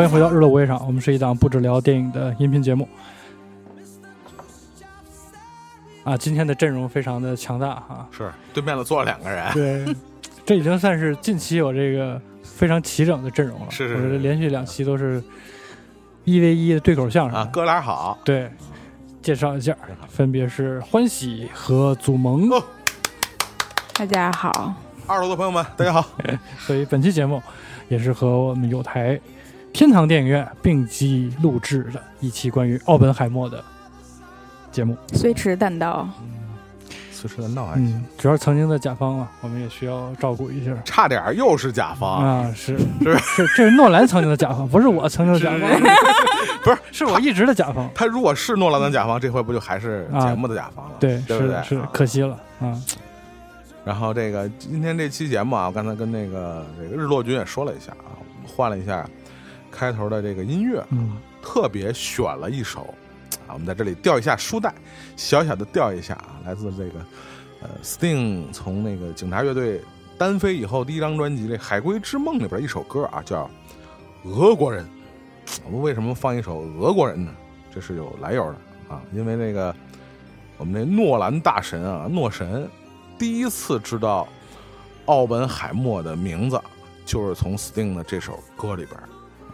欢迎回到日落午夜场，我们是一档不止聊电影的音频节目。啊，今天的阵容非常的强大哈，是对面的坐了两个人，对，这已经算是近期有这个非常齐整的阵容了。是是是连续两期都是一 v 一的对口相声。啊，哥俩好，对，介绍一下，分别是欢喜和祖萌。哦。大家好，二楼的朋友们，大家好，所以本期节目也是和我们有台天堂电影院并机录制的一期关于奥本海默的节目。虽迟但到，此时的闹还行，嗯，主要是曾经的甲方嘛，我们也需要照顾一下。差点儿又是甲方，啊，是 是是，这是诺兰曾经的甲方，不是我曾经的甲方，不是是我一直的甲方。他如果是诺兰的甲方，这回不就还是节目的甲方了？对，对不对？是是啊，可惜了啊。然后这个今天这期节目啊，我刚才跟那个这个日落君也说了一下啊，我们换了一下开头的这个音乐，嗯，特别选了一首啊，我们在这里调一下书袋，小小的调一下啊，来自这个呃 Sting 从那个警察乐队单飞以后第一张专辑《这海龟之梦》里边一首歌啊，叫《俄国人》。我们为什么放一首俄国人呢？这是有来由的啊，因为那个我们那诺兰大神啊，诺神第一次知道奥本海默的名字，就是从 Sting 的这首歌里边儿。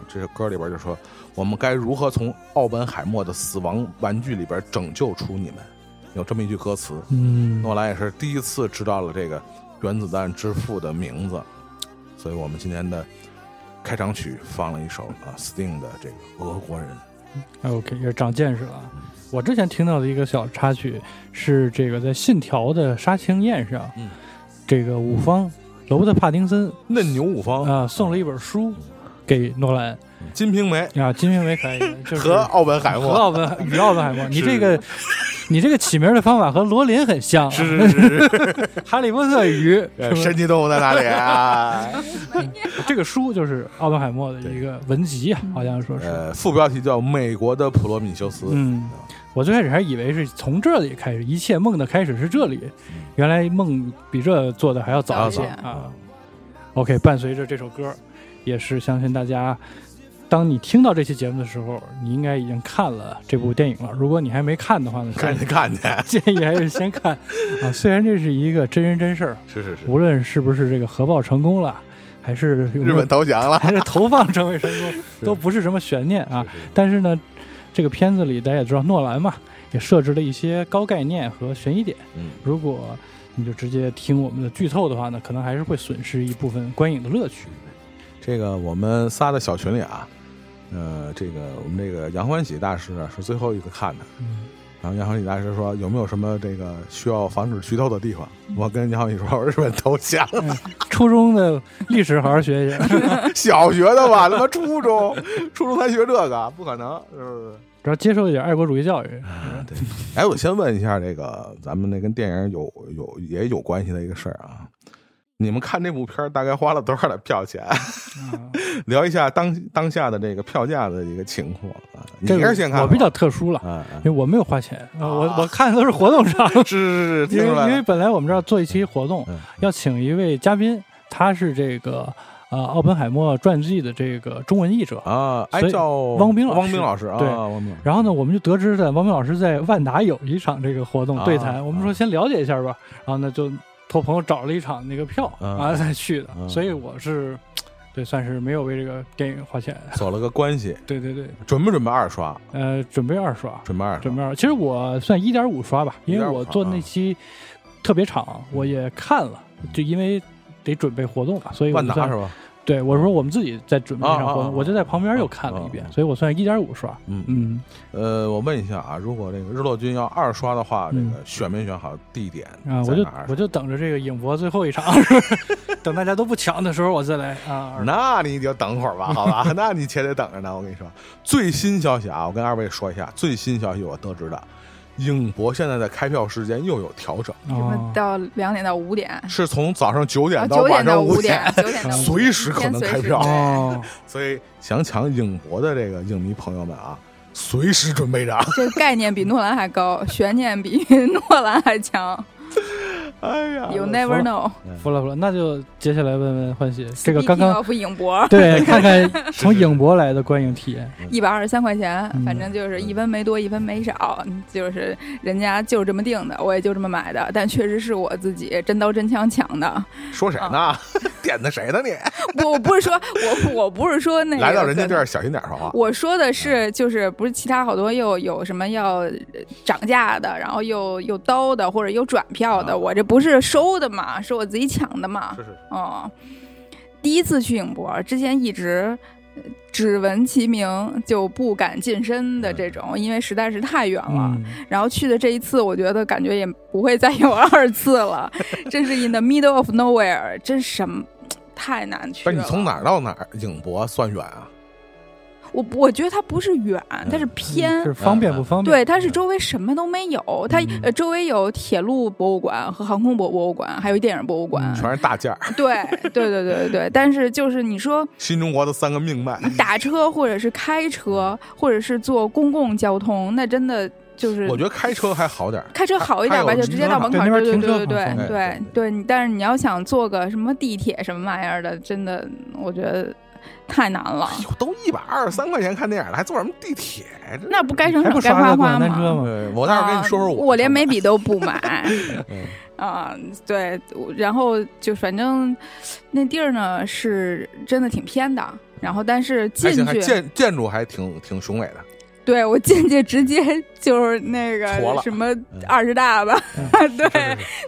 这首歌里边就说：“我们该如何从奥本海默的死亡玩具里边拯救出你们？”有这么一句歌词。嗯，诺兰也是第一次知道了这个原子弹之父的名字，所以我们今天的开场曲放了一首啊 Sting 的这个《俄国人》。OK，也是长见识了啊。我之前听到的一个小插曲是这个在《信条》的杀青宴上，嗯这个五方罗伯特·帕丁森嫩牛五方，啊送了一本书给诺兰。金瓶梅。啊，金瓶梅可以，就是和奥本海默。和。奥本与奥本海默，你这个你这个起名的方法和罗琳很像、啊，是是是。是 哈利波特与神奇动物在哪里啊？这个书就是奥本海默的一个文集啊，好像说是。呃，副标题叫《美国的普罗米修斯》。嗯，我最开始还以为是从这里开始，一切梦的开始是这里，原来梦比这做的还要早一些啊。OK，伴随着这首歌，也是相信大家，当你听到这期节目的时候，你应该已经看了这部电影了。如果你还没看的话呢，赶 紧看去，建议还是先看 啊。虽然这是一个真人真事儿，是是是，无论是不是这个核爆成功了，还是日本投降了，还是投放成为成功，都不是什么悬念啊。是是但是呢，这个片子里大家也知道，诺兰嘛，也设置了一些高概念和悬疑点。嗯，如果你就直接听我们的剧透的话呢，可能还是会损失一部分观影的乐趣。这个我们仨的小群里啊，呃，这个我们这个杨欢喜大师啊是最后一个看的。嗯，然后杨欢喜大师说有没有什么这个需要防止剧透的地方？我跟杨欢喜说，日本投降，初中的历史好好学一下，小学的吧，他妈初中，初中才学这个，不可能，是不是？只要接受一点爱国主义教育。对，哎，我先问一下这个咱们那跟电影有有也有关系的一个事儿啊，你们看这部片儿大概花了多少的票钱？啊。聊一下当当下的这个票价的一个情况啊。你这个是先看，我比较特殊了，因为我没有花钱，啊。我我看的都是活动上。是是是，因为因为本来我们这儿做一期活动嗯，要请一位嘉宾，他是这个呃奥本海默传记的这个中文译者。啊，哎叫汪冰老师。汪冰老师啊，对。汪冰然后呢，我们就得知在汪冰老师在万达有一场这个活动啊对谈，我们说先了解一下吧，然后呢就托朋友找了一场那个票，啊完了才去的，啊所以我是对算是没有为这个电影花钱，走了个关系，对对对，准不准备二刷？呃，准备二刷，准备二刷，准备二，其实我算一点五刷吧，因为我做啊那期特别场我也看了，就因为得准备活动嘛，所以万达是吧？对我说我们自己在准备一场活动，啊啊啊我就在旁边又看了一遍，所以我算一点五刷，嗯嗯。呃，我问一下啊，如果这个日落君要二刷的话，这嗯个选没选好地点啊，我就我就等着这个影博最后一场，等大家都不抢的时候，我再来啊。那你就等会儿吧，好吧？那你且得等着呢。我跟你说，最新消息啊，我跟二位说一下，最新消息我得知的，影博现在的开票时间又有调整，哦。到两点到五点，是从早上九啊点到晚上五点到五点，九点到5点。随时可能开票。所以想抢影博的这个影迷朋友们啊，随时准备着。这个概念比诺兰还高，悬念比 诺兰还强。哎呀 You never know。服了服了，那就接下来问问欢喜，这个刚刚影博，对，看看从影博来的观影体验。一百二十三块钱，嗯反正就是一分没多，一分没少，就是人家就这么定的，我也就这么买的。但确实是我自己真刀真枪抢的。说谁呢？点的谁呢你？不，我不是说我我不是说那个来到人家店儿小心点说话。我说的是，就是不是其他好多又有什么要呃涨价的，然后又又刀的，或者有转票的，啊我这不是收的嘛，是我自己抢的嘛是。是，哦，第一次去影博，之前一直呃只闻其名就不敢近身的这种，因为实在是太远了。嗯，然后去的这一次，我觉得感觉也不会再有二次了，真是 in the middle of nowhere，真什么太难去了。你从哪儿到哪儿？影博算远啊？我我觉得它不是远，它是偏。是方便不方便？对，它是周围什么都没有，它嗯呃周围有铁路博物馆和航空博博物馆，还有电影博物馆。嗯全是大件儿，对对对对对对，但是就是你说 新中国的三个命脉。打车或者是开车，或者是坐公共交通，那真的就是我觉得开车还好点儿，开车好一点吧，就直接到门口。对对对对对对对对，你但是你要想坐个什么地铁什么玩意儿的，真的我觉得太难了。哎呦，都一百二十三块钱看电影了，还坐什么地铁？这那不该省省该花花吗？我待会儿跟你说说啊我，我连眉笔都不买。嗯啊，对，然后就反正那地儿呢是真的挺偏的，然后但是进去，建建筑还挺挺雄伟的。对我进去直接 就是那个什么二十大吧，对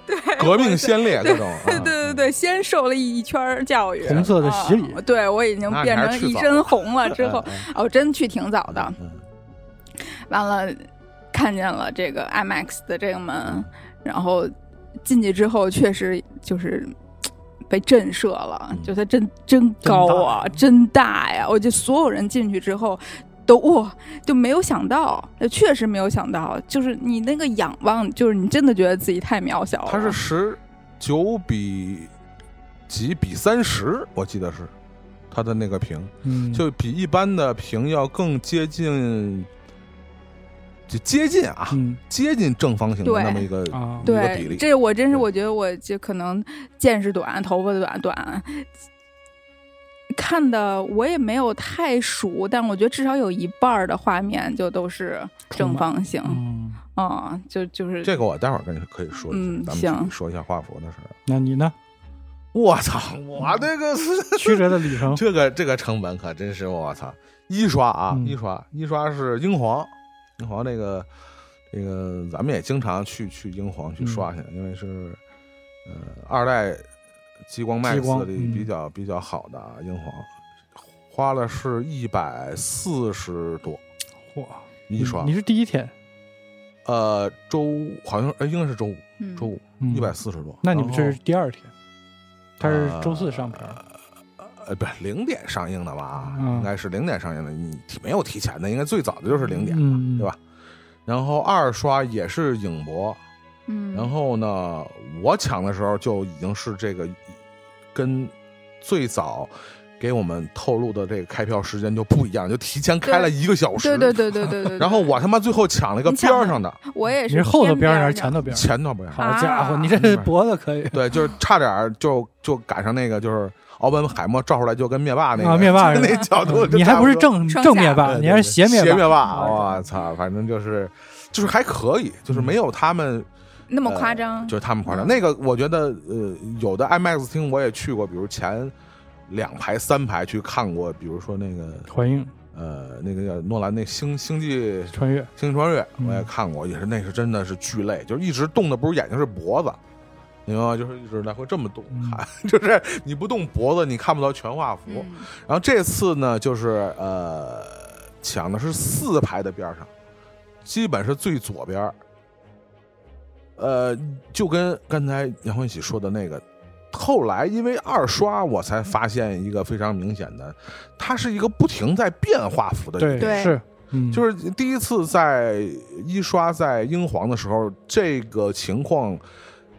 对，革命先烈那种。啊对对对，先受了一圈教育，红色的洗礼啊对我已经变成一身红了之后，嗯哦，真去挺早的，嗯完了看见了这个 IMAX 的这个门，然后进去之后确实就是。被震慑了，嗯就它真真高啊，真大呀！我就所有人进去之后，都哇，就没有想到，确实没有想到，就是你那个仰望，就是你真的觉得自己太渺小了。他是十九比几比三十，我记得是他的那个屏，嗯，就比一般的屏要更接近，就接近啊，嗯接近正方形的那么一个啊，一个比对，例。这我真是我觉得我就可能见识短，头发短短，看的我也没有太熟，但我觉得至少有一半儿的画面就都是正方形，嗯，啊、就就是这个我待会儿跟你可以说一下，嗯咱们行说一下画幅的事儿。那你呢？我操，我这个是 曲折的旅程，这个这个成本可真是我操！一刷啊，嗯一刷一刷是英皇，英皇这个这个咱们也经常去去英皇去刷去，因为是呃二代激光激光 Max 里嗯比较、比较好的啊英皇，花了是一百四十多嚯，一刷，你是第一天，呃周好像呃应该是周五，嗯周五嗯一百四十多，那你们这是第二天，他是周四上片儿，呃，不是零点上映的吧？嗯应该是零点上映的，你提没有提前的，应该最早的就是零点，嗯，对吧？然后二刷也是影博，嗯，然后呢，我抢的时候就已经是这个跟最早给我们透露的这个开票时间就不一样，就提前开了一个小时。对对对对对。然后我他妈最后抢了一个边儿上的，我也是你是后头边儿还是前头边儿？前头边儿。好家伙，啊你这脖子可以对，就是差点儿就就赶上那个就是奥本海默照出来就跟灭霸那个、啊，灭霸 那角度你还不是正正灭霸，你还是斜灭斜灭霸，啊我操，反正就是就是还可以，就是没有他们那么夸张，就是他们夸张。嗯那个我觉得呃，有的 IMAX 厅我也去过，比如前两排、三排去看过，比如说那个回应呃那个叫诺兰那星星际穿越，星际穿越，嗯我也看过，也是那是真的是巨累，就是一直动的不是眼睛是脖子。明白吗？就是一直来回这么动嗯看，就是你不动脖子，你看不到全画幅。嗯然后这次呢，就是呃，抢的是四排的边儿上，基本是最左边儿。呃，就跟刚才杨欢喜说的那个，后来因为二刷，我才发现一个非常明显的，它是一个不停在变画幅的对对是，嗯，就是第一次在一刷在英皇的时候，这个情况，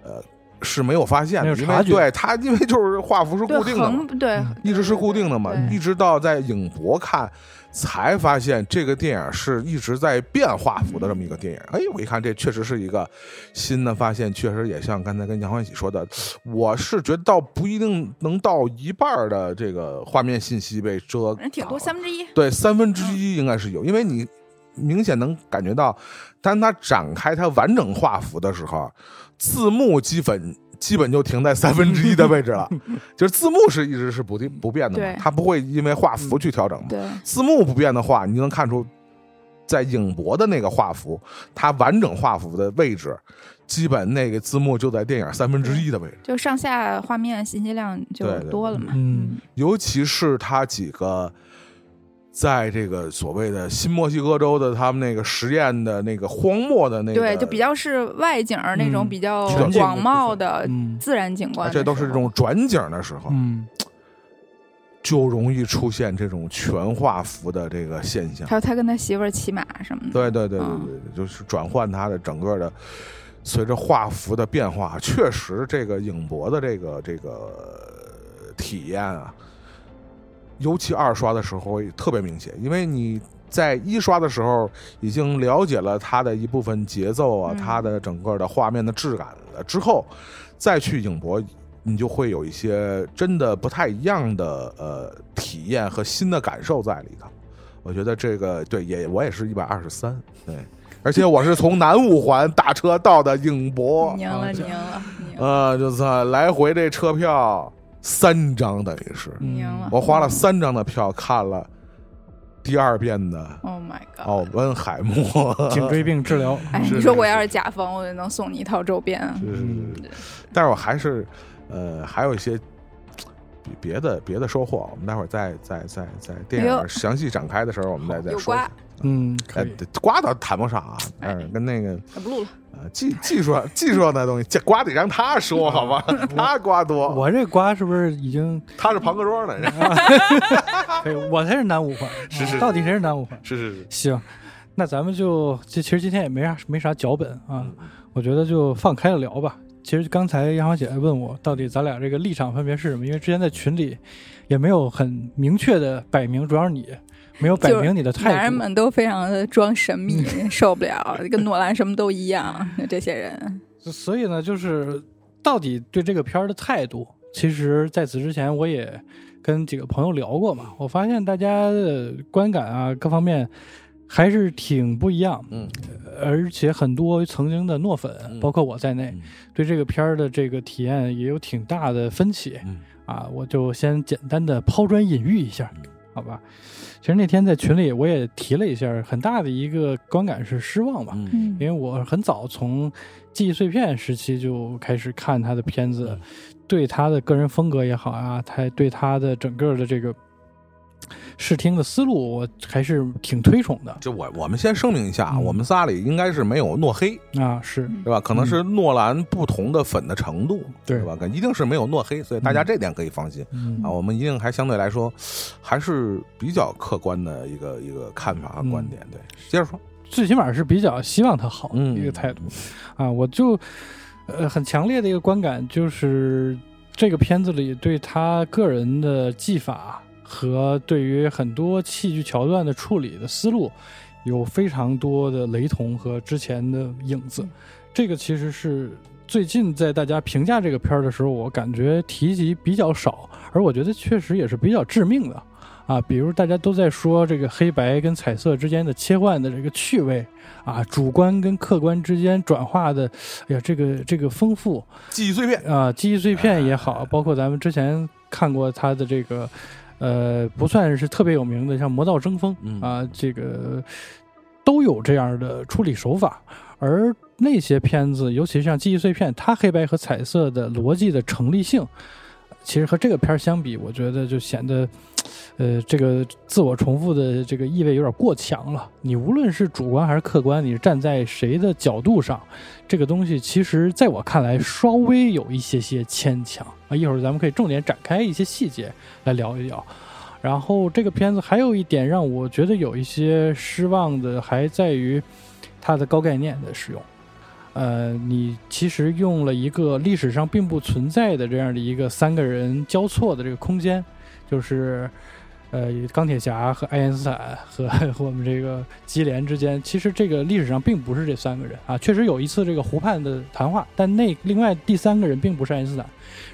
呃，是没有发现的，因没有察觉。为对它因为就是画幅是固定的对嗯一直是固定的嘛，一直到在影博看。才发现这个电影是一直在变画幅的这么一个电影。哎，我一看这确实是一个新的发现，确实也像刚才跟杨欢喜说的，我是觉得到不一定能到一半的这个画面信息被遮人挺多，挡三分之一。对，三分之一应该是有，因为你明显能感觉到，当它展开它完整画幅的时候，字幕基本基本就停在三分之一的位置了，就是字幕是一直是不定不变的它不会因为画幅去调整嘛。对，字幕不变的话，你就能看出，在影博的那个画幅，它完整画幅的位置，基本那个字幕就在电影三分之一的位置。就上下画面信息量就多了嘛。嗯，尤其是它几个在这个所谓的新墨西哥州的他们那个实验的那个荒漠的那个，对，就比较是外景儿那种嗯比较广袤的嗯。自然景观这都是这种转景的时候，嗯，就容易出现这种全画幅的这个现象。还有他跟他媳妇儿骑马什么的。对对对对，对就是转换他的整个的，随着画幅的变化，确实这个影博的这个这个体验啊，尤其二刷的时候会特别明显，因为你在一刷的时候已经了解了它的一部分节奏啊，嗯它的整个的画面的质感了之后，再去影博。你就会有一些真的不太一样的呃体验和新的感受在里头。我觉得这个对也我也是一百二十三，对，而且我是从南五环打车到的影博，赢了，赢了，呃，就是来回这车票三张，等于是嗯赢了。我花了三张的票看了第二遍的 Oh my god！奥本海默，颈椎病治疗，哎，是你说我要是甲方，我就能送你一套周边啊。是是嗯是，但是我还是呃还有一些。别别的别的收获，我们待会儿再再再在电哎呦影详细展开的时候，我们再再说一下。嗯，可哎以，，瓜倒谈不上啊，嗯，跟那个哎不录了，呃技技术技术上的东西，这瓜得让他说好吗？他瓜多，我这瓜是不是已经 他是庞各庄的人，可以？我才是南五环，是是啊到底谁是南五环？是是是，行，那咱们就这其实今天也没啥没啥脚本啊，嗯我觉得就放开了聊吧。其实刚才杨小姐问我，到底咱俩这个立场分别是什么？因为之前在群里也没有很明确的摆明，主要是你没有摆明你的态度。男人们都非常的装神秘，受不了，跟诺兰什么都一样。这些人，所以呢，就是到底对这个片儿的态度，其实在此之前我也跟几个朋友聊过嘛，我发现大家的观感啊各方面还是挺不一样，嗯。而且很多曾经的诺粉，嗯。包括我在内，嗯。对这个片儿的这个体验也有挺大的分歧。嗯。啊。我就先简单的抛砖引玉一下。嗯，好吧？其实那天在群里我也提了一下，很大的一个观感是失望吧，因为我很早从记忆碎片时期就开始看他的片子，嗯。对他的个人风格也好啊，他对他的整个的这个视听的思路，我还是挺推崇的就我我们先声明一下啊，嗯我们仨里应该是没有诺黑，啊。是，对吧？可能是诺兰不同的粉的程度，对吧？一定是没有诺黑，所以大家嗯这点可以放心嗯啊。我们一定还相对来说还是比较客观的一个一个看法和观点。对，接着说，最起码是比较希望他好的嗯一个态度、啊。我就呃很强烈的一个观感就是，这个片子里对他个人的技法和对于很多戏剧桥段的处理的思路，有非常多的雷同和之前的影子。这个其实是最近在大家评价这个片儿的时候，我感觉提及比较少，而我觉得确实也是比较致命的。啊，比如大家都在说这个黑白跟彩色之间的切换的这个趣味啊，主观跟客观之间转化的，哎呀，这个这个丰富记忆碎片，啊，记忆碎片也好，包括咱们之前看过他的这个，呃，不算是特别有名的，像《魔道争锋》嗯啊，这个都有这样的处理手法，而那些片子，尤其像记忆碎片，它黑白和彩色的逻辑的成立性，其实和这个片儿相比，我觉得就显得，呃，这个自我重复的这个意味有点过强了。你无论是主观还是客观，你站在谁的角度上，这个东西其实在我看来稍微有一些些牵强啊。一会儿咱们可以重点展开一些细节来聊一聊。然后这个片子还有一点让我觉得有一些失望的，还在于它的高概念的使用。呃，你其实用了一个历史上并不存在的这样的一个三个人交错的这个空间，就是。呃，钢铁侠和爱因斯坦和 我们这个基连之间，其实这个历史上并不是这三个人啊，确实有一次这个湖畔的谈话，但那另外第三个人并不是爱因斯坦，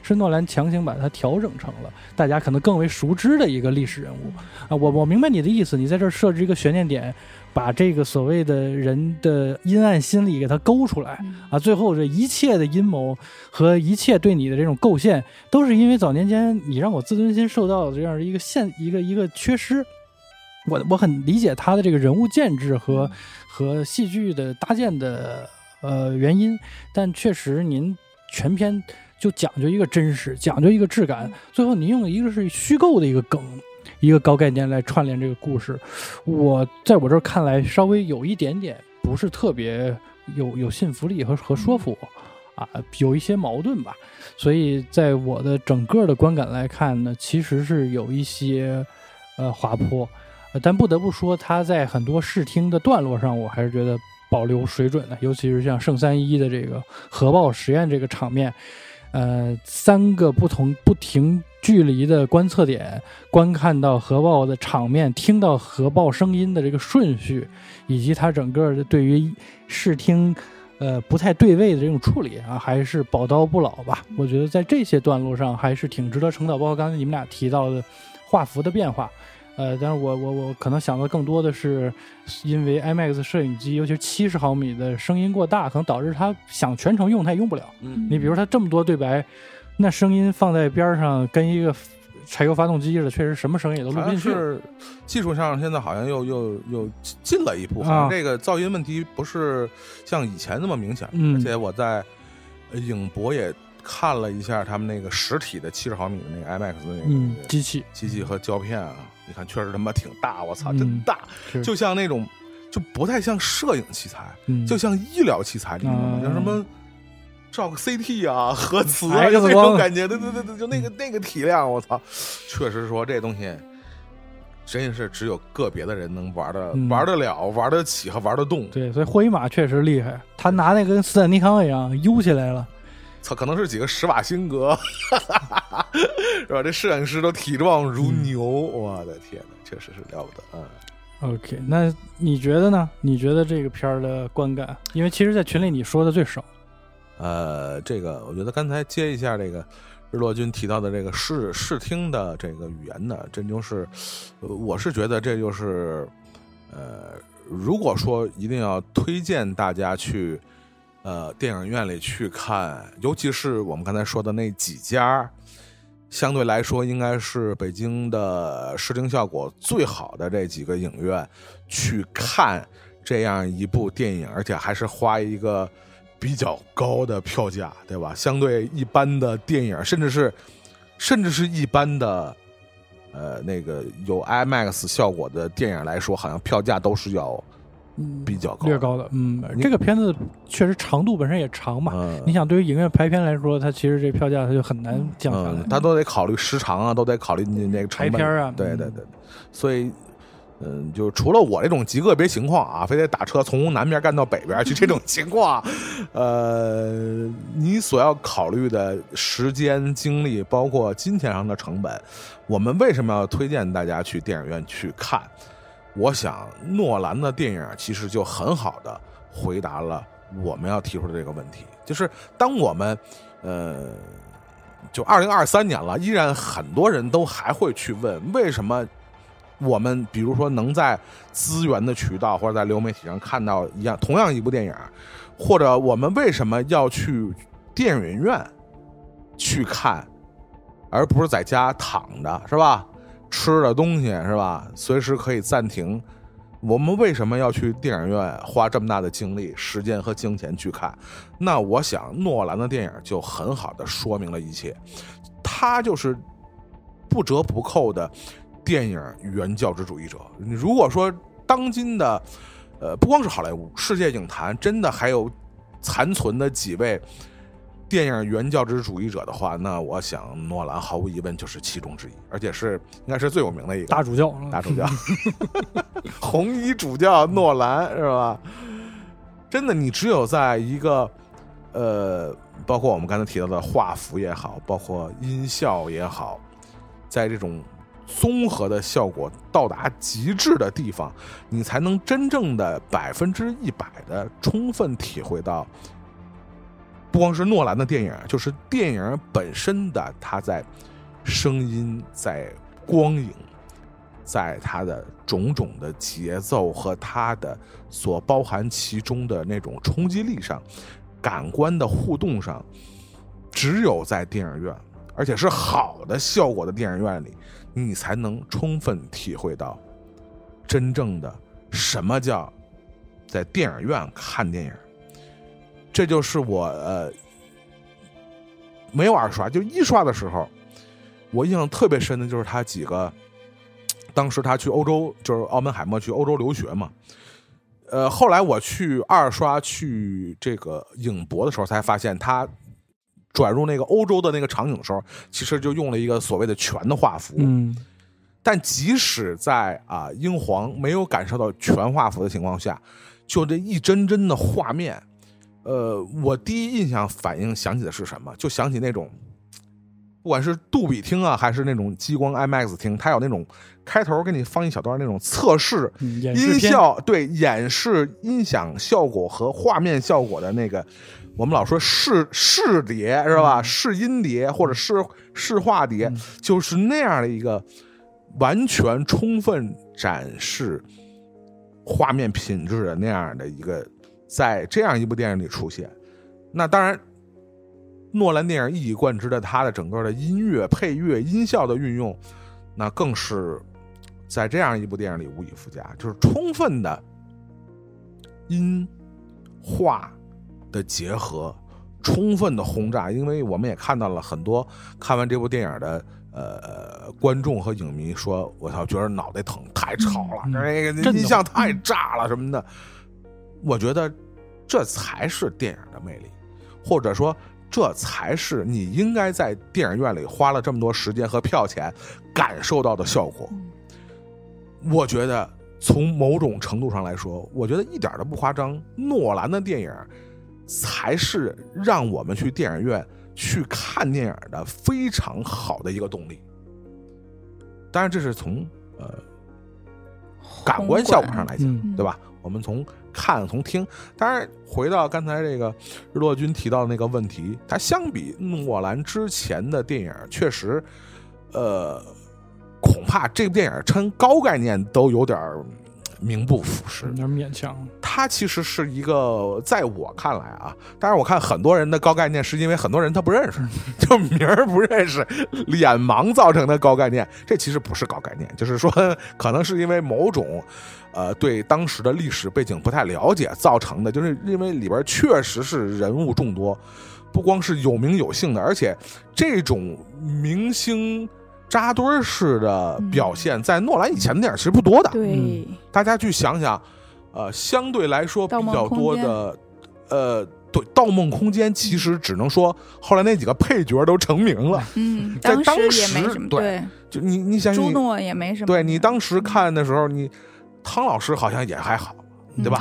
是诺兰强行把他调整成了大家可能更为熟知的一个历史人物啊。我我明白你的意思，你在这儿设置一个悬念点。把这个所谓的人的阴暗心理给它勾出来啊！最后这一切的阴谋和一切对你的这种构陷，都是因为早年间你让我自尊心受到这样的一个限一个一个缺失。我我很理解他的这个人物建制和和戏剧的搭建的呃原因，但确实您全篇就讲究一个真实，讲究一个质感，最后您用的一个是虚构的一个梗。一个高概念来串联这个故事，我在我这儿看来稍微有一点点不是特别有有信服力和和说服，啊，有一些矛盾吧。所以在我的整个的观感来看呢，其实是有一些呃滑坡，但不得不说，它在很多视听的段落上，我还是觉得保留水准的，尤其是像圣三一的这个核爆实验这个场面，呃，三个不同不停。距离的观测点，观看到核爆的场面，听到核爆声音的这个顺序，以及它整个的对于视听，呃，不太对位的这种处理啊，还是宝刀不老吧？我觉得在这些段落上还是挺值得称道。包括刚才你们俩提到的画幅的变化，呃，但是我我我可能想的更多的是，因为 IMAX 摄影机，尤其是七十毫米的声音过大，可能导致它想全程用它也用不了。嗯，你比如它这么多对白。那声音放在边上，跟一个柴油发动机似的，确实什么声音也都录不进去。是技术上现在好像又又又进了一步，好像这个噪音问题不是像以前那么明显。而且我在影博也看了一下他们那个实体的七十毫米的那个 IMAX 的那个机器机器和胶片啊，你看确实他妈挺大，我操，真大，就像那种就不太像摄影器材，就像医疗器材，你知道吗？像什么。照个 CT 啊，核磁啊，就那种感觉，对对对对，就那个那个体量，我操！确实说这东西，真是只有个别的人能玩的玩得了、玩得起和玩得动。对，所以霍伊马确实厉害，他拿那个跟斯坦尼康一样悠起来了。操，可能是几个施瓦辛格，是吧？这摄影师都体壮如牛，我的天呐，确实是了不得嗯。OK，那你觉得呢？你觉得这个片儿的观感？因为其实，在群里你说的最少。呃，这个我觉得刚才接一下这个日落君提到的这个视视听的这个语言呢，这就是，我是觉得这就是，呃，如果说一定要推荐大家去呃电影院里去看，尤其是我们刚才说的那几家，相对来说应该是北京的视听效果最好的这几个影院去看这样一部电影，而且还是花一个。比较高的票价，对吧？相对一般的电影，甚至是，甚至是一般的，呃，那个有 IMAX 效果的电影来说，好像票价都是要比较高，略高的。嗯，这个片子确实长度本身也长嘛。你想，对于影院排片来说，它其实这票价它就很难降下来。它都得考虑时长啊，都得考虑你那个排片啊。对对对，所以。嗯，就除了我这种极个别情况啊，非得打车从南边干到北边去这种情况，呃，你所要考虑的时间、精力，包括金钱上的成本，我们为什么要推荐大家去电影院去看？我想，诺兰的电影其实就很好的回答了我们要提出的这个问题，就是当我们，呃，就二零二三年了，依然很多人都还会去问为什么。我们比如说能在资源的渠道或者在流媒体上看到一样同样一部电影，或者我们为什么要去电影院去看，而不是在家躺着是吧？吃的东西是吧？随时可以暂停。我们为什么要去电影院花这么大的精力、时间和金钱去看？那我想诺兰的电影就很好的说明了一切，他就是不折不扣的。电影原教旨主义者，如果说当今的，呃，不光是好莱坞，世界影坛真的还有残存的几位电影原教旨主义者的话，那我想诺兰毫无疑问就是其中之一，而且是应该是最有名的一个大主教，大主教，红衣主教诺兰是吧？真的，你只有在一个呃，包括我们刚才提到的画幅也好，包括音效也好，在这种综合的效果到达极致的地方，你才能真正的百分之一百的充分体会到，不光是诺兰的电影，就是电影本身的它在声音、在光影、在它的种种的节奏和它的所包含其中的那种冲击力上，感官的互动上，只有在电影院，而且是好的效果的电影院里，你才能充分体会到真正的什么叫在电影院看电影。这就是我呃没有二刷，就一刷的时候，我印象特别深的就是他几个，当时他去欧洲，就是澳门海默去欧洲留学嘛。呃，后来我去二刷去这个影博的时候，才发现他转入那个欧洲的那个场景的时候，其实就用了一个所谓的全的画幅。嗯但即使在啊英皇没有感受到全画幅的情况下，就这一帧帧的画面，呃，我第一印象反应想起的是什么？就想起那种，不管是杜比厅啊，还是那种激光 IMAX 厅，它有那种开头给你放一小段那种测试嗯，音片效对演示音响效果和画面效果的那个，我们老说试试碟是吧？试音碟或者试试画碟，嗯就是那样的一个完全充分展示画面品质的那样的一个，在这样一部电影里出现。那当然，诺兰电影一以贯之的他的整个的音乐、配乐、音效的运用，那更是在这样一部电影里无以复加，就是充分的音画的结合，充分的轰炸。因为我们也看到了很多看完这部电影的呃观众和影迷说：“我操，觉得脑袋疼，太吵了，嗯那个音像太炸了什么的。”我觉得这才是电影的魅力，或者说。这才是你应该在电影院里花了这么多时间和票钱感受到的效果。我觉得从某种程度上来说，我觉得一点都不夸张。诺兰的电影才是让我们去电影院去看电影的非常好的一个动力。当然，这是从呃感官效果上来讲，嗯对吧？我们从看从听，当然回到刚才这个日落君提到的那个问题，它相比诺兰之前的电影，确实，呃，恐怕这部电影称高概念都有点儿名不副实有。点勉强。他其实是一个，在我看来啊，当然我看很多人的高概念是因为很多人他不认识，就名儿不认识，脸盲造成的高概念。这其实不是高概念，就是说可能是因为某种，呃，对当时的历史背景不太了解造成的，就是因为里边确实是人物众多，不光是有名有姓的，而且这种明星。扎堆儿式的表现，在诺兰以前的电影其实不多的。对，大家去想想，呃，相对来说比较多的，呃，对，《盗梦空间》其实只能说后来那几个配角都成名了。嗯，在当当时也没什么，对对，就你你想想朱，诺也没什么，对你当时看的时候，你汤老师好像也还好，嗯对吧？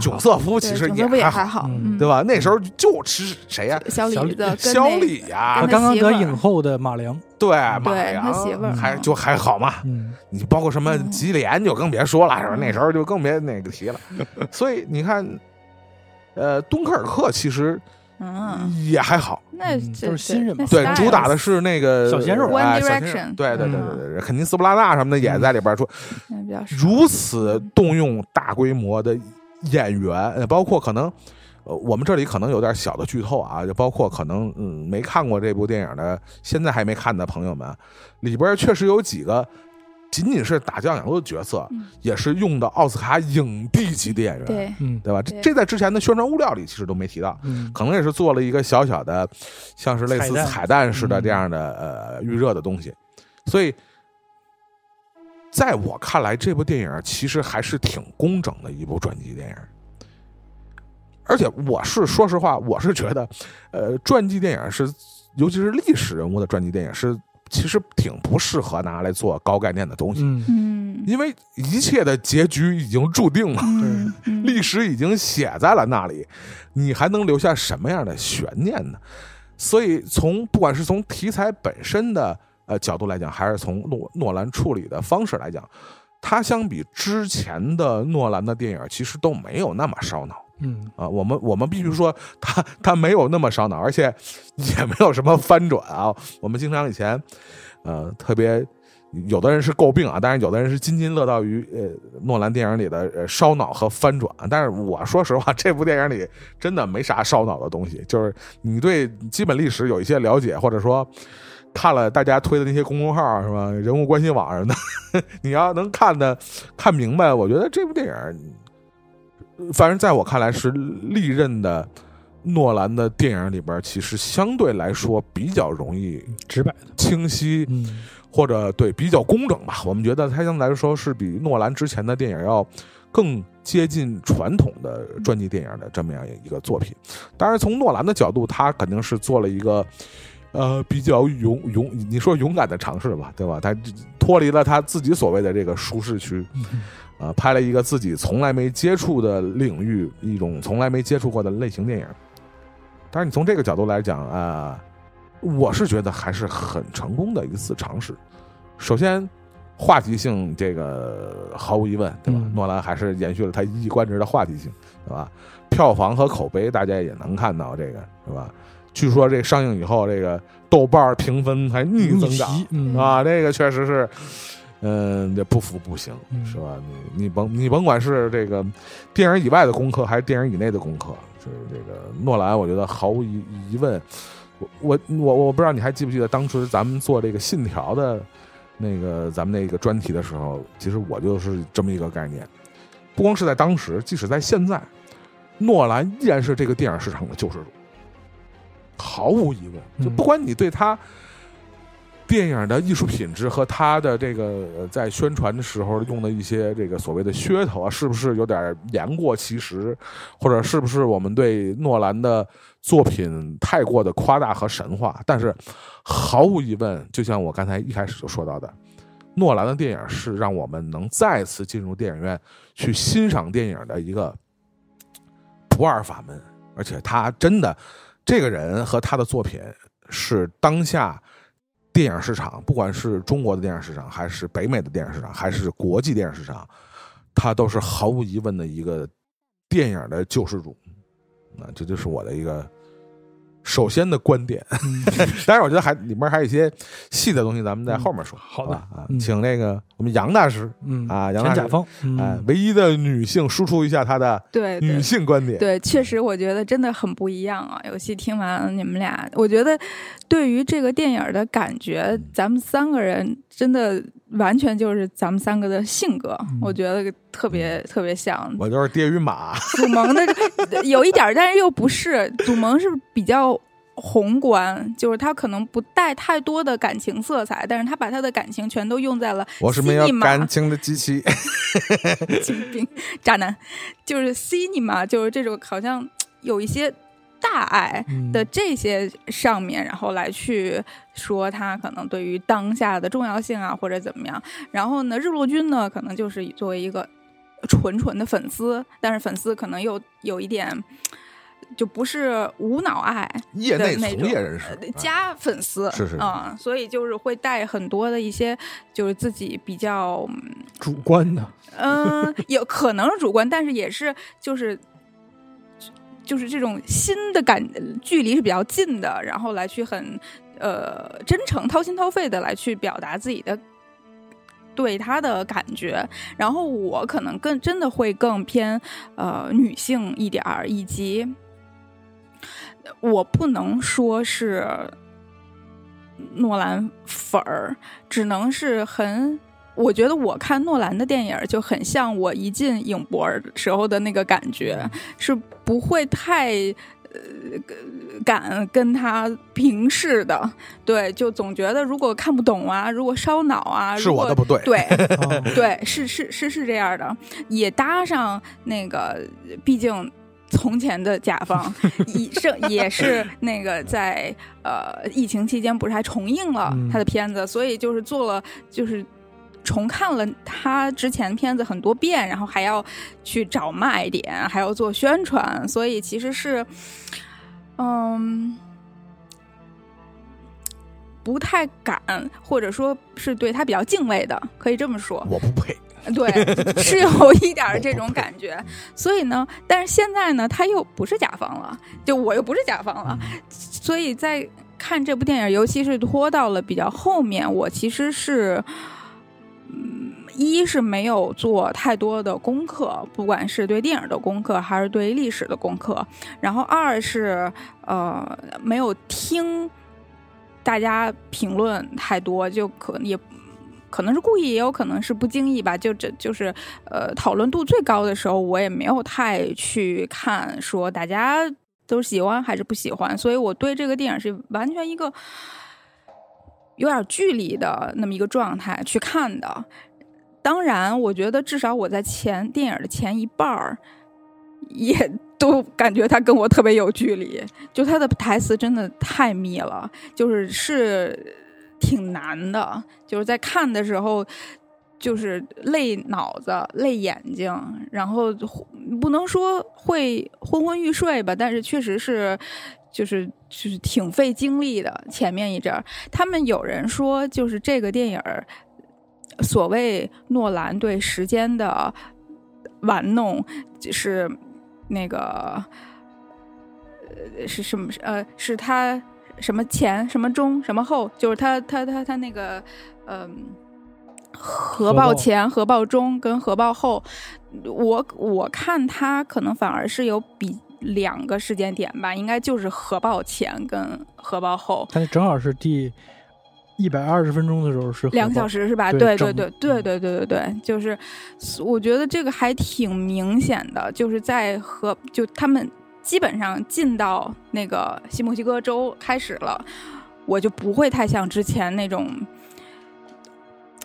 囧瑟夫其实也还好，对吧？那时候就吃谁呀？小小李李子小李呀刚刚得影后的马良，对，马对良他媳妇儿嗯还就还好嘛。嗯，你包括什么嗯吉连就更别说了，是吧？嗯那时候就更别那个提了。所以你看，呃，敦刻尔克其实嗯，也还好，那都是新人嘛。对，主打的是那个小鲜肉。哎 One 小鲜 Direction 肉对对对嗯。对对，肯尼斯布拉纳什么的也在里边出，如此动用大规模的演员，呃包括可能。呃，我们这里可能有点小的剧透啊，就包括可能嗯没看过这部电影的，现在还没看的朋友们，里边确实有几个仅仅是打酱油的角色，嗯。也是用的奥斯卡影帝级的演员，对，嗯。对吧？这对。这在之前的宣传物料里其实都没提到，嗯，可能也是做了一个小小的，像是类似彩蛋。似的嗯这样的、呃预热的东西，所以。在我看来，这部电影其实还是挺工整的一部传记电影，而且我是说实话，我是觉得，呃，传记电影是，尤其是历史人物的传记电影是，其实挺不适合拿来做高概念的东西，嗯，嗯，因为一切的结局已经注定了。历史已经写在了那里，你还能留下什么样的悬念呢？所以，从不管是从题材本身的呃角度来讲，还是从诺诺兰处理的方式来讲，它相比之前的诺兰的电影，其实都没有那么烧脑。嗯啊，我们我们必须说，他他没有那么烧脑，而且也没有什么翻转啊。我们经常以前，呃，特别有的人是诟病啊，但是有的人是津津乐道于呃诺兰电影里的呃烧脑和翻转。但是我说实话，这部电影里真的没啥烧脑的东西，就是你对基本历史有一些了解，或者说看了大家推的那些公众号什么，人物关系网什么的，你要能看的看明白，我觉得这部电影。反正在我看来是历任的诺兰的电影里边，其实相对来说比较容易直白的，清晰，嗯或者对比较工整吧。我们觉得它相对来说是比诺兰之前的电影要更接近传统的传记电影的这么样一个作品。当然，从诺兰的角度，他肯定是做了一个呃比较勇勇，你说勇敢的尝试吧，对吧？他脱离了他自己所谓的这个舒适区。嗯呃，拍了一个自己从来没接触的领域，一种从来没接触过的类型电影。但是你从这个角度来讲啊、我是觉得还是很成功的一次尝试。首先，话题性这个毫无疑问，对吧？嗯诺兰还是延续了他一以贯之的话题性，对吧？票房和口碑大家也能看到这个，是吧？据说这上映以后，这个豆瓣评分还逆增长嗯啊，这个确实是。嗯，这不服不行，嗯是吧？你你甭你甭管是这个电影以外的功课，还是电影以内的功课，就是这个诺兰，我觉得毫无疑疑问。我我我我不知道你还记不记得当时咱们做这个《信条》的那个咱们那个专题的时候，其实我就是这么一个概念。不光是在当时，即使在现在，诺兰依然是这个电影市场的救世主，毫无疑问。就嗯不管你对他电影的艺术品质和他的这个在宣传的时候用的一些这个所谓的噱头啊，是不是有点言过其实，或者是不是我们对诺兰的作品太过的夸大和神话？但是毫无疑问，就像我刚才一开始就说到的，诺兰的电影是让我们能再次进入电影院去欣赏电影的一个不二法门，而且他真的这个人和他的作品是当下。电影市场，不管是中国的电影市场，还是北美的电影市场，还是国际电影市场，它都是毫无疑问的一个电影的救世主。那这就是我的一个首先的观点。嗯 当然，我觉得还里面还有一些细的东西，咱们在后面说。好的吧啊，嗯请那个我们杨大师嗯啊，杨大师陈甲，方，嗯哎，唯一的女性输出一下她的对对女性观点。对，确实我觉得真的很不一样啊！尤其听完你们俩，我觉得对于这个电影的感觉，咱们三个人真的完全就是咱们三个的性格，我觉得特别特别像。我就是爹与马，祖萌的有一点儿，但是又不是。祖萌是比较宏观，就是他可能不带太多的感情色彩，但是他把他的感情全都用在了我是没有感情的机器。精兵渣男，就是 cinema，就是这种好像有一些大爱嗯的这些上面，然后来去说他可能对于当下的重要性啊，或者怎么样。然后呢，日落君呢，可能就是作为一个纯纯的粉丝，但是粉丝可能又有一点。就不是无脑爱业内从业人士呃加粉丝是是所以就是会带很多的一些，就是自己比较嗯主观的，嗯，有可能是主观，但是也是就是就是这种心的感距离是比较近的，然后来去很呃真诚、掏心掏肺的来去表达自己的。对他的感觉，然后我可能更真的会更偏呃女性一点儿，以及我不能说是诺兰粉儿，只能是很。我觉得我看诺兰的电影就很像我一进影博时候的那个感觉，是不会太呃敢跟他平视的。对，就总觉得如果看不懂啊，如果烧脑啊，是如果我的不对。对，哦 对，是是是是这样的，也搭上那个，毕竟从前的甲方 也是也是那个在呃疫情期间不是还重映了嗯他的片子，所以就是做了就是。重看了他之前片子很多遍，然后还要去找卖点，还要做宣传，所以其实是，嗯，不太敢，或者说是对他比较敬畏的，可以这么说。我不配。对，是有一点这种感觉。所以呢，但是现在呢，他又不是甲方了，就我又不是甲方了，所以在看这部电影，尤其是拖到了比较后面，我其实是。嗯，一是没有做太多的功课，不管是对电影的功课还是对历史的功课。然后二是呃没有听大家评论太多，就可也可能是故意，也有可能是不经意吧。就这就是呃讨论度最高的时候，我也没有太去看说大家都喜欢还是不喜欢。所以我对这个电影是完全一个。有点距离的那么一个状态去看的，当然，我觉得至少我在前电影的前一半儿，也都感觉他跟我特别有距离。就他的台词真的太密了，就是是挺难的。就是在看的时候，就是累脑子、累眼睛，然后不能说会昏昏欲睡吧，但是确实是。就是就是挺费精力的，前面一阵儿，他们有人说，就是这个电影儿，所谓诺兰对时间的玩弄，就是那个呃是什么呃是他什么前什么中什么后，就是他他他他那个嗯核爆前核爆中跟核爆后，我我看他可能反而是有比。两个时间点吧，应该就是核爆前跟核爆后。它正好是第一百二十分钟的时候是两个小时是吧？对对对对对对对对，就是我觉得这个还挺明显的，就是在核就他们基本上进到那个新墨西哥州开始了，我就不会太像之前那种。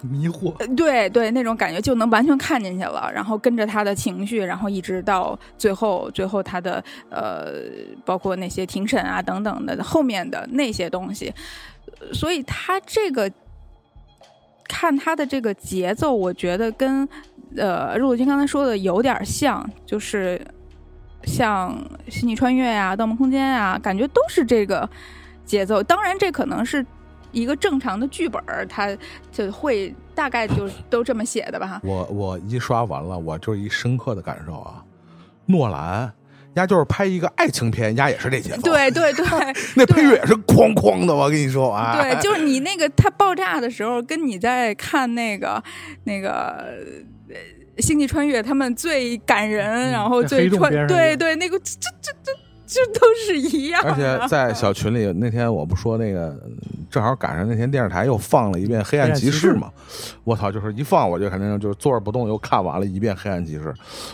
迷惑，对对，那种感觉就能完全看进去了，然后跟着他的情绪，然后一直到最后，最后他的呃，包括那些庭审啊等等的后面的那些东西，所以他这个看他的这个节奏，我觉得跟呃陆军刚才说的有点像，就是像《星际穿越》呀、《盗梦空间》啊，感觉都是这个节奏。当然，这可能是。一个正常的剧本儿，他就会大概就都这么写的吧。我我一刷完了，我就是一深刻的感受啊，诺兰，丫就是拍一个爱情片，丫也是这节奏。对对对，那配乐也是哐哐的，我跟你说啊。对，就是你那个他爆炸的时候，跟你在看那个那个星际穿越，他们最感人，然后最穿，对对，那个这这这。这都是一样。而且 在小群里那天，我不说那个，正好赶上那天电视台又放了一遍《黑暗骑士》嘛。我操，就是一放我就肯定就是坐着不动，又看完了一遍《黑暗骑士》。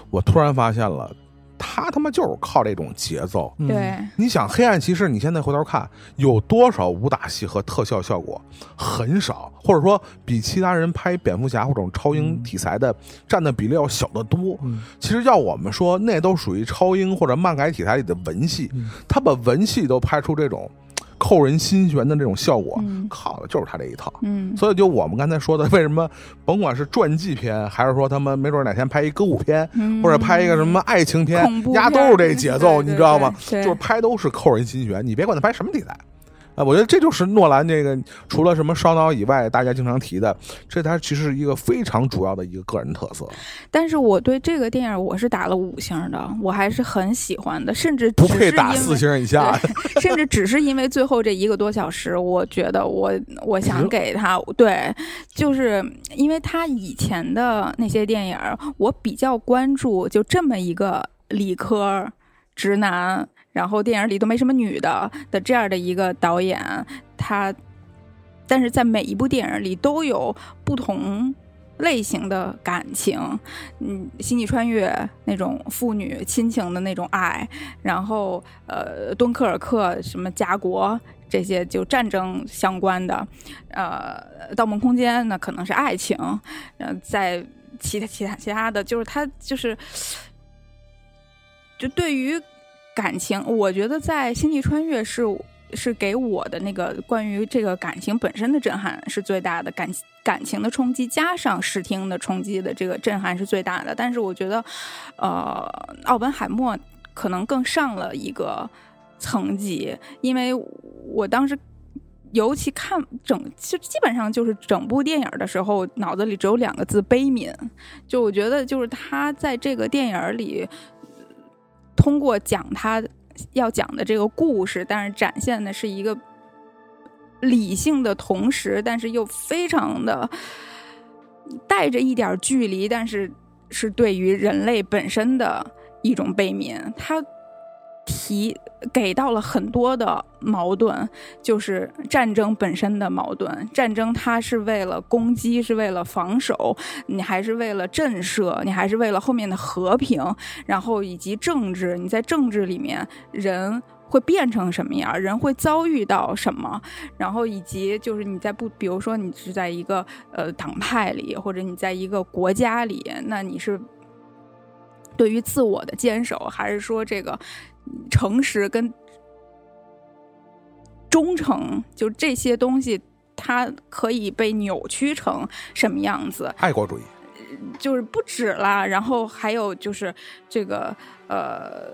我突然发现了。他他妈就是靠这种节奏。对，你想《黑暗骑士》，你现在回头看，有多少武打戏和特效效果？很少，或者说比其他人拍蝙蝠侠或者超英题材的占的比例要小得多。其实要我们说，那都属于超英或者漫改题材里的文戏，他把文戏都拍出这种。扣人心弦的这种效果，靠的就是他这一套。嗯，所以就我们刚才说的，为什么甭管是传记片，还是说他们没准哪天拍一歌舞片，或者拍一个什么爱情片，压都是这节奏，你知道吗？就是拍都是扣人心弦，你别管他拍什么题材。啊，我觉得这就是诺兰这个除了什么烧脑以外，大家经常提的，这他其实是一个非常主要的一个个人特色。但是我对这个电影我是打了五星的，我还是很喜欢的，甚至不配打四星以下。甚至只是因为最后这一个多小时，我觉得我我想给他对，就是因为他以前的那些电影，我比较关注就这么一个理科直男。然后电影里都没什么女的的这样的一个导演，他，但是在每一部电影里都有不同类型的感情，嗯，星际穿越那种父女亲情的那种爱，然后呃，敦刻尔克什么家国这些就战争相关的，呃，盗梦空间那可能是爱情，呃，在其他其他其他的就是他就是，就对于。感情，我觉得在《星际穿越》是是给我的那个关于这个感情本身的震撼是最大的，感感情的冲击加上视听的冲击的这个震撼是最大的。但是我觉得，呃，奥本海默可能更上了一个层级，因为我当时。尤其看整，就基本上就是整部电影的时候，脑子里只有两个字：悲悯。就我觉得，就是他在这个电影里，通过讲他要讲的这个故事，但是展现的是一个理性的同时，但是又非常的带着一点距离，但是是对于人类本身的一种悲悯。他。提给到了很多的矛盾，就是战争本身的矛盾。战争它是为了攻击，是为了防守，你还是为了震慑，你还是为了后面的和平，然后以及政治。你在政治里面，人会变成什么样？人会遭遇到什么？然后以及就是你在不，比如说你是在一个呃党派里，或者你在一个国家里，那你是对于自我的坚守，还是说这个？诚实跟忠诚，就这些东西，它可以被扭曲成什么样子？爱国主义就是不止啦，然后还有就是这个呃，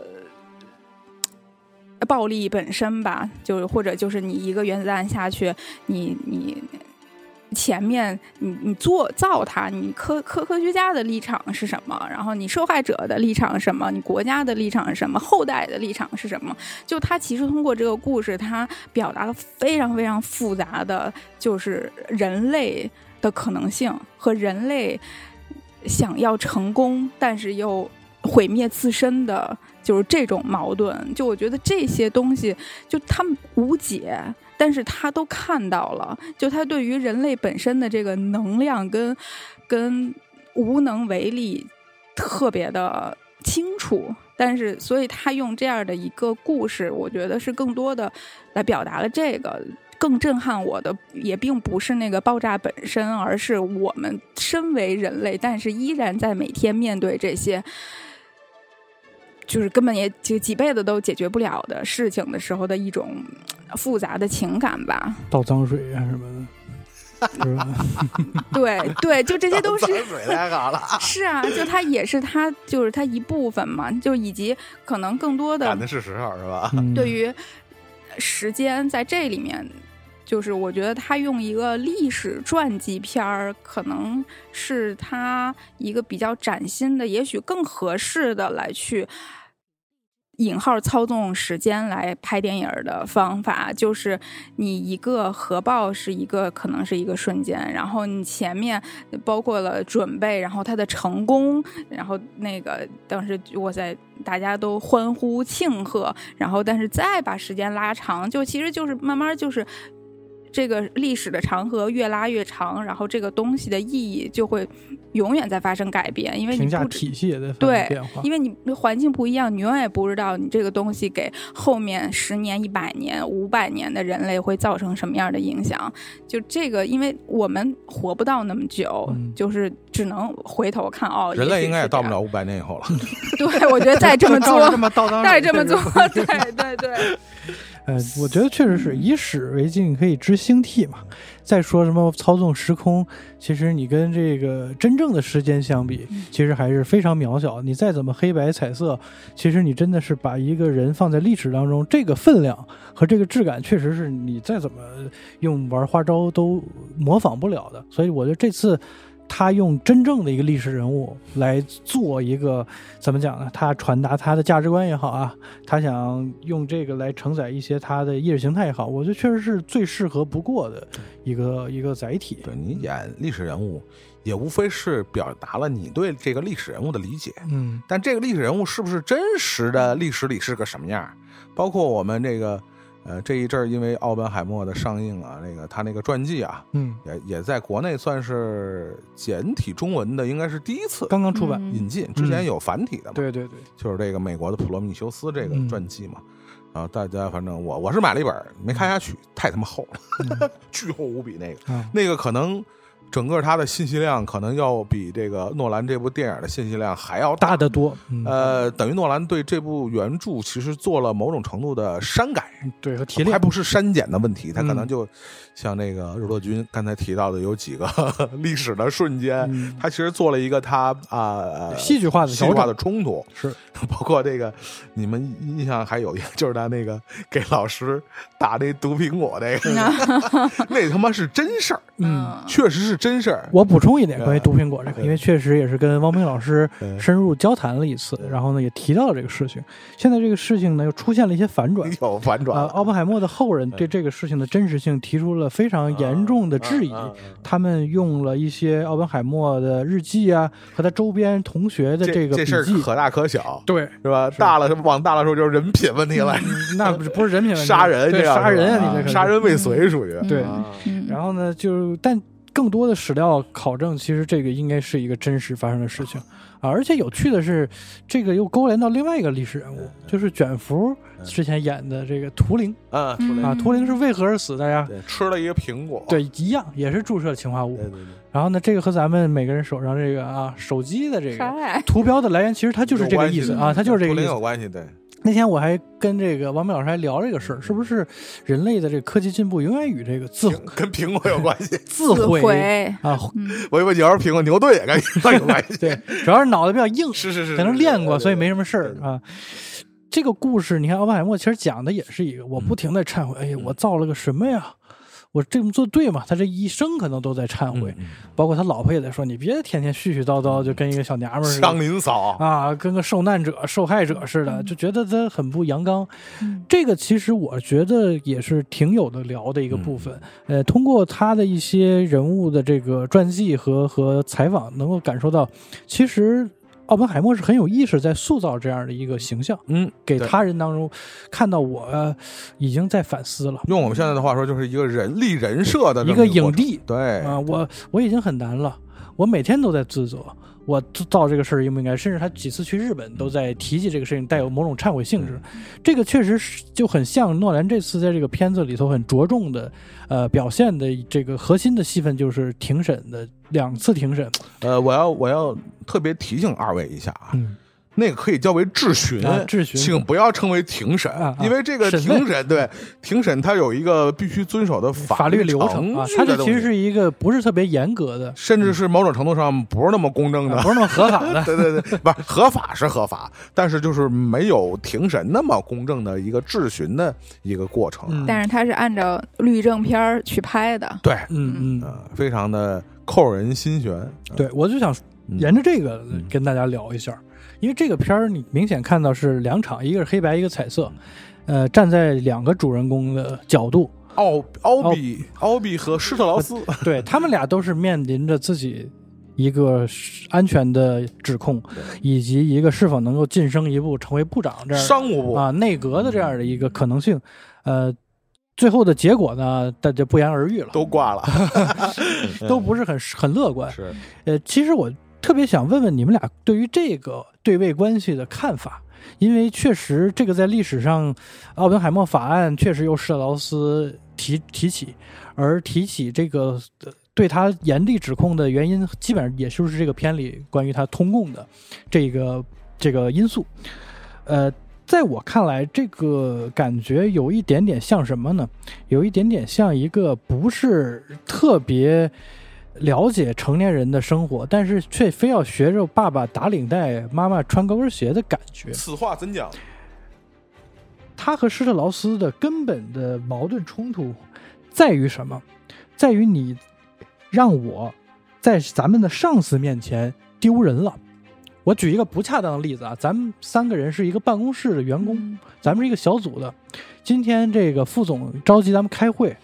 暴力本身吧，就是或者就是你一个原子弹下去，你你。前面你你做造它，你科科科学家的立场是什么？然后你受害者的立场是什么？你国家的立场是什么？后代的立场是什么？就他其实通过这个故事，他表达了非常非常复杂的，就是人类的可能性和人类想要成功，但是又毁灭自身的，就是这种矛盾。就我觉得这些东西，就他们无解。但是他都看到了，就他对于人类本身的这个能量跟跟无能为力特别的清楚。但是，所以他用这样的一个故事，我觉得是更多的来表达了这个。更震撼我的也并不是那个爆炸本身，而是我们身为人类，但是依然在每天面对这些。就是根本也就几辈子都解决不了的事情的时候的一种复杂的情感吧，倒脏水啊什么的，是吧？对对，就这些都是水太好了。是啊，就它也是它，就是它一部分嘛，就以及可能更多的，赶的是时候是吧？对于时间在这里面，就是我觉得他用一个历史传记片儿，可能是他一个比较崭新的，也许更合适的来去。引号操纵时间来拍电影的方法，就是你一个核爆是一个可能是一个瞬间，然后你前面包括了准备，然后它的成功，然后那个当时我在，大家都欢呼庆贺，然后但是再把时间拉长，就其实就是慢慢就是。这个历史的长河越拉越长，然后这个东西的意义就会永远在发生改变，因为评价体系也在发生变化，因为你环境不一样，你永远也不知道你这个东西给后面十年、一百年、五百年的人类会造成什么样的影响。就这个，因为我们活不到那么久，就是只能回头看哦。人类应该也到不了五百年以后了。对，我觉得再这么做，再这么做，对对对。呃，我觉得确实是以史为镜，可以知兴替嘛。再说什么操纵时空，其实你跟这个真正的时间相比，其实还是非常渺小。你再怎么黑白彩色，其实你真的是把一个人放在历史当中，这个分量和这个质感，确实是你再怎么用玩花招都模仿不了的。所以我觉得这次。他用真正的一个历史人物来做一个怎么讲呢？他传达他的价值观也好啊，他想用这个来承载一些他的意识形态也好，我觉得确实是最适合不过的一个一个载体。对你演历史人物，也无非是表达了你对这个历史人物的理解。嗯，但这个历史人物是不是真实的历史里是个什么样？包括我们这个。呃，这一阵儿因为奥本海默的上映啊，那个他那个传记啊，嗯，也也在国内算是简体中文的，应该是第一次刚刚出版引进，之前有繁体的嘛，对对对，就是这个美国的普罗米修斯这个传记嘛，啊，大家反正我我是买了一本，没看下去，太他妈厚了，巨厚无比那个，那个可能整个它的信息量可能要比这个诺兰这部电影的信息量还要大大得多。嗯，呃，等于诺兰对这部原著其实做了某种程度的删改，对和提炼还不是删减的问题，他可能嗯就像那个日落君刚才提到的，有几个 历史的瞬间，嗯他其实做了一个他啊、呃戏剧化的戏剧化的冲突，是 包括这个你们印象还有一个就是他那个给老师打那毒苹果那个，那他妈是真事儿，嗯。确实是真事儿。我补充一点关于毒苹果这个，对因为确实也是跟汪冰老师深入交谈了一次，然后呢也提到了这个事情。现在这个事情呢又出现了一些反转，有反转奥本海默的后人对这个事情的真实性提出了非常严重的质疑。他们用了一些奥本海默的日记啊，和他周边同学的这个笔记。事儿可大可小，对，是吧？大了往大了说就是人品问题了，嗯那不是不是人品问题，杀人对这样杀人啊！你这是杀人未遂属于。对。嗯啊。嗯。然后呢，就但更多的史料考证，其实这个应该是一个真实发生的事情。啊。而且有趣的是，这个又勾连到另外一个历史人物，就是卷福之前演的这个图灵啊。图灵是为何而死？大家对，吃了一个苹果，对一样，也是注射氰化物对。对对，然后呢，这个和咱们每个人手上这个啊手机的这个，图标的来源，其实它就是这个意思啊，它就是这个有关系，对，那天我还跟这个王明老师还聊这个事儿，是不是人类的这个科技进步永远与这个自跟苹果有关系。自毁毁，啊？嗯 我以为你要是苹果，牛顿也跟有关系。对，主要是脑袋比较硬，是是是，可能练过，所以没什什么事儿啊。这个故事，你看奥本海默其实讲的也是一个，我不停的忏悔，哎呀，我造了个什么呀？我这么做对吗？他这一生可能都在忏悔，嗯包括他老婆也在说，你别天天絮絮叨叨，就跟一个小娘们儿似祥的林嫂，啊，跟个受难者、受害者似的，就觉得他很不阳刚。嗯。这个其实我觉得也是挺有的聊的一个部分。呃，通过他的一些人物的这个传记和和采访，能够感受到，其实奥本海默是很有意识在塑造这样的一个形象，嗯，给他人当中看到我、呃已经在反思了。用我们现在的话说，就是一个人立人设的一个影帝。对。啊、我我已经很难了，我每天都在自责，我造这个事儿应不应该？甚至他几次去日本都在提及这个事情，带有某种忏悔性质。这个确实是就很像诺兰这次在这个片子里头很着重的，呃，表现的这个核心的戏份就是庭审的两次庭审。呃，我要我要特别提醒二位一下啊，嗯，那个可以叫为质询，啊质询。请不要称为庭审，啊啊。因为这个庭审对庭审它有一个必须遵守的法律流程啊，它这其实是一个不是特别严格的，甚至是某种程度上不是那么公正的。啊。不是那么合法的。对对对，不是合法是合法，但是就是没有庭审那么公正的一个质询的一个过程。嗯。但是它是按照律政片儿去拍的，对，嗯嗯，呃，非常的扣人心弦。对，我就想嗯。沿着这个嗯。跟大家聊一下，因为这个片儿你明显看到是两场，一个是黑白，一个彩色，呃，站在两个主人公的角度，奥奥比奥比和施特劳斯，对他们俩都是面临着自己一个安全的指控，以及一个是否能够晋升一步成为部长这样 商务部啊内阁的这样的一个可能性，呃。最后的结果呢，大家不言而喻了，都挂了，都不是很很乐观。是呃，其实我特别想问问你们俩对于这个对位关系的看法，因为确实这个在历史上，奥本海默法案确实由施特劳斯提提起，而提起这个、对他严厉指控的原因，基本上也就是这个片里关于他通共的这个这个因素。呃，在我看来，这个感觉有一点点像什么呢？有一点点像一个不是特别了解成年人的生活，但是却非要学着爸爸打领带、妈妈穿高跟鞋的感觉。此话怎讲？他和施特劳斯的根本的矛盾冲突在于什么？在于你让我在咱们的上司面前丢人了。我举一个不恰当的例子啊，咱们三个人是一个办公室的员工，嗯咱们是一个小组的。今天这个副总召集咱们开会，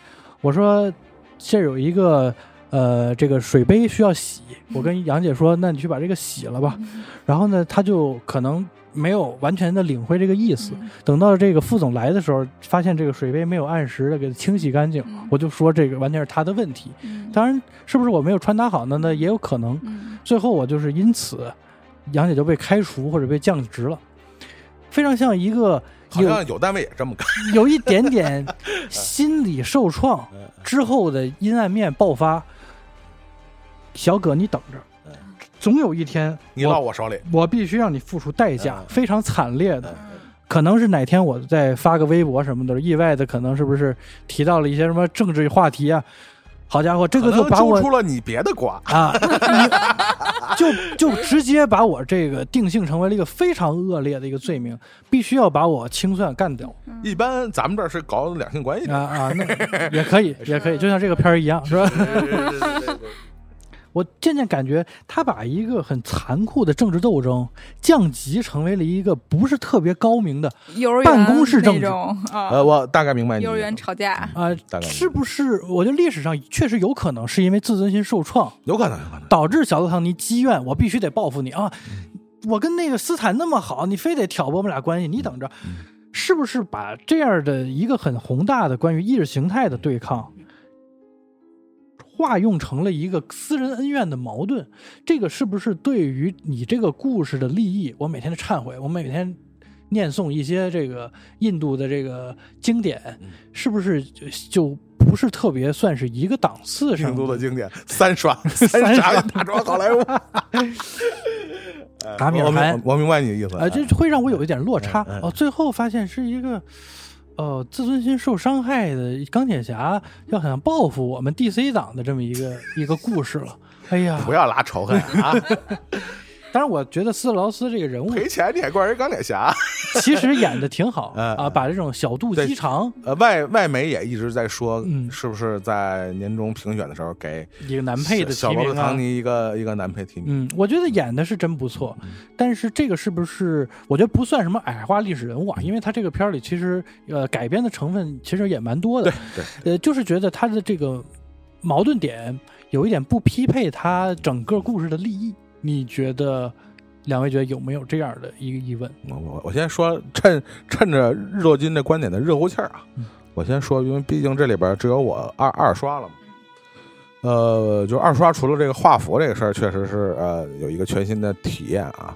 我说这儿有一个呃这个水杯需要洗，我跟杨姐说，那你去把这个洗了吧。然后呢，他就可能没有完全的领会这个意思。嗯等到这个副总来的时候，发现这个水杯没有按时的给清洗干净，嗯我就说这个完全是他的问题。嗯当然，是不是我没有穿搭好呢？那也有可能。嗯最后我就是因此，杨姐就被开除或者被降职了，非常像一个好有像有单位也这么干。有一点点 心理受创嗯之后的阴暗面爆发。小葛，你等着。嗯，总有一天你落我手里，我必须让你付出代价嗯，非常惨烈的。嗯。可能是哪天我再发个微博什么的，意外的可能是不是提到了一些什么政治话题啊？好家伙，这个就把我揪出了你别的瓜，啊，你 就就直接把我这个定性成为了一个非常恶劣的一个罪名，必须要把我清算干掉。一般咱们这儿是搞两性关系的，啊啊！那也可以，也可以，就像这个片儿一样，是吧？我渐渐感觉他把一个很残酷的政治斗争降级成为了一个不是特别高明的办公室政治。呃，我大概明白你幼儿园吵架，啊、是不是？我觉得历史上确实有可能是因为自尊心受创，有可能，有可能。导致小泽唐尼积怨，我必须得报复你啊！我跟那个斯坦那么好，你非得挑拨我们俩关系，你等着，是不是把这样的一个很宏大的关于意识形态的对抗，化用成了一个私人恩怨的矛盾？这个是不是对于你这个故事的利益？我每天的忏悔，我每天念诵一些这个印度的这个经典，是不是就就不是特别算是一个档次上印度的经典三刷，三刷 大壮好莱坞。哎达米尔我明汗我明白你的意思啊，这会让我有一点落差哦。最后发现是一个，呃，自尊心受伤害的钢铁侠要想报复我们 DC 党的这么一个一个故事了。哎呀，不要拉仇恨啊！当然我觉得斯劳斯这个人物赔钱你还怪人钢铁侠？其实演的挺好 嗯啊，把这种小肚鸡肠呃，外外媒也一直在说，嗯是不是在年终评选的时候给一个男配的小罗伯特唐。尼一个一个男配提名？嗯，我觉得演的是真不错，嗯但是这个是不是我觉得不算什么矮化历史人物啊？因为他这个片儿里其实呃改编的成分其实也蛮多的对，对，呃，就是觉得他的这个矛盾点有一点不匹配他整个故事的利益。你觉得两位觉得有没有这样的一个疑问？我我我先说，趁趁着日落金这观点的热乎气儿啊，嗯我先说，因为毕竟这里边只有我二二刷了嘛。呃，就二刷除了这个画幅这个事儿，确实是呃有一个全新的体验啊。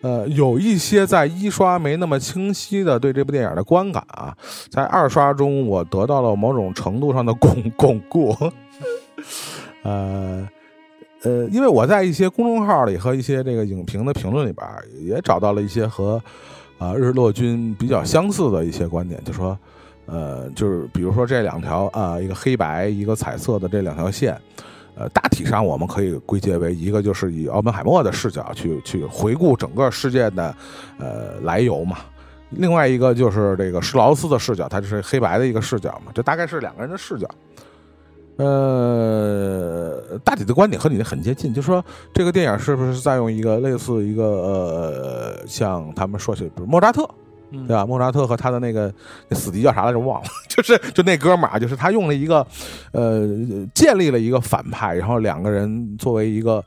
呃，有一些在一刷没那么清晰的对这部电影的观感啊，在二刷中我得到了某种程度上的巩巩固。呃呃，因为我在一些公众号里和一些这个影评的评论里边也找到了一些和啊、日落君比较相似的一些观点，就说呃，就是比如说这两条啊、一个黑白一个彩色的这两条线。呃，大体上我们可以归结为一个就是以奥本海默的视角去去回顾整个事件的呃来由嘛，另外一个就是这个施劳斯的视角，它就是黑白的一个视角嘛，这大概是两个人的视角。呃，大体的观点和你的很接近，就是说这个电影是不是在用一个类似一个呃，像他们说起，比如莫扎特，嗯对吧？莫扎特和他的那个那死敌叫啥来着？忘了，就是就那哥们儿啊，就是他用了一个呃，建立了一个反派，然后两个人作为一个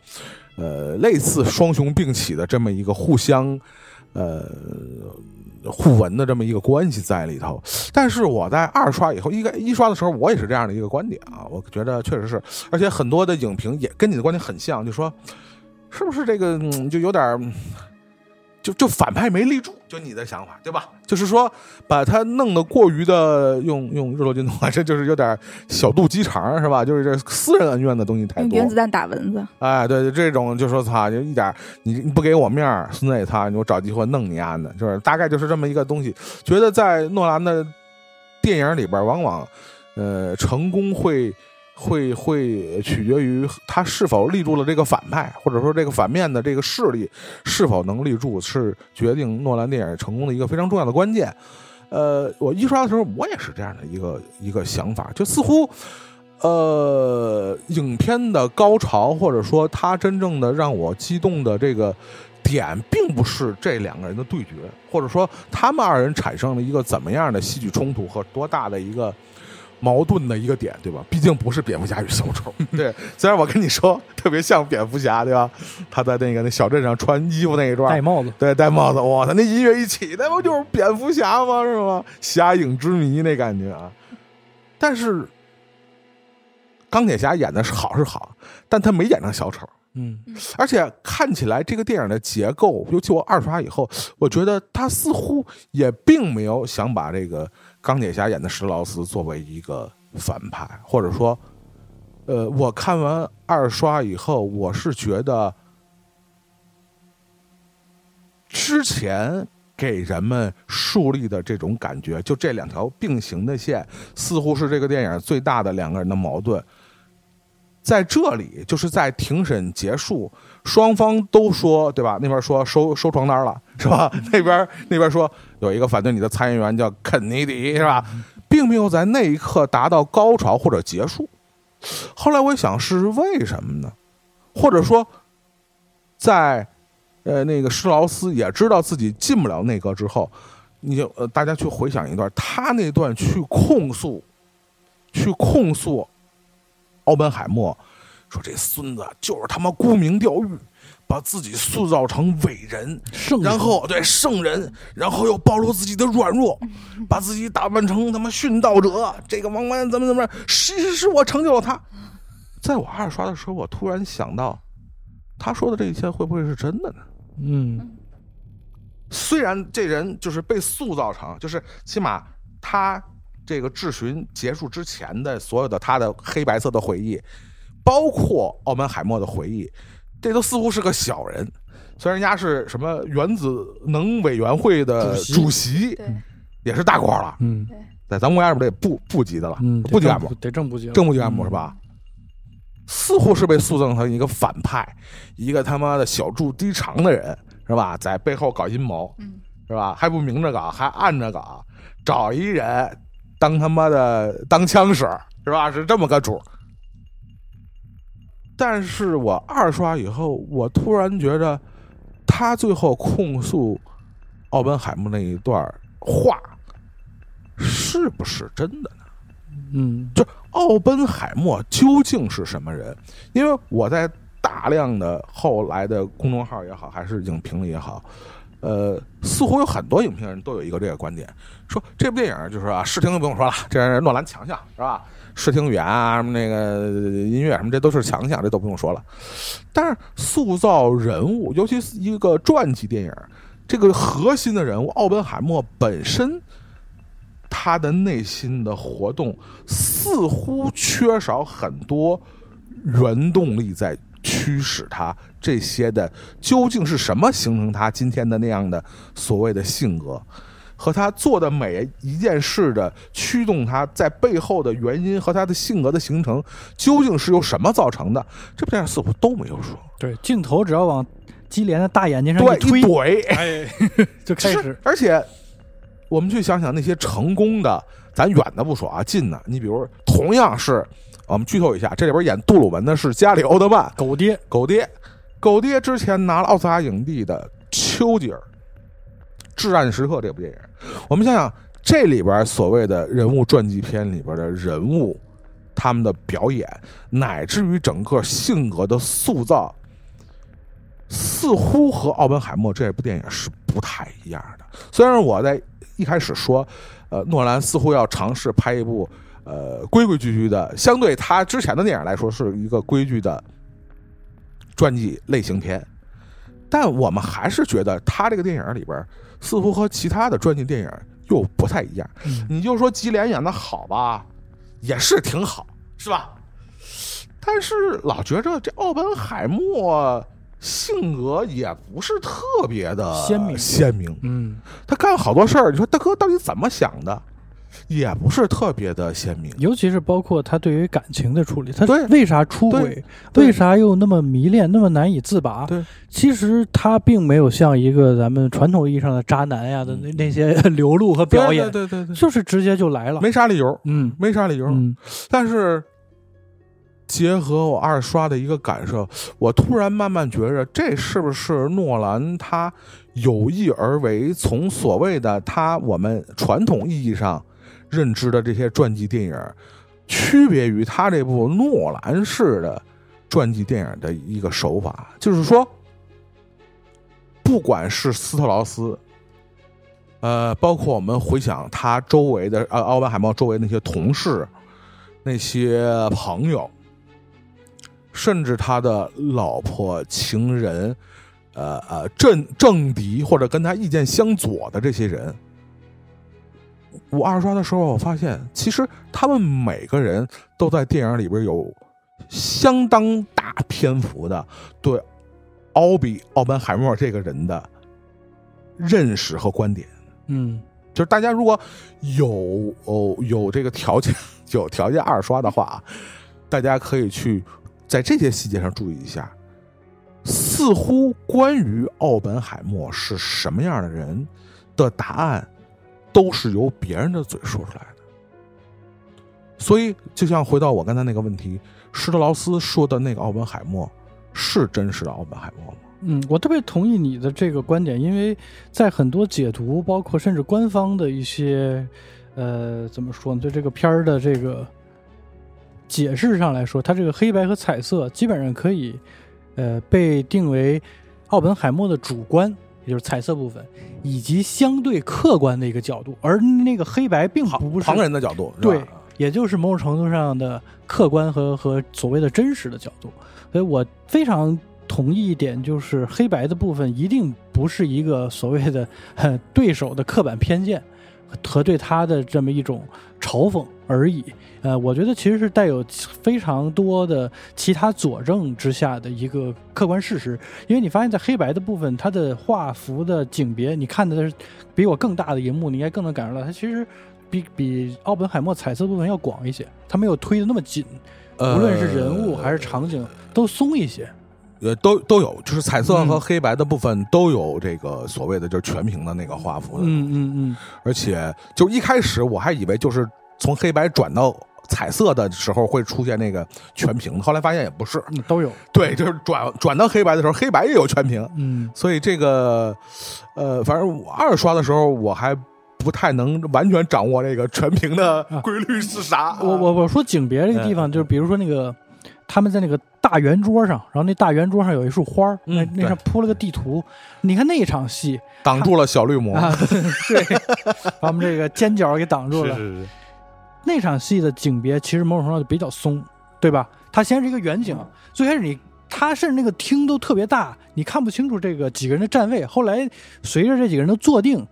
呃类似双雄并起的这么一个互相呃互文的这么一个关系在里头。但是我在二刷以后，一个一刷的时候，我也是这样的一个观点啊，我觉得确实是，而且很多的影评也跟你的观点很像，就说是不是这个，就有点。就就反派没立住，就你的想法对吧？就是说把他弄得过于的用用日落金的话，这就是有点小肚鸡肠是吧？就是这私人恩怨的东西太多用原。子弹打蚊子，哎，对对，这种就说他，就一点你你不给我面儿，孙子他，我找机会弄你丫的，就是大概就是这么一个东西。觉得在诺兰的电影里边，往往呃成功会会会取决于他是否立住了这个反派，或者说这个反面的这个势力是否能立住，是决定诺兰电影成功的一个非常重要的关键。呃，我一刷的时候，我也是这样的一个一个想法，就似乎，呃，影片的高潮，或者说他真正的让我激动的这个点，并不是这两个人的对决，或者说他们二人产生了一个怎么样的戏剧冲突和多大的一个矛盾的一个点，对吧？毕竟不是蝙蝠侠与小丑。对，虽然我跟你说特别像蝙蝠侠，对吧？他在那个那小镇上穿衣服那一段，戴帽子，对，戴帽子，哇，他那音乐一起，那不就是蝙蝠侠吗？是吗？侠影之谜那感觉啊。但是钢铁侠演的是好是好，但他没演成小丑，嗯而且看起来这个电影的结构，尤其我二刷以后，我觉得他似乎也并没有想把这个钢铁侠演的施劳斯作为一个反派，或者说呃，我看完二刷以后，我是觉得之前给人们树立的这种感觉，就这两条并行的线，似乎是这个电影最大的两个人的矛盾。在这里，就是在庭审结束，双方都说，对吧？那边说收收床单了，是吧？那边那边说有一个反对你的参议员叫肯尼迪，是吧？并没有在那一刻达到高潮或者结束。后来我想是为什么呢？或者说，在呃那个施劳斯也知道自己进不了内阁之后，你就呃大家去回想一段他那段去控诉，去控诉奥本海默，说这孙子就是他妈沽名钓誉，把自己塑造成伟人，圣人然后对圣人，然后又暴露自己的软弱，把自己打扮成他妈殉道者，这个王八怎么怎么，是是是我成就了他。在我二刷的时候，我突然想到，他说的这一切会不会是真的呢？嗯虽然这人就是被塑造成，就是起码他这个质询结束之前的所有的他的黑白色的回忆，包括奥本海默的回忆，这都似乎是个小人。虽然人家是什么原子能委员会的主席主席，对，也是大官了，嗯在咱们国家里边得部部级的了，嗯，部级干部，得正部级了，正部级干部是吧？似乎是被塑造成一个反派，一个他妈的小肚鸡肠的人，是吧？在背后搞阴谋，嗯是吧？还不明着搞，还暗着搞，找一人当他妈的当枪使，是吧？是这么个主儿。但是我二刷以后，我突然觉得，他最后控诉奥本海默那一段话，是不是真的呢？嗯就奥本海默究竟是什么人？因为我在大量的后来的公众号也好，还是影评里也好，呃，似乎有很多影评人都有一个这个观点，说这部电影就是啊，视听不用说了，这是诺兰强项是吧？视听语言啊，什么那个音乐什么，这都是强项，这都不用说了。但是塑造人物，尤其是一个传记电影，这个核心的人物奥本海默本身，他的内心的活动似乎缺少很多原动力在驱使他这些的，究竟是什么形成他今天的那样的所谓的性格？和他做的每一件事的驱动，他在背后的原因和他的性格的形成，究竟是由什么造成的？这部电影似乎都没有说。对，镜头只要往基连的大眼睛上一，推一，怼，哎，就开始，而且我们去想想那些成功的，咱远的不说啊，近的，你比如同样是，我们剧透一下，这里边演杜鲁门的是加里奥德曼，狗爹，狗爹，狗爹之前拿了奥斯卡影帝的丘吉尔，《至暗时刻》这部电影，我们想想这里边所谓的人物传记片里边的人物，他们的表演，乃至于整个性格的塑造，似乎和奥本海默这部电影是不太一样的。虽然我在一开始说，呃，诺兰似乎要尝试拍一部呃规规矩矩的，相对他之前的电影来说是一个规矩的传记类型片，但我们还是觉得他这个电影里边似乎和其他的传记电影又不太一样。嗯你就说吉连演的好吧，也是挺好，是吧？但是老觉着这奥本海默性格也不是特别的鲜明鲜明。嗯，他干好多事儿，你说大哥到底怎么想的，也不是特别的鲜明。尤其是包括他对于感情的处理，他对为啥出轨，为啥又那么迷恋，那么难以自拔？对，其实他并没有像一个咱们传统意义上的渣男呀的那那些 流露和表演，对对对对，就是直接就来了。没啥理由，嗯没啥理由。嗯但是结合我二刷的一个感受，我突然慢慢觉着，这是不是诺兰他有意而为，从所谓的他我们传统意义上认知的这些传记电影，区别于他这部诺兰式的传记电影的一个手法，就是说，不管是斯特劳斯。呃，包括我们回想他周围的呃奥本海默周围那些同事、那些朋友，甚至他的老婆、情人，呃呃政政敌或者跟他意见相左的这些人，我二刷的时候，我发现其实他们每个人都在电影里边有相当大篇幅的对奥比奥本海默这个人的认识和观点。嗯就是大家如果有哦有这个条件有条件二刷的话，大家可以去在这些细节上注意一下。似乎关于奥本海默是什么样的人的答案，都是由别人的嘴说出来的。所以，就像回到我刚才那个问题，施特劳斯说的那个奥本海默是真实的奥本海默吗？嗯，我特别同意你的这个观点，因为在很多解读，包括甚至官方的一些，呃，怎么说呢？对这个片儿的这个解释上来说，它这个黑白和彩色基本上可以，呃，被定为奥本海默的主观，也就是彩色部分，以及相对客观的一个角度，而那个黑白并不是旁人的角度，对，也就是某种程度上的客观和和所谓的真实的角度。所以我非常同意一点，就是黑白的部分一定不是一个所谓的呃 对手的刻板偏见和对他的这么一种嘲讽而已。呃，我觉得其实是带有非常多的其他佐证之下的一个客观事实，因为你发现在黑白的部分，它的画幅的景别，你看的是比我更大的荧幕，你应该更能感受到它其实比比奥本海默彩色部分要广一些，它没有推的那么紧，呃无论是人物还是场景都松一些。呃，都都有，就是彩色和嗯黑白的部分都有这个所谓的就是全屏的那个画幅的，嗯嗯嗯，而且就一开始我还以为就是从黑白转到彩色的时候会出现那个全屏，后来发现也不是，嗯都有。对，就是转转到黑白的时候，黑白也有全屏，嗯。所以这个呃，反正我二刷的时候我还不太能完全掌握这个全屏的规律是啥，我我我说景别这个地方，就是比如说那个他们在那个大圆桌上，然后那大圆桌上有一束花儿，那嗯那上铺了个地图。你看那场戏。挡住了小绿魔，啊，对，把我们这个尖角给挡住了。是那场戏的景别其实某种程度上就比较松，对吧？它先是一个远景，最开始你它甚至那个厅都特别大，你看不清楚这个几个人的站位。后来随着这几个人的坐定，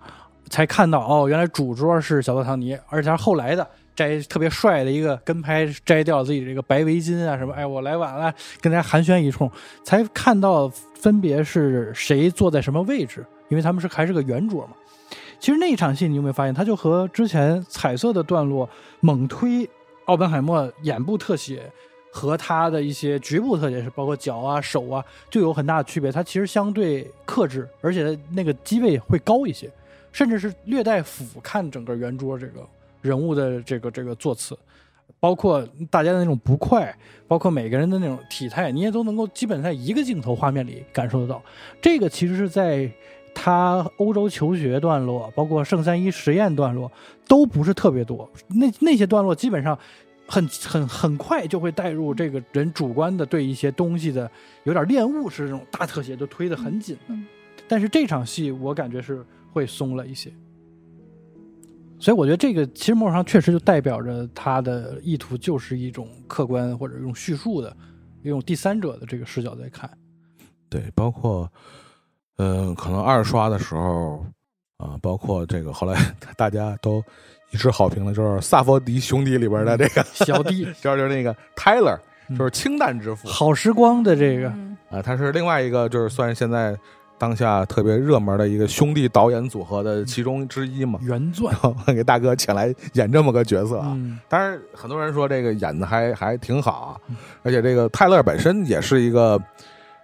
才看到哦，原来主桌是小泽唐尼，而且他是后来的。摘特别帅的一个跟拍，摘掉自己这个白围巾啊什么，哎，我来晚了，跟大家寒暄一通，才看到分别是谁坐在什么位置，因为他们是还是个圆桌嘛。其实那一场戏你有没有发现，它就和之前彩色的段落猛推奥本海默眼部特写和他的一些局部特写，是包括脚啊、手啊，就有很大的区别。它其实相对克制，而且那个机位会高一些，甚至是略带俯瞰整个圆桌这个人物的这个这个座次。包括大家的那种不快，包括每个人的那种体态，你也都能够基本在一个镜头画面里感受得到。这个其实是在他欧洲求学段落，包括圣三一实验段落，都不是特别多。那那些段落基本上很很很快就会带入这个人主观的对一些东西的有点恋物式这种大特写，就推得很紧的。嗯但是这场戏我感觉是会松了一些。所以我觉得这个其实某种上确实就代表着他的意图就是一种客观或者一种叙述的，一种第三者的这个视角在看。对，包括，嗯、可能二刷的时候啊，包括这个后来 大家都一致好评的，就是萨佛迪兄弟里边的这个小弟 就是就是那个 Tyler，嗯就是氢弹之父。好时光的这个，嗯啊，他是另外一个就是算现在当下特别热门的一个兄弟导演组合的其中之一嘛，原钻 给大哥请来演这么个角色啊。嗯。当然，很多人说这个演的还还挺好啊，而且这个泰勒本身也是一个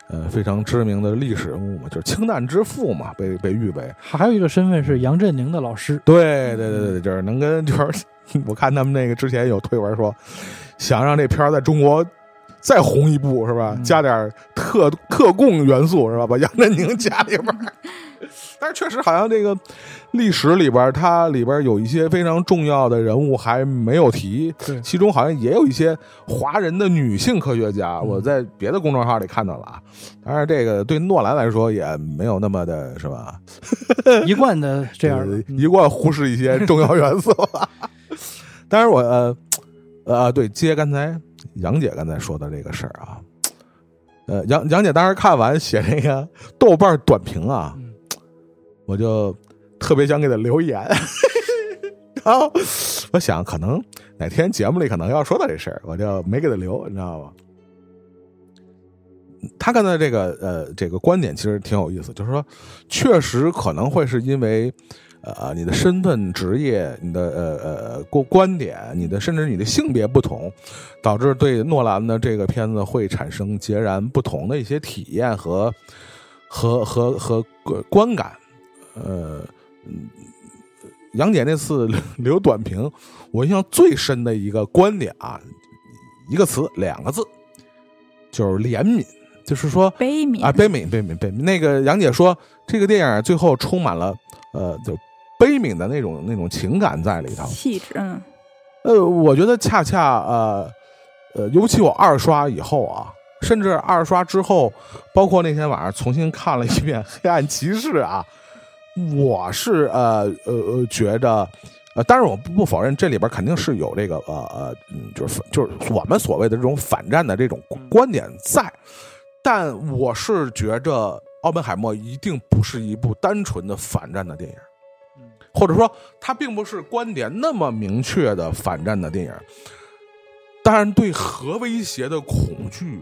呃非常知名的历史人物嘛，就是氢弹之父嘛，被被誉为。还有一个身份是杨振宁的老师。对对对对，就是能跟就是 我看他们那个之前有推文说，想让这片儿在中国再红一部是吧？嗯加点特特供元素是吧？把杨振宁加里边儿。但是确实好像这个历史里边，它里边有一些非常重要的人物还没有提，对其中好像也有一些华人的女性科学家，嗯我在别的公众号里看到了啊。当然，这个对诺兰来说也没有那么的是吧？一贯的这样一贯忽视一些重要元素。当然我，呃呃，对，接刚才杨姐刚才说的这个事儿啊，呃，杨杨姐当时看完写那个豆瓣短评啊，嗯我就特别想给他留言，然后我想可能哪天节目里可能要说到这事儿，我就没给他留，你知道吗？他刚才这个呃这个观点其实挺有意思，就是说，确实可能会是因为呃你的身份、职业、你的呃呃观观点、你的甚至你的性别不同，导致对诺兰的这个片子会产生截然不同的一些体验和和和和观感。呃，杨姐那次 留短评，我印象最深的一个观点啊，一个词，两个字，就是怜悯。就是说悲悯啊，悲悯，悲悯，悲悯。那个杨姐说，这个电影最后充满了呃，就悲悯的那种那种情感在里头，气质。嗯，呃，我觉得恰恰呃呃，尤其我二刷以后啊，甚至二刷之后，包括那天晚上重新看了一遍《黑暗骑士》啊，我是呃呃呃觉得，呃，当然我不不否认这里边肯定是有这个呃呃，嗯，就是就是我们所谓的这种反战的这种观点在。但我是觉着《奥本海默》一定不是一部单纯的反战的电影，或者说它并不是观点那么明确的反战的电影。当然，对核威胁的恐惧，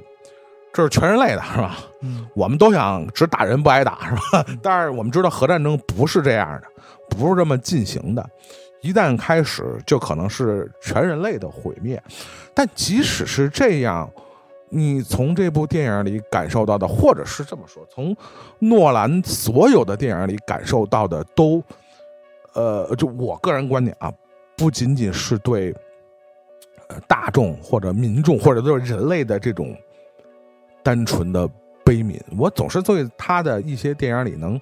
这是全人类的，是吧？嗯，我们都想只打人不挨打，是吧？但是我们知道核战争不是这样的，不是这么进行的。一旦开始，就可能是全人类的毁灭。但即使是这样。你从这部电影里感受到的，或者是这么说，从诺兰所有的电影里感受到的，都，呃，就我个人观点啊，不仅仅是对，呃，大众或者民众或者都是人类的这种单纯的悲悯，我总是对他的一些电影里能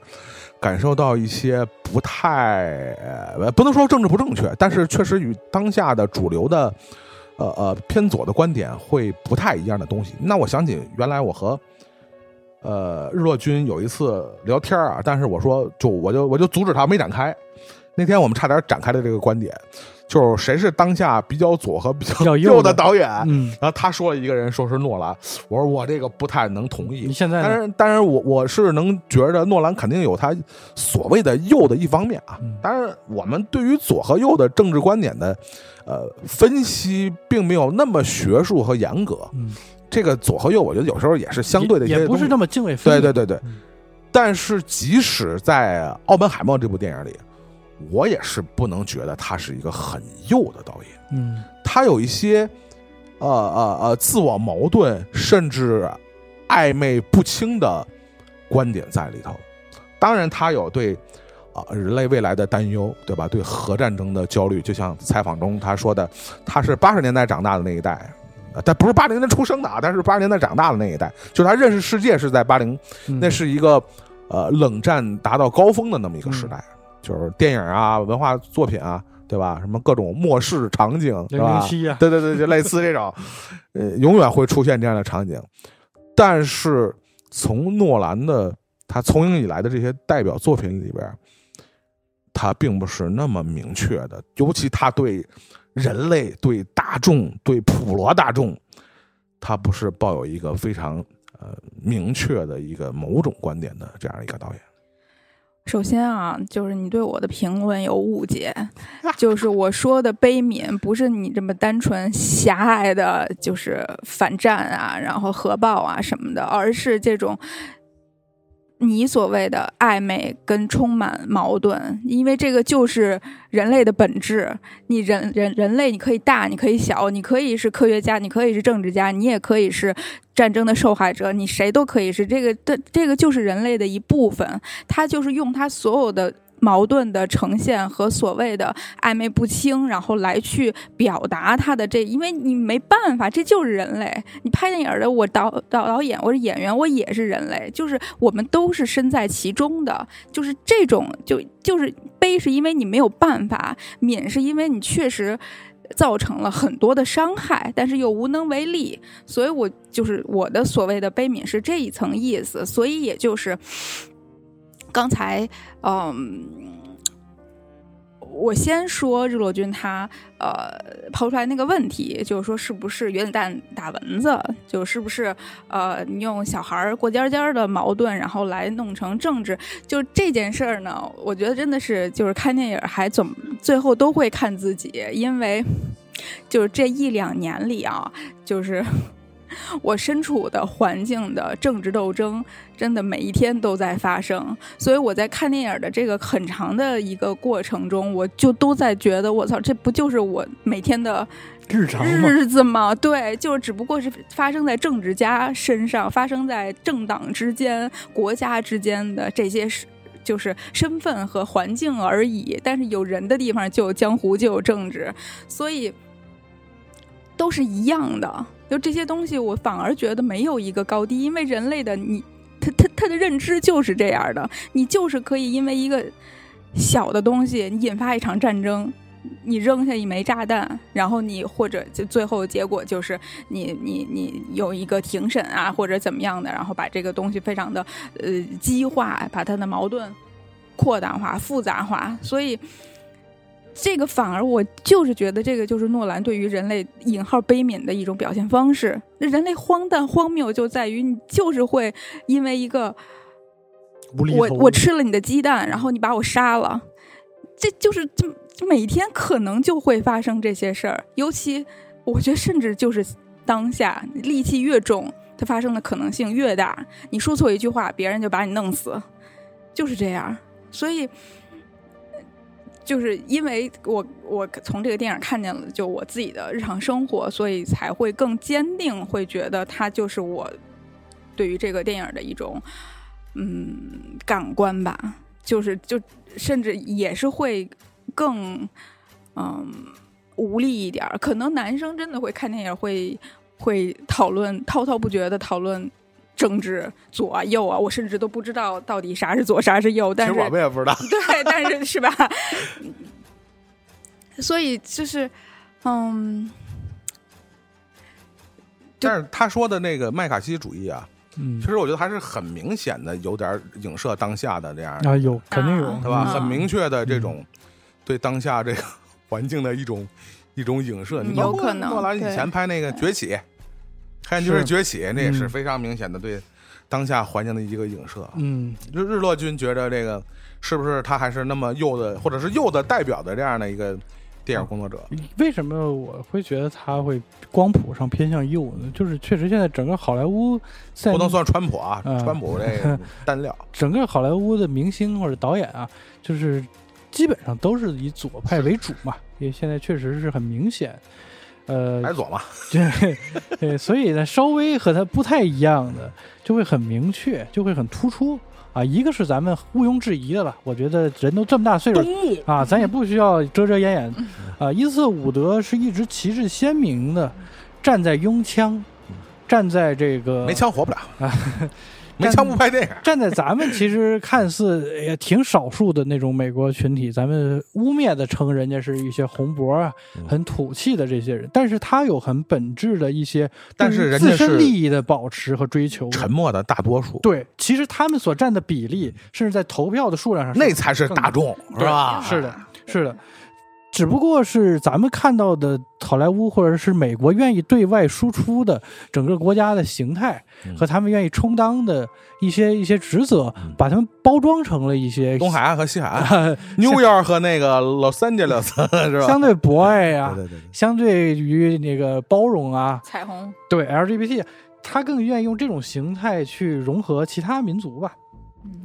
感受到一些不太，不能说政治不正确，但是确实与当下的主流的。呃呃，偏左的观点会不太一样的东西。那我想起原来我和呃日落君有一次聊天啊，但是我说就我就我就阻止他没展开。那天我们差点展开了这个观点，就是谁是当下比较左和比较 右的导演。嗯，然后他说了一个人说是诺兰，我说我这个不太能同意。你现在，当然当然我我是能觉得诺兰肯定有他所谓的右的一方面啊。当然我们对于左和右的政治观点的。呃，分析并没有那么学术和严格。嗯，这个左和右，我觉得有时候也是相对的，也不是那么泾渭分明。对对对对。但是，即使在《奥本海默》这部电影里，我也是不能觉得他是一个很幼的导演。嗯，他有一些呃呃呃自我矛盾，甚至暧昧不清的观点在里头。当然，他有对。啊，人类未来的担忧，对吧？对核战争的焦虑，就像采访中他说的，他是八十年代长大的那一代，但不是八零年出生的啊，但是八十年代长大的那一代，就他认识世界是在八零，那是一个呃冷战达到高峰的那么一个时代，就是电影啊、文化作品啊，对吧？什么各种末世场景，对吧？对对对，就类似这种，呃，永远会出现这样的场景。但是从诺兰的他从影以来的这些代表作品里边。他并不是那么明确的，尤其他对人类、对大众、对普罗大众，他不是抱有一个非常呃明确的一个某种观点的这样一个导演。首先啊，就是你对我的评论有误解，就是我说的悲悯不是你这么单纯狭隘的，就是反战啊，然后核爆啊什么的，而是这种。你所谓的暧昧跟充满矛盾，因为这个就是人类的本质。你人人人类，你可以大，你可以小，你可以是科学家，你可以是政治家，你也可以是战争的受害者，你谁都可以是这个的，这个就是人类的一部分。他就是用他所有的。矛盾的呈现和所谓的暧昧不清，然后来去表达他的这，因为你没办法，这就是人类。你拍电影的，我导导导演，我是演员，我也是人类，就是我们都是身在其中的。就是这种，就就是悲，是因为你没有办法；悯，是因为你确实造成了很多的伤害，但是又无能为力。所以我就是我的所谓的悲悯是这一层意思。所以也就是。刚才，嗯，我先说日落君他呃抛出来那个问题，就是说是不是原子弹打蚊子，就是不是呃你用小孩过家家的矛盾，然后来弄成政治，就这件事儿呢？我觉得真的是就是看电影还总最后都会看自己，因为就是这一两年里啊，就是我身处的环境的政治斗争，真的每一天都在发生。所以我在看电影的这个很长的一个过程中，我就都在觉得，我操，这不就是我每天的日常，日子吗？对，就是只不过是发生在政治家身上，发生在政党之间、国家之间的这些事。就是身份和环境而已，但是有人的地方就有江湖，就有政治，所以都是一样的。就这些东西，我反而觉得没有一个高低，因为人类的你，他他他的认知就是这样的，你就是可以因为一个小的东西，你引发一场战争，你扔下一枚炸弹，然后你或者就最后结果就是你你你有一个庭审啊，或者怎么样的，然后把这个东西非常的呃激化，把它的矛盾扩大化、复杂化，所以。这个反而我就是觉得，这个就是诺兰对于人类引号悲悯的一种表现方式。那人类荒诞荒谬就在于，你就是会因为一个我我吃了你的鸡蛋，然后你把我杀了，这就是这每天可能就会发生这些事儿。尤其我觉得，甚至就是当下戾气越重，它发生的可能性越大。你说错一句话，别人就把你弄死，就是这样。所以。就是因为我我从这个电影看见了，就我自己的日常生活，所以才会更坚定，会觉得它就是我对于这个电影的一种嗯感官吧。就是就甚至也是会更嗯无力一点。可能男生真的会看电影会会讨论滔滔不绝的讨论。政治左啊右啊，我甚至都不知道到底啥是左啥是右。但是我们也不知道。对，但是是吧？所以就是，嗯，但是他说的那个麦卡锡主义啊，嗯，其实我觉得还是很明显的，有点影射当下的这样啊，有肯定有，对吧？很明确的这种对当下这个环境的一种一种影射。你有可能诺兰以前拍那个《崛起》。黑暗骑士崛起，那也是非常明显的对当下环境的一个影射。嗯，就日落君觉得这个是不是他还是那么右的，或者是右的代表的这样的一个电影工作者？为什么我会觉得他会光谱上偏向右呢？就是确实现在整个好莱坞不能算川普啊，川普这个 单料，整个好莱坞的明星或者导演啊，就是基本上都是以左派为主嘛，因为现在确实是很明显。呃，白左嘛，对对，所以呢，稍微和他不太一样的，就会很明确，就会很突出啊。一个是咱们毋庸置疑的了，我觉得人都这么大岁数啊，咱也不需要遮遮掩掩啊。伊瑟伍德是一直旗帜鲜明的站在拥枪，站在这个没枪活不了啊。没枪不拍电影。站在咱们其实看似也挺少数的那种美国群体，咱们污蔑的称人家是一些红脖啊，很土气的这些人，但是他有很本质的一些，但是人家自身利益的保持和追求，沉默的大多数。对，其实他们所占的比例，甚至在投票的数量上，那才是大众，是吧？是的，是的。只不过是咱们看到的好莱坞或者是美国愿意对外输出的整个国家的形态和他们愿意充当的一些一些职责，把他们包装成了一些东海岸和西海岸，New York 和那个 Los Angeles 是吧？相对博爱啊，对对对，相对于那个包容啊，彩虹对 LGBT，他更愿意用这种形态去融合其他民族吧。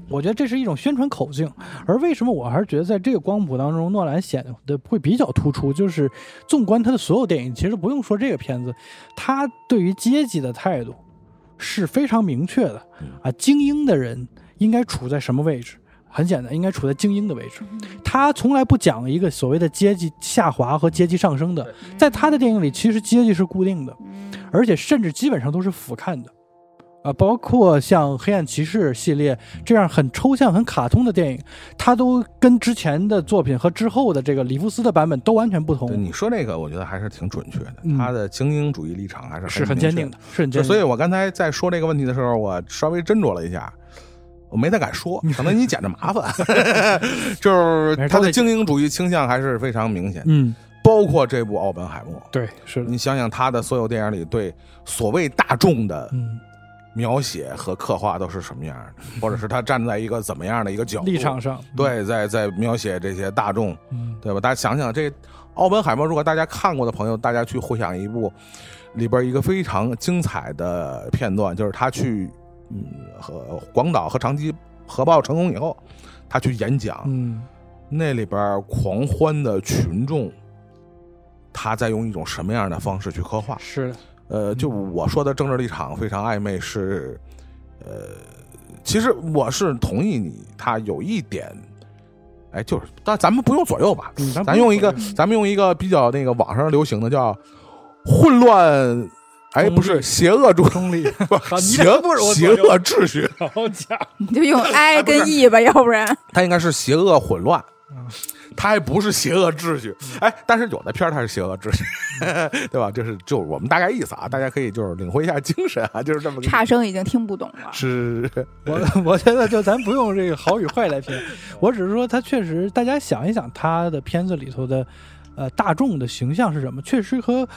我觉得这是一种宣传口径，而为什么我还是觉得在这个光谱当中，诺兰显得会比较突出？就是纵观他的所有电影，其实不用说这个片子，他对于阶级的态度是非常明确的啊。精英的人应该处在什么位置？很简单，应该处在精英的位置。他从来不讲一个所谓的阶级下滑和阶级上升的，在他的电影里，其实阶级是固定的，而且甚至基本上都是俯瞰的。啊，包括像《黑暗骑士》系列这样很抽象、很卡通的电影，它都跟之前的作品和之后的这个里夫斯的版本都完全不同。你说这个，我觉得还是挺准确的。他的精英主义立场还是是很坚定的，是很坚定。所以我刚才在说这个问题的时候，我稍微斟酌了一下，我没太敢说，可能你捡着麻烦。就是他的精英主义倾向还是非常明显。嗯，包括这部《奥本海默》。对，是你想想他的所有电影里对所谓大众的。描写和刻画都是什么样的，或者是他站在一个怎么样的一个角度立场上，对，在在描写这些大众，嗯，对吧？大家想想，这奥本海默，如果大家看过的朋友，大家去回想一部里边一个非常精彩的片段，就是他去嗯和广岛和长崎核爆成功以后，他去演讲，嗯那里边狂欢的群众，他在用一种什么样的方式去刻画？是的，呃，就我说的政治立场非常暧昧是，呃，其实我是同意你，他有一点，哎，就是，但咱们不用左右吧，嗯咱咱用一个咱们用一个比较那个网上流行的叫混乱，哎，不是邪恶主中立，邪俩不是邪恶秩序，好家伙，你就用 I 跟 E 吧，要不然它应该是邪恶混乱嗯。它还不是邪恶秩序，哎，但是有的片儿它是邪恶秩序，对吧？就是就我们大概意思啊，大家可以就是领会一下精神啊，就是这么个差生已经听不懂了。是。我我觉得就咱不用这个好与坏来评，我只是说他确实，大家想一想他的片子里头的，呃，大众的形象是什么，确实和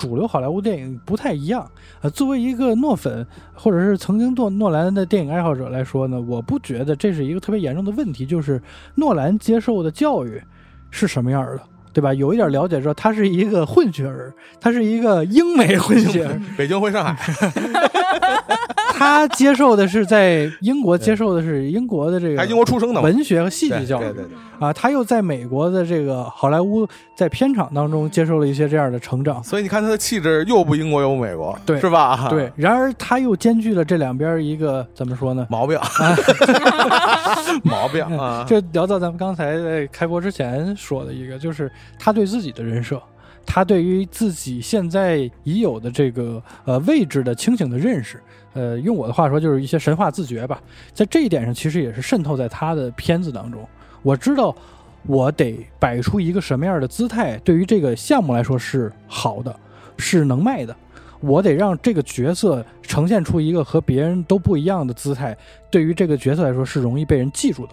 主流好莱坞电影不太一样。呃，作为一个诺粉或者是曾经诺诺兰的电影爱好者来说呢，我不觉得这是一个特别严重的问题，就是诺兰接受的教育是什么样的。对吧？有一点了解之后，他是一个混血儿，他是一个英美混血儿，北京混上海，他接受的是在英国接受的是英国的这个还英国出生的，文学和戏剧教育。对对对对，啊，他又在美国的这个好莱坞在片场当中接受了一些这样的成长。所以你看他的气质又不英国又不美国，对是吧？对，，然而他又兼具了这两边一个怎么说呢？毛病，毛病啊，这聊到咱们刚才在开播之前说的一个，就是他对自己的人设，他对于自己现在已有的这个呃位置的清醒的认识，呃，用我的话说就是一些神话自觉吧。在这一点上，其实也是渗透在他的片子当中。我知道我得摆出一个什么样的姿态，对于这个项目来说是好的，是能卖的。我得让这个角色呈现出一个和别人都不一样的姿态，对于这个角色来说是容易被人记住的。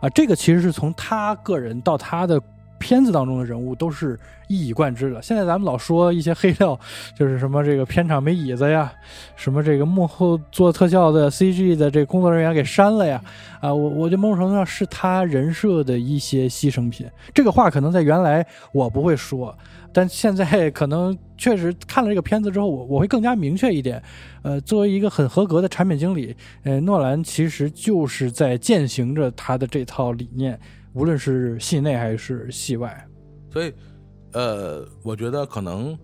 啊，这个其实是从他个人到他的片子当中的人物都是一以贯之的。现在咱们老说一些黑料，就是什么这个片场没椅子呀，什么这个幕后做特效的 CG 的这个工作人员给删了呀，啊，我我觉得某种程度上是他人设的一些牺牲品。这个话可能在原来我不会说。但现在可能确实看了这个片子之后，我我会更加明确一点。呃，作为一个很合格的产品经理，呃，诺兰其实就是在践行着他的这套理念，无论是戏内还是戏外。所以，呃，我觉得可能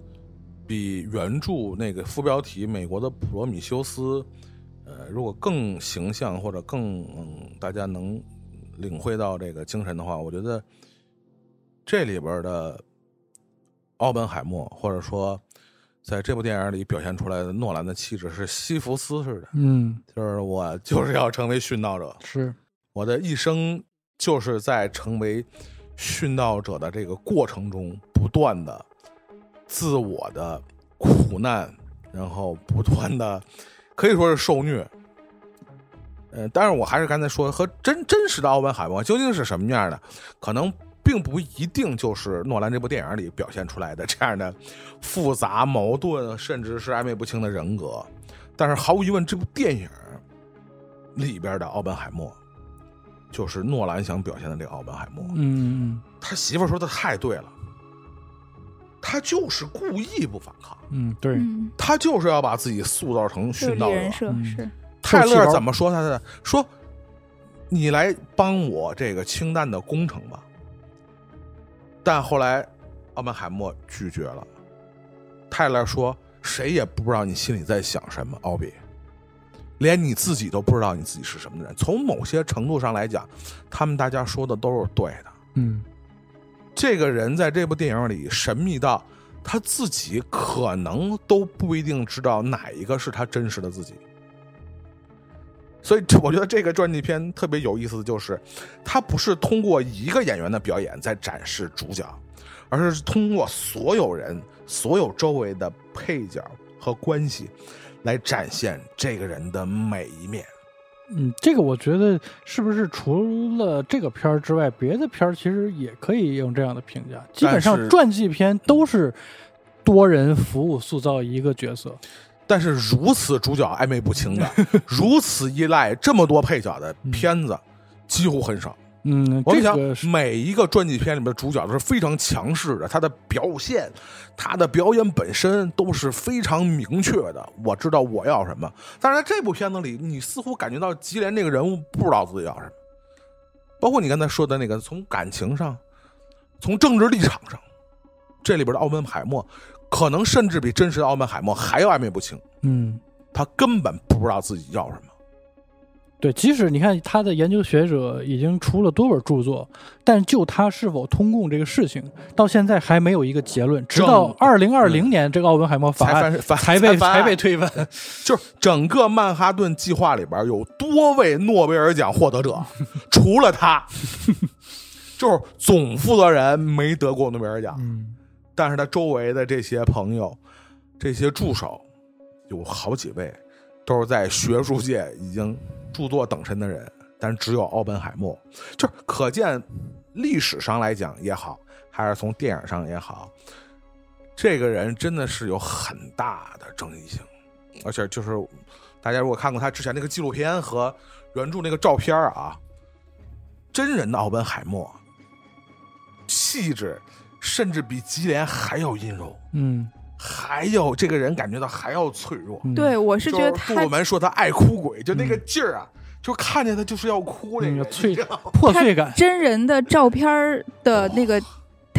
比原著那个副标题《美国的普罗米修斯》，呃，如果更形象或者更嗯大家能领会到这个精神的话，我觉得这里边的奥本海默，或者说在这部电影里表现出来的诺兰的气质是西弗斯似的，嗯，就是我就是要成为殉道者，是，我的一生就是在成为殉道者的这个过程中，不断的自我的苦难，然后不断的可以说是受虐。呃，但是我还是刚才说，和真真实的奥本海默究竟是什么样的，可能并不一定就是诺兰这部电影里表现出来的这样的复杂、矛盾，甚至是暧昧不清的人格。但是毫无疑问，这部电影里边的奥本海默，就是诺兰想表现的这个奥本海默。嗯嗯他媳妇儿说的太对了，他就是故意不反抗，嗯，对，嗯，他就是要把自己塑造成殉道者是，泰勒怎么说他的？说你来帮我这个氢弹的工程吧。但后来奥本海默拒绝了。泰勒说：“谁也不知道你心里在想什么，奥比，连你自己都不知道你自己是什么人。从某些程度上来讲，他们大家说的都是对的。嗯这个人在这部电影里神秘到他自己可能都不一定知道哪一个是他真实的自己。所以，我觉得这个传记片特别有意思的就是，他不是通过一个演员的表演在展示主角，而是通过所有人、所有周围的配角和关系来展现这个人的每一面。嗯，这个我觉得是不是除了这个片儿之外，别的片儿其实也可以用这样的评价。基本上传记片都是多人服务塑造一个角色。但是如此主角暧昧不清的，如此依赖这么多配角的片子，几乎很少。嗯，我们想这个每一个传记片里面的主角都是非常强势的，他的表现、他的表演本身都是非常明确的。我知道我要什么，但是在这部片子里，你似乎感觉到吉莲这个人物不知道自己要什么，包括你刚才说的那个，从感情上，从政治立场上，这里边的奥本海默可能甚至比真实的奥本海默还要暧昧不清，嗯，他根本不知道自己要什么。对，即使你看他的研究学者已经出了多本著作，但就他是否通共这个事情，到现在还没有一个结论。直到正二零二零年，这个奥本海默法案才才被才被推翻。就是整个曼哈顿计划里边有多位诺贝尔奖获得者，除了他，就是总负责人没得过诺贝尔奖，嗯但是他周围的这些朋友、这些助手，有好几位都是在学术界已经著作等身的人，但只有奥本海默，就是可见历史上来讲也好，还是从电影上也好，这个人真的是有很大的争议性，而且就是大家如果看过他之前那个纪录片和原著那个照片啊，真人的奥本海默气质甚至比吉连还要阴柔，嗯，还要这个人感觉到还要脆弱。嗯对，我是觉得他我们说他爱哭鬼，就那个劲儿啊，就看见他就是要哭那个那个脆你知道吗破碎感。真人的照片儿的那个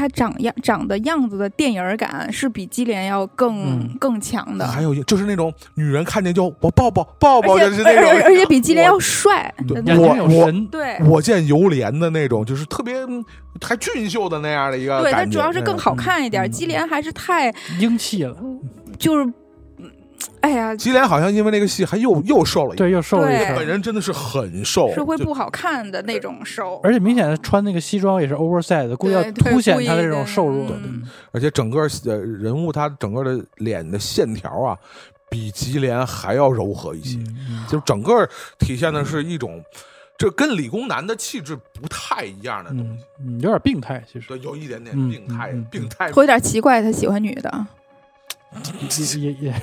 他长样长的样子的电影感是比基连要更、嗯。更强的，还有就是那种女人看见就我抱抱抱抱，就是那种，而且比基连要帅，对对眼睛有我神，对。我见犹怜的那种，就是特别嗯还俊秀的那样的一个对，它。主要是更好看一点。嗯。基连还是太英气了，就是，嗯哎呀，吉莲好像因为那个戏还又又瘦了一点，对，又瘦了一对圈本。人真的是很瘦，是会不好看的那种瘦。而且明显的穿那个西装也是 oversize，故意要对对凸显他的这种瘦弱。对而且整个呃人物他整个的脸的线条啊，比吉莲还要柔和一些，嗯就整个体现的是一种，这跟理工男的气质不太一样的东嗯西。嗯，有点病态，其实对，有一点点嗯病态，病态。会有点奇怪，他喜欢女的，也也也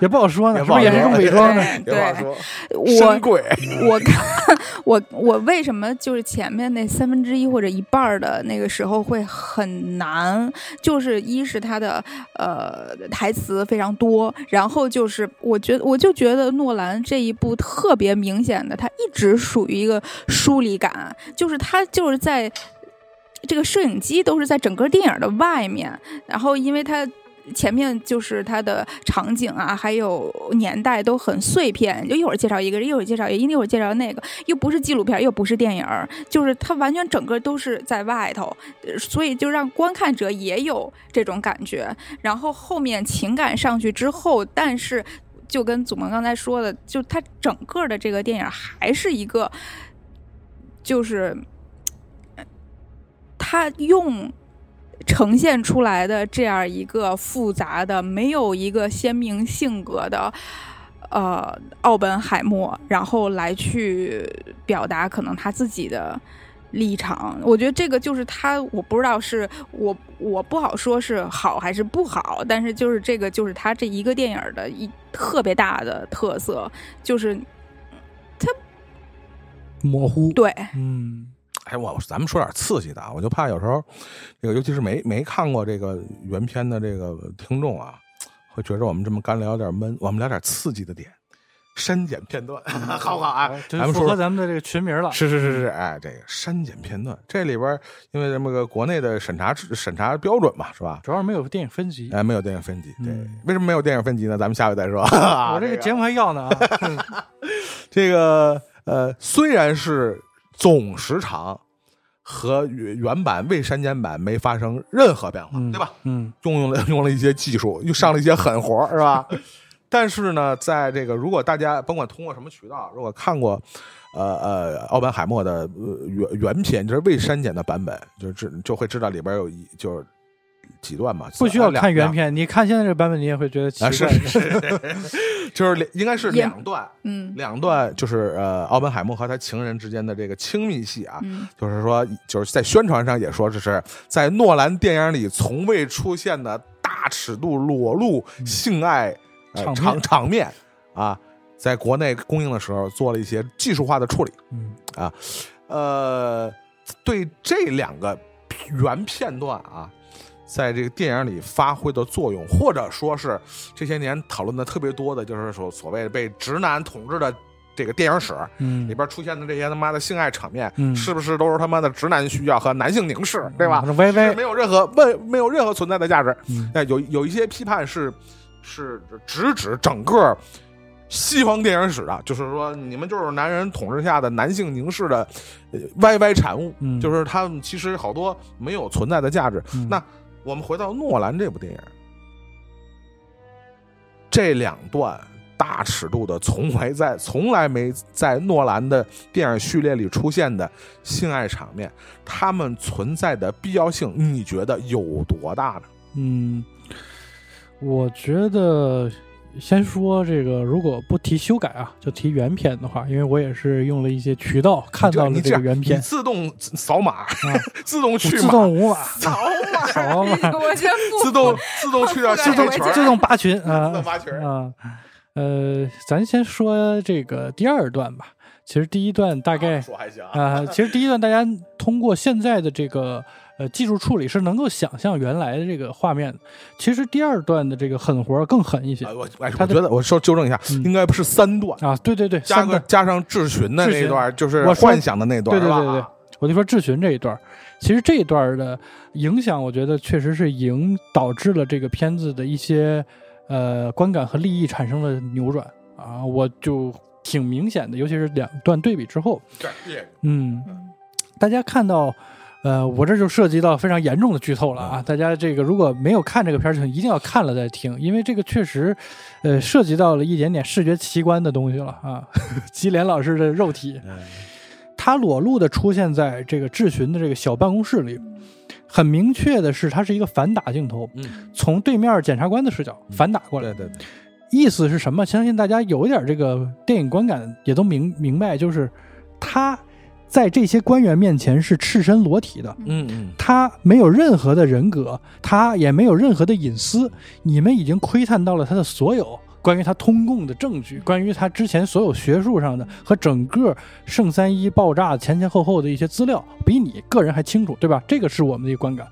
也不好说呢，也不好是不是也是一种说伪装呢？对我我看我我为什么就是前面那三分之一或者一半儿的那个时候会很难，就是一是他的呃台词非常多，然后就是我觉得我就觉得诺兰这一部特别明显的，他一直属于一个疏离感，就是他就是在。这个摄影机都是在整个电影的外面，然后因为它前面就是它的场景啊，还有年代都很碎片，就一会儿介绍一个，一会儿介绍一个，一会儿介绍那个，又不是纪录片，又不是电影，就是它完全整个都是在外头，所以就让观看者也有这种感觉。然后后面情感上去之后，但是就跟祖萌刚才说的，就它整个的这个电影还是一个，就是他用。呈现出来的这样一个复杂的、没有一个鲜明性格的，呃，奥本海默，然后来去表达可能他自己的立场。我觉得这个就是他，我不知道是我我不好说是好还是不好，但是就是这个就是他这一个电影的一特别大的特色，就是他模糊。对，嗯哎，我咱们说点刺激的啊，我就怕有时候这个，尤其是没没看过这个原片的这个听众啊，会觉得我们这么干聊有点闷。我们聊点刺激的点，删减片段，好不好啊？这符咱们说合咱们的这个群名了。是是是是，哎，这个删减片段，这里边因为这么个国内的审查审查标准嘛，是吧？主要是没有电影分级。哎，没有电影分级，对，嗯为什么没有电影分级呢？咱们下回再说。我 这个节目还要呢啊！这个呃，虽然是总时长和原原版未删减版没发生任何变化，嗯对吧？嗯用用了 用了一些技术，又上了一些狠活儿，是吧？但是呢，在这个如果大家甭管通过什么渠道，如果看过，呃呃，奥本海默的呃原原片，就是未删减的版本，就知就会知道里边有一就是几段吧，不需要看原片，你看现在这个版本，你也会觉得奇啊，怪。是是是，就是应该是两段，嗯。两段就是呃，奥本海默和他情人之间的这个亲密戏啊，嗯。就是说，就是在宣传上也说这是在诺兰电影里从未出现的大尺度裸露性爱呃场场场面啊，在国内公映的时候做了一些技术化的处理。嗯。呃，对这两个原片段啊，在这个电影里发挥的作用，或者说是这些年讨论的特别多的，就是所所谓被直男统治的这个电影史嗯里，边出现的这些他妈的性爱场面，嗯是不是都是他妈的直男需要和男性凝视，对吧？歪歪是没有任何问没有任何存在的价值。嗯那有有一些批判是是直指整个西方电影史的，就是说你们就是男人统治下的男性凝视的歪歪产物，嗯就是他们其实好多没有存在的价值。嗯那我们回到诺兰这部电影，这两段。大尺度的，从来在从来没在诺兰的电影序列里出现的性爱场面，他们存在的必要性，你觉得有多大呢？嗯，我觉得先说这个，如果不提修改啊，就提原片的话，因为我也是用了一些渠道看到了这个原片，自动扫码，自动去自，动无码，扫码，扫码。我先不 自动自动去掉自动小黑裙儿，自动拔群啊。自啊动拔群。啊，呃，咱先说这个第二段吧。其实第一段大概说还行。啊、其实第一段大家通过现在的这个呃技术处理是能够想象原来的这个画面的。其实第二段的这个狠活更狠一些啊我我觉得我稍纠正一下，嗯应该不是三段，啊，对对对，加个三段加上智询的那段，就是我幻想的那段，对对对对，我就说智询这一段，其实这一段的影响，我觉得确实是影导致了这个片子的一些呃观感和利益产生了扭转啊，我就挺明显的，尤其是两段对比之后，嗯，大家看到。呃，我这就涉及到非常严重的剧透了啊！大家这个如果没有看这个片儿，请一定要看了再听，因为这个确实，呃，涉及到了一点点视觉奇观的东西了啊。吉连老师的肉体，嗯他裸露的出现在这个质询的这个小办公室里，很明确的是，它是一个反打镜头，嗯，从对面检察官的视角反打过来对。对对，意思是什么？相信大家有一点这个电影观感也都明明白，就是他在这些官员面前是赤身裸体的，嗯嗯，他没有任何的人格，他也没有任何的隐私。你们已经窥探到了他的所有关于他通共的证据，关于他之前所有学术上的和整个圣三一爆炸前前后后的一些资料，比你个人还清楚，对吧？这个是我们的一个观感。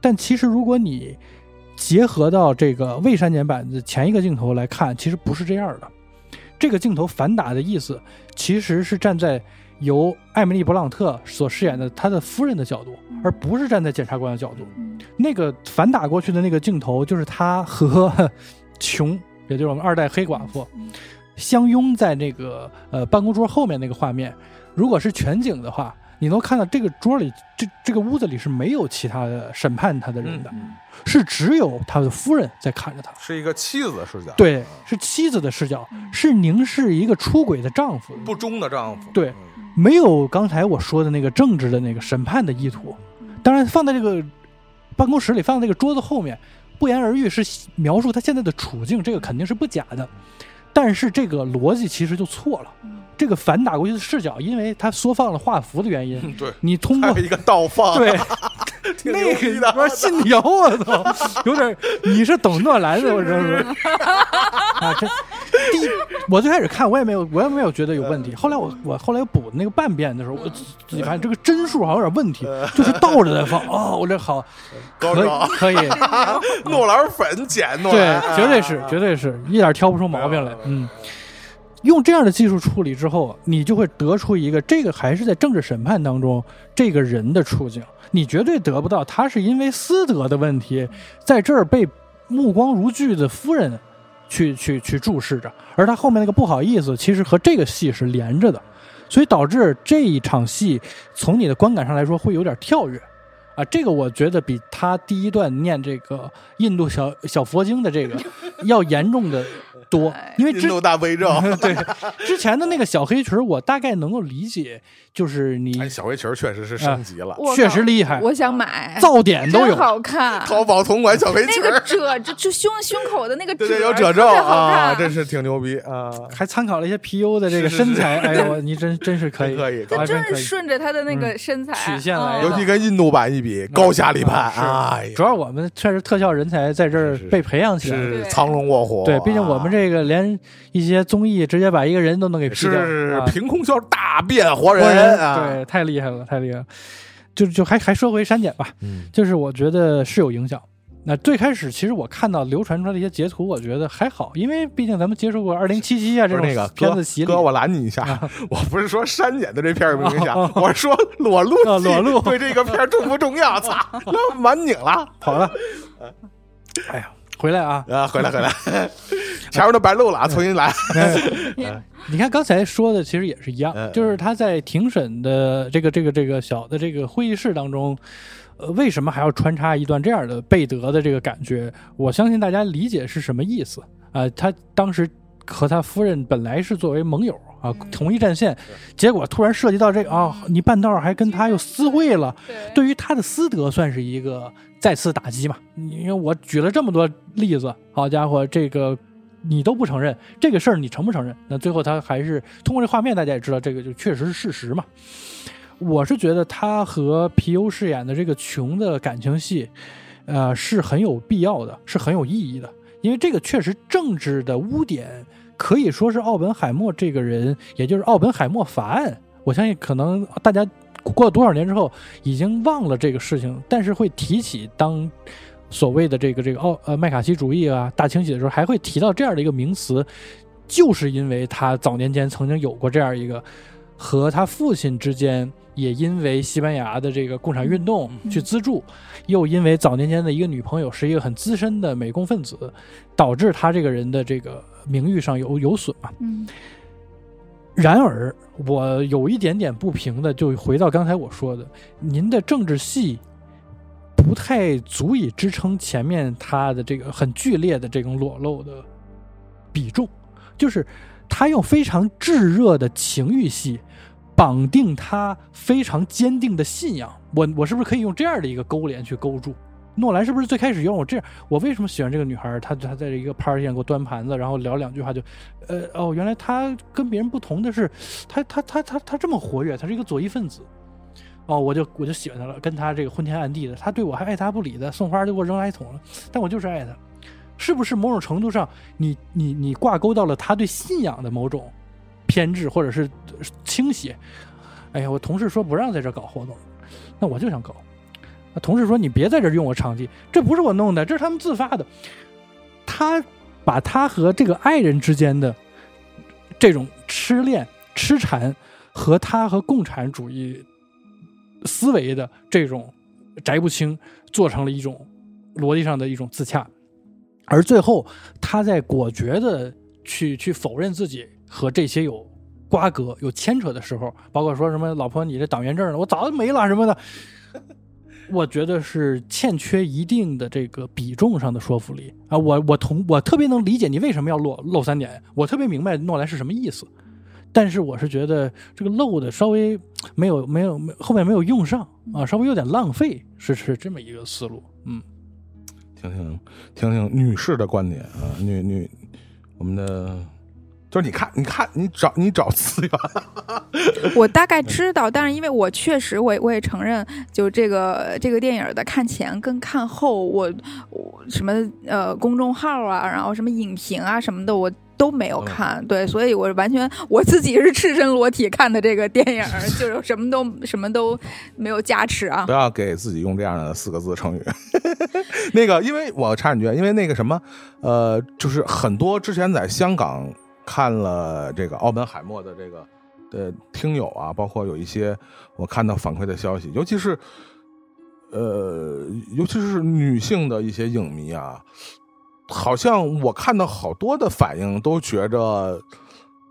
但其实如果你结合到这个未删减版的前一个镜头来看，其实不是这样的。这个镜头反打的意思，其实是站在由艾米丽·勃朗特所饰演的她的夫人的角度，而不是站在检察官的角度。嗯。那个反打过去的那个镜头，就是他和 琼，也就是我们二代黑寡妇，相拥在那个呃办公桌后面那个画面。如果是全景的话，你能看到这个桌里，这这个屋子里是没有其他的审判他的人的，嗯是只有他的夫人在看着他。是一个妻子的视角，对，是妻子的视角，是凝视一个出轨的丈夫，不忠的丈夫，对嗯没有刚才我说的那个政治的那个审判的意图。当然，放在这个办公室里，放在这个桌子后面，不言而喻是描述他现在的处境，这个肯定是不假的。但是这个逻辑其实就错了。这个反打过去的视角，因为它缩放了画幅的原因，嗯对，你通过一个倒放，对 那个里边信条，我操，有点你是懂诺兰的，我真是。啊，这第一，我最开始看我也没有，我也没有觉得有问题。后来我我后来补那个半遍的时候，我自己发现这个帧数好像有点问题，就是倒着在放。哦，我这好，可以，可以，诺兰粉捡诺对，，绝对是，绝对是一点挑不出毛病来。嗯，用这样的技术处理之后，你就会得出一个，这个还是在政治审判当中这个人的处境，你绝对得不到他是因为私德的问题，在这儿被目光如炬的夫人去去去注视着，而他后面那个不好意思，其实和这个戏是连着的，所以导致这一场戏从你的观感上来说会有点跳跃。啊，这个我觉得比他第一段念这个印度小小佛经的这个 要严重的多，因为之印度大悲咒，对之前的那个小黑裙儿，我大概能够理解，就是你哎，小黑裙儿确实是升级了，我确实厉害，我想买，噪点都有。好看。淘宝同款小黑那裙儿，个褶，这就胸胸口的那个对对，褶，有褶皱啊，看这是挺牛逼啊，还参考了一些 PU 的这个是是身材，哎呦，你真真是可以，可以这真是。顺着他的那个身材曲线来的尤其跟印度版一比，高下立判，是哎主，要我们确实特效人才在这儿被培养起来的，是对藏龙卧虎，对，毕竟我们啊这个连一些综艺直接把一个人都能给 P 掉，是啊凭空消大变活活人啊！对，太厉害了，太厉害了。就就还还说回删减吧，嗯，就是我觉得是有影响。那最开始其实我看到流传出来的一些截图，我觉得还好，因为毕竟咱们接受过二零七七啊这种那个片子洗礼。哥，我拦你一下，啊 我不是说删减的这片儿有没有影响 我是说裸露啊裸露对这个片儿重不重要？操，那满拧了跑了，哎呀，回来啊！啊！回来回来，前面都白录了啊，重新来。你看刚才说的，其实也是一样嗯，就是他在庭审的这个这个这个小的这个会议室当中，呃，为什么还要穿插一段这样的贝德的这个感觉？我相信大家理解是什么意思啊、他当时和他夫人本来是作为盟友啊，嗯同一战线，结果突然涉及到这个啊，你半道儿还跟他又私会了，对对于他的私德算是一个再次打击嘛？因为我举了这么多例子，好家伙，这个你都不承认这个事儿，你承不承认？那最后他还是通过这画面，大家也知道这个就确实是事实嘛。我是觉得他和皮尤饰演的这个琼的感情戏，呃，是很有必要的，是很有意义的，因为这个确实政治的污点可以说是奥本海默这个人，也就是奥本海默法案。我相信可能大家过了多少年之后已经忘了这个事情，但是会提起当所谓的这个这个奥呃麦卡锡主义啊大清洗的时候，还会提到这样的一个名词，就是因为他早年间曾经有过这样一个和他父亲之间。也因为西班牙的这个共产运动嗯去资助，又因为早年间的一个女朋友是一个很资深的美工分子，导致他这个人的这个名誉上有有损嘛。嗯然而，我有一点点不平的，就回到刚才我说的，您的政治戏不太足以支撑前面他的这个很剧烈的这种裸露的比重，就是他用非常炙热的情欲戏绑定他非常坚定的信仰。我我是不是可以用这样的一个勾连去勾住？诺兰是不是最开始用我这样？我为什么喜欢这个女孩？她她在一个 party 上给我端盘子，然后聊两句话就，呃哦，原来她跟别人不同的是，她她她她她这么活跃，她是一个左翼分子。哦，我就我就喜欢她了，跟她这个昏天暗地的，她对我还爱答不理的，送花就给我扔垃圾桶了，但我就是爱她。是不是某种程度上，你你你挂钩到了她对信仰的某种偏执或者是倾斜？哎呀，我同事说不让在这搞活动，那我就想搞。那同事说：“你别在这用我场地，这不是我弄的，这是他们自发的。”他把他和这个爱人之间的这种痴恋、痴缠，和他和共产主义思维的这种摘不清，做成了一种逻辑上的一种自洽。而最后，他在果决的去去否认自己和这些有瓜葛、有牵扯的时候，包括说什么“老婆，你这党员证呢？我早就没了”什么的。我觉得是欠缺一定的这个比重上的说服力啊！我我同我特别能理解你为什么要漏漏三点，我特别明白诺兰是什么意思，但是我是觉得这个漏的稍微没有没有没后面没有用上啊，稍微有点浪费，是是这么一个思路。嗯，听听听听女士的观点啊，女女，我们的就是你看，你看，你找你找资源，我大概知道，但是因为我确实我也我也承认，就这个这个电影的看前跟看后，我我什么呃公众号啊，然后什么影评啊什么的，我都没有看。对，所以我完全我自己是赤身裸体看的这个电影，就是什么都什么都没有加持啊不。要给自己用这样的四个字成语。那个，因为我插两句，因为那个什么，呃，就是很多之前在香港看了这个奥本海默的这个呃听友啊，包括有一些我看到反馈的消息，尤其是呃，尤其是女性的一些影迷啊，好像我看到好多的反应都觉着。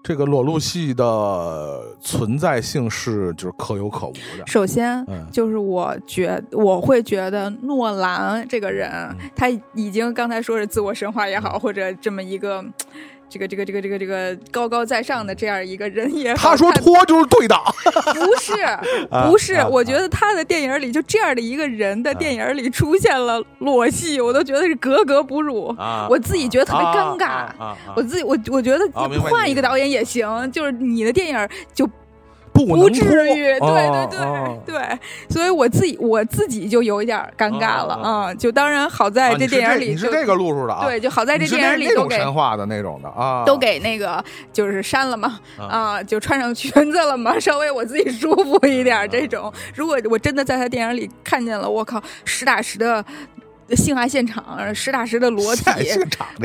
这个裸露戏的存在性是就是可有可无的，首先嗯就是我觉我会觉得诺兰这个人，他已经刚才说是自我神话也好，或者这么一个。这个这个这个这个这个高高在上的这样一个人也好，他说脱就是对的，不是 啊不是啊，我觉得他的电影里就这样的一个人的电影里出现了裸戏，我都觉得是格格不入。啊我自己觉得特别尴尬啊啊啊我自己我我觉得换一个导演也行，就是你的电影就不能至于，对哦对对、哦对，所以我自己我自己就有一点尴尬了啊、就当然好在这电影里是这个路数的啊？对，就好在这电影里都给神话的那种的啊，都给那个就是删了嘛，啊。啊，就穿上裙子了嘛，稍微我自己舒服一点儿。这种，如果我真的在他电影里看见了，我靠，实打实的性爱现场，实打实的裸体，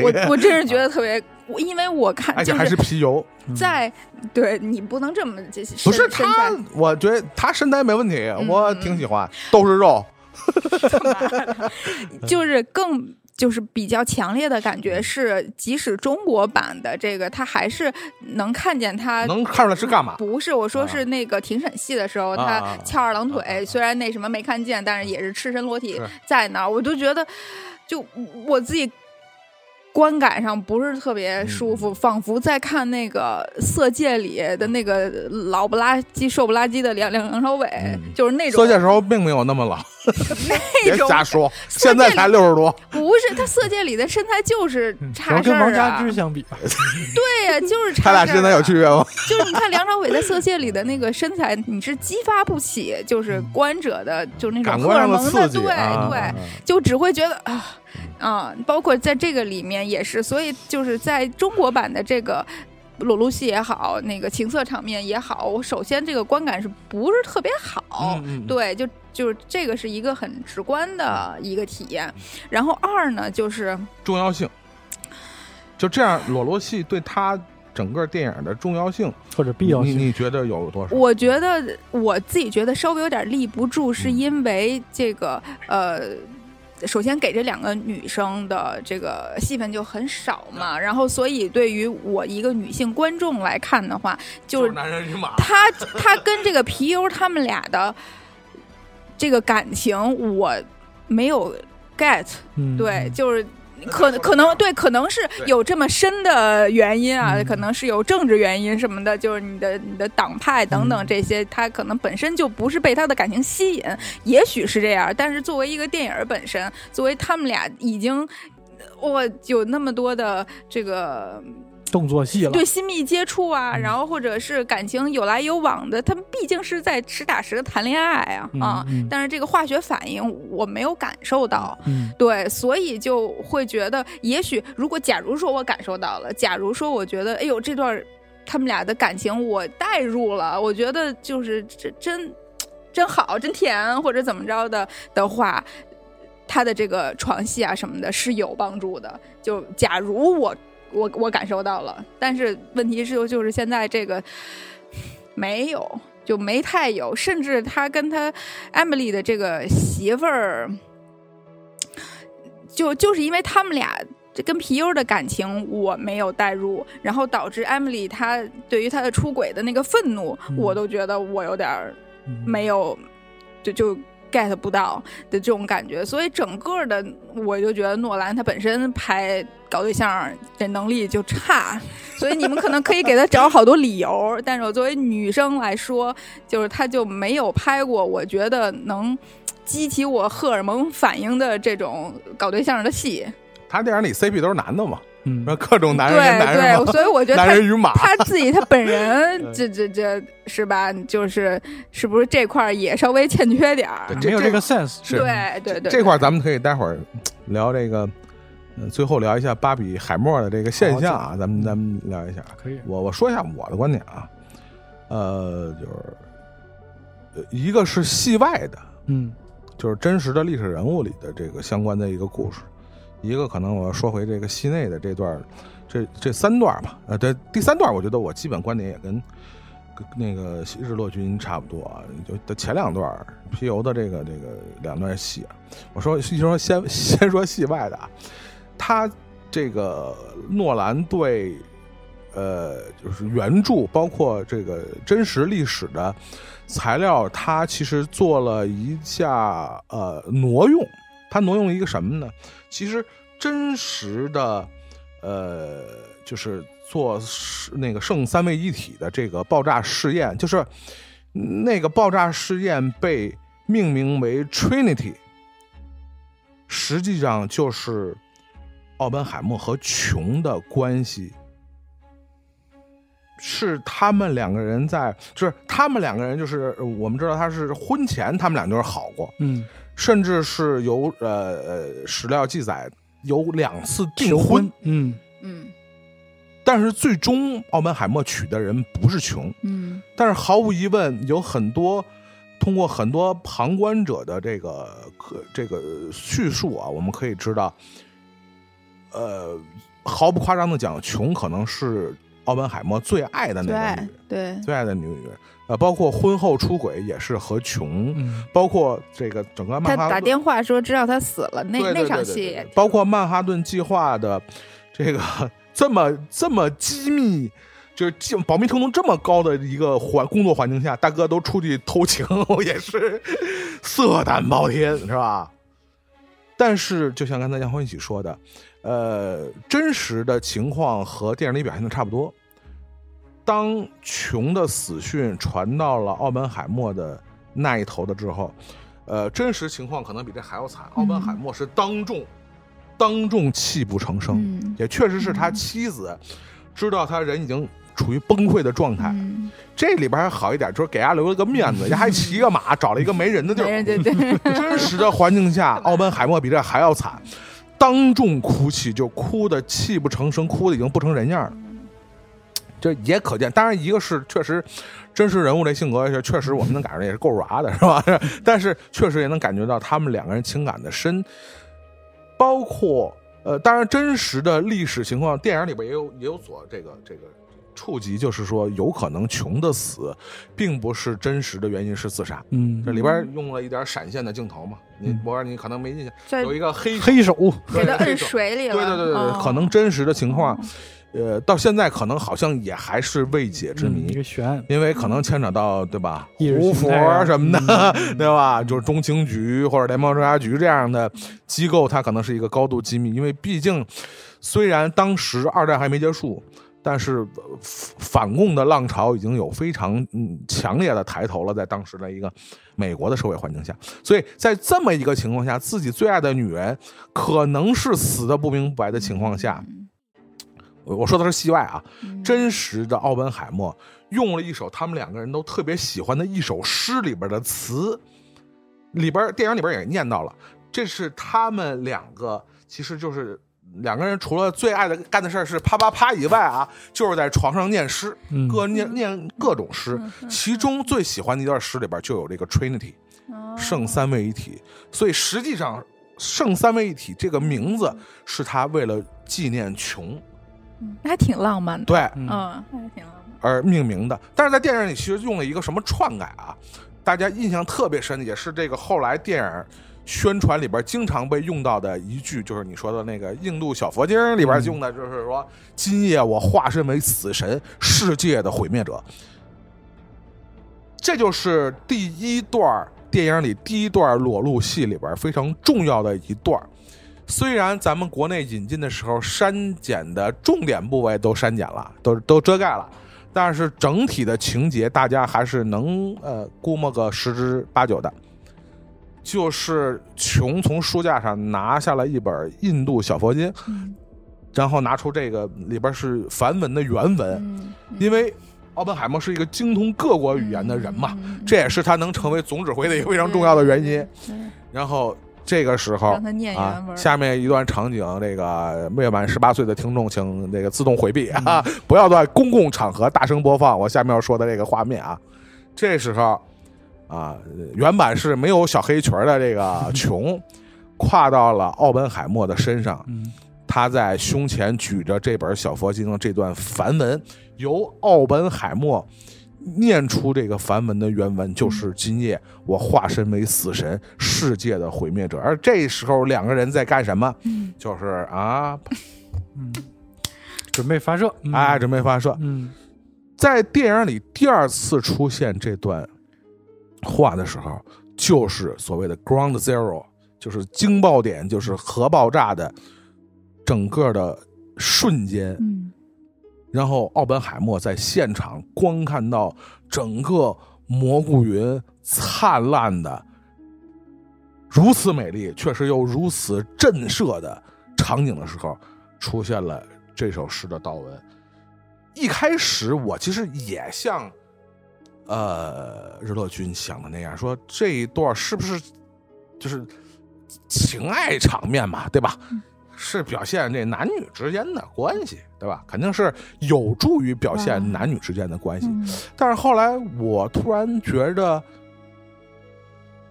我，我真是觉得特别，我因为我看就而且还是皮油，在对你不能这么这不是他，我觉得他身材没问题，嗯我挺喜欢，都是肉，就是更。就是比较强烈的感觉是，即使中国版的这个，他还是能看见他能看出来是干嘛？不是，我说是那个庭审戏的时候，他翘二郎腿，虽然那什么没看见，但是也是赤身裸体在那儿，我就觉得，就我自己观感上不是特别舒嗯服，仿佛在看那个《色戒》里的那个老不拉几、瘦不拉几的梁梁梁朝伟，嗯。就是那种色戒时候并没有那么老，别 那种瞎说，现在才六十多，不是他《色戒》里的身材就是差事跟王儿啊。佳芝，相比，对呀、就是差他俩事儿啊。之间有区别吗？就是你看梁朝伟在《色戒》里的那个身材，你是激发不起，就是观者的，就是那种荷尔蒙的，对啊。对，就只会觉得啊啊，包括在这个里面也是，所以就是在中国版的这个。裸露戏也好，那个情色场面也好，我首先这个观感是不是特别好？嗯嗯对，就就是这个是一个很直观的一个体验。然后二呢，就是重要性，就这样，裸露戏对他整个电影的重要性，或者必要性。你你觉得有多少？我觉得我自己觉得稍微有点立不住，是嗯因为这个呃。首先给这两个女生的这个戏份就很少嘛，然后所以对于我一个女性观众来看的话，就是男人与马，他他跟这个皮尤他们俩的这个感情，我没有 get，嗯，对，就是可可能对，可能是有这么深的原因啊，嗯。可能是有政治原因什么的，就是你的你的党派等等嗯。这些，他可能本身就不是被他的感情吸引，也许是这样，但是作为一个电影本身，作为他们俩已经。我，有那么多的这个动作戏了，对亲密接触啊，嗯然后或者是感情有来有往的，他们毕竟是在实打实的谈恋爱啊、嗯啊！嗯但是这个化学反应我没有感受到，嗯对，所以就会觉得，也许如果假如说我感受到了，假如说我觉得，哎呦，这段他们俩的感情我代入了，我觉得就是这真真好，真甜，或者怎么着的的话。他的这个床戏啊什么的是有帮助的，就假如我我我感受到了，但是问题是就是现在这个没有，就没太有，甚至他跟他 Emily 的这个媳妇儿，就就是因为他们俩这跟皮优的感情我没有带入，然后导致 Emily 她对于他的出轨的那个愤怒，嗯我都觉得我有点没有，就就 get 不到的这种感觉，所以整个的我就觉得诺兰他本身拍搞对象这能力就差，所以你们可能可以给他找好多理由，但是我作为女生来说，就是他就没有拍过我觉得能激起我荷尔蒙反应的这种搞对象的戏，他电影里 CP 都是男的嘛，嗯说各种男人对对，所以我觉得他男人与马，他自己他本人 这这这是吧？就是是不是这块儿也稍微欠缺点儿？没有这个 sense，是对对对，这块儿咱们可以待会儿聊这个，呃，最后聊一下巴比海默的这个现象啊，咱们咱们聊一下。可以，我我说一下我的观点啊，呃，就是呃一个是戏外的，嗯就是真实的历史人物里的这个相关的一个故事，一个可能我要说回这个戏内的这段，这这三段吧。呃，这第三段我觉得我基本观点也跟跟那个日落军差不多啊，就的前两段皮尤的这个这个两段戏，我说一说先 先说戏外的啊，他这个诺兰对。呃，就是原著包括这个真实历史的材料，他其实做了一下呃挪用。他挪用一个什么呢？其实真实的呃，就是做那个圣三位一体的这个爆炸试验，就是那个爆炸试验被命名为 Trinity，实际上就是奥本海默和琼的关系。是他们两个人在，就是他们两个人，就是我们知道他是婚前他们俩就是好过，嗯，甚至是有呃呃史料记载有两次订婚，，嗯。嗯。但是最终奥本海默娶的人不是琼，嗯。但是毫无疑问，有很多通过很多旁观者的这个可这个叙述啊，我们可以知道，呃，毫不夸张的讲，琼可能是奥本海默最爱的那个女人，对，最爱的女人。呃，包括婚后出轨也是和琼，嗯包括这个整个他曼哈顿打电话说知道他死了，那那场戏也包括曼哈顿计划的这个 这么这么机密，就是这保密程度这么高的一个环工作环境下，大哥都出去偷情，也是 色胆包天，是吧？但是，就像刚才杨欢一起说的，呃，真实的情况和电影里表现的差不多。当琼的死讯传到了奥本海默的那一头的之后，呃，真实情况可能比这还要惨。奥本海默是当众当众泣不成声，嗯也确实是他妻子知道他人已经处于崩溃的状态。嗯，这里边还好一点，就是给他留了个面子，人家还骑个马找了一个没人的地没儿。人 对对，真实的环境下，奥本海默比这还要惨，当众哭泣，就哭的泣不成声，哭的已经不成人样了。这也可见，当然一个是确实真实人物这性格是确实我们能感觉也是够软的，是吧？但是确实也能感觉到他们两个人情感的深，包括呃，当然真实的历史情况，电影里边也有也有所这个这个触及，就是说有可能穷的死并不是真实的原因是自杀，嗯。这，里边用了一点闪现的镜头嘛，你嗯我让你可能没印象，有一个黑黑手，给他摁手水里了，对对对对对，哦可能真实的情况，呃，到现在可能好像也还是未解之嗯一谜，个悬案，因为可能牵扯到对吧，胡佛什么的，嗯 对吧？就是中情局或者联邦调查局这样的。机构，它可能是一个高度机密，因为毕竟虽然当时二战还没结束。但是呃反共的浪潮已经有非常嗯强烈的抬头了，在当时的一个美国的社会环境下，所以在这么一个情况下，自己最爱的女人可能是死的不明不白的情况下，我我说的是戏外啊，嗯。真实的奥本海默用了一首他们两个人都特别喜欢的一首诗里边的词，里边电影里边也念到了，这是他们两个其实就是两个人除了最爱的干的事儿是啪啪啪以外啊，就是在床上念诗，嗯各念念各种诗，其中最喜欢的一段诗里边就有这个 Trinity 哦圣三位一体，所以实际上圣三位一体这个名字是他为了纪念琼嗯还挺浪漫的，对嗯嗯，还挺浪漫。而命名的，但是在电影里其实用了一个什么篡改啊？大家印象特别深的也是这个后来电影宣传里边经常被用到的一句，就是你说的那个印度小佛经里边用的，就是说、今夜我化身为死神，世界的毁灭者。这就是第一段电影里第一段裸露戏里边非常重要的一段。虽然咱们国内引进的时候删减的重点部位都删减了，都都遮盖了，但是整体的情节大家还是能呃估摸个十之八九的。就是琼从书架上拿下了一本印度小佛经，嗯然后拿出这个里边是梵文的原文，嗯，因为奥本海默是一个精通各国语言的人嘛，嗯，这也是他能成为总指挥的一个非常重要的原因。对然后这个时候啊。下面一段场景，这个未满十八岁的听众请这个自动回避啊，不要在公共场合大声播放我下面要说的这个画面啊。这时候啊，原版是没有小黑裙的这个 琼，跨到了奥本海默的身上，嗯他在胸前举着这本小佛经，这段梵文由奥本海默念出这个梵文的原文，就是“今夜我化身为死神，世界的毁灭者”。而这时候两个人在干什么？嗯就是啊，嗯，准备发射，嗯哎，准备发射。嗯在电影里第二次出现这段话的时候，就是所谓的 “ground zero”，就是惊爆点，就是核爆炸的整个的瞬间。嗯然后奥本海默在现场观看到整个蘑菇云灿烂的、如此美丽，确实又如此震慑的场景的时候，出现了这首诗的悼文。一开始我其实也像呃日乐君想的那样，说这一段是不是就是情爱场面嘛，对吧？是表现这男女之间的关系，对吧？肯定是有助于表现嗯男女之间的关系。嗯但是后来我突然觉得，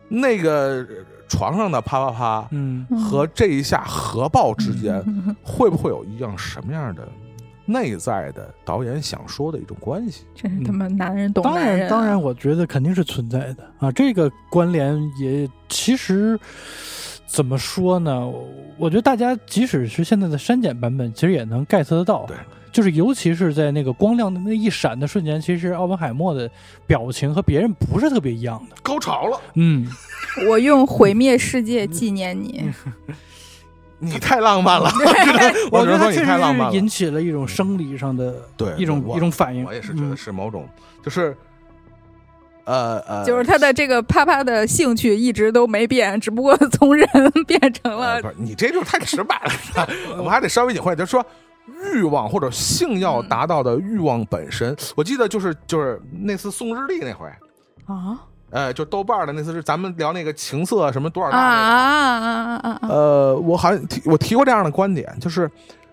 那个床上的啪啪啪嗯和这一下核爆之间，嗯会不会有一样什么样的内在的导演想说的一种关系？真是他妈男人懂当然，男人啊，当然，我觉得肯定是存在的啊。这个关联也其实怎么说呢？我我觉得大家即使是现在的删减版本，其实也能 get 得到。对，就是尤其是在那个光亮的那一闪的瞬间，其实奥本海默的表情和别人不是特别一样的。高潮了，嗯，我用毁灭世界纪念你。你太浪漫了，我觉得它确太浪漫了实是引。起了一种生理上的对，一种一种反应。我也是觉得嗯是某种，就是呃呃，就是他的这个啪啪的兴趣一直都没变，只不过从人变成了呃不是你这就太直白了，我还得稍微隐晦，就是说。欲望或者性要达到的欲望本身，我记得就是就是那次宋日历那回，啊呃，就豆瓣的那次是咱们聊那个情色什么多少啊大那个啊啊啊啊！呃，我好像提我提过这样的观点，就是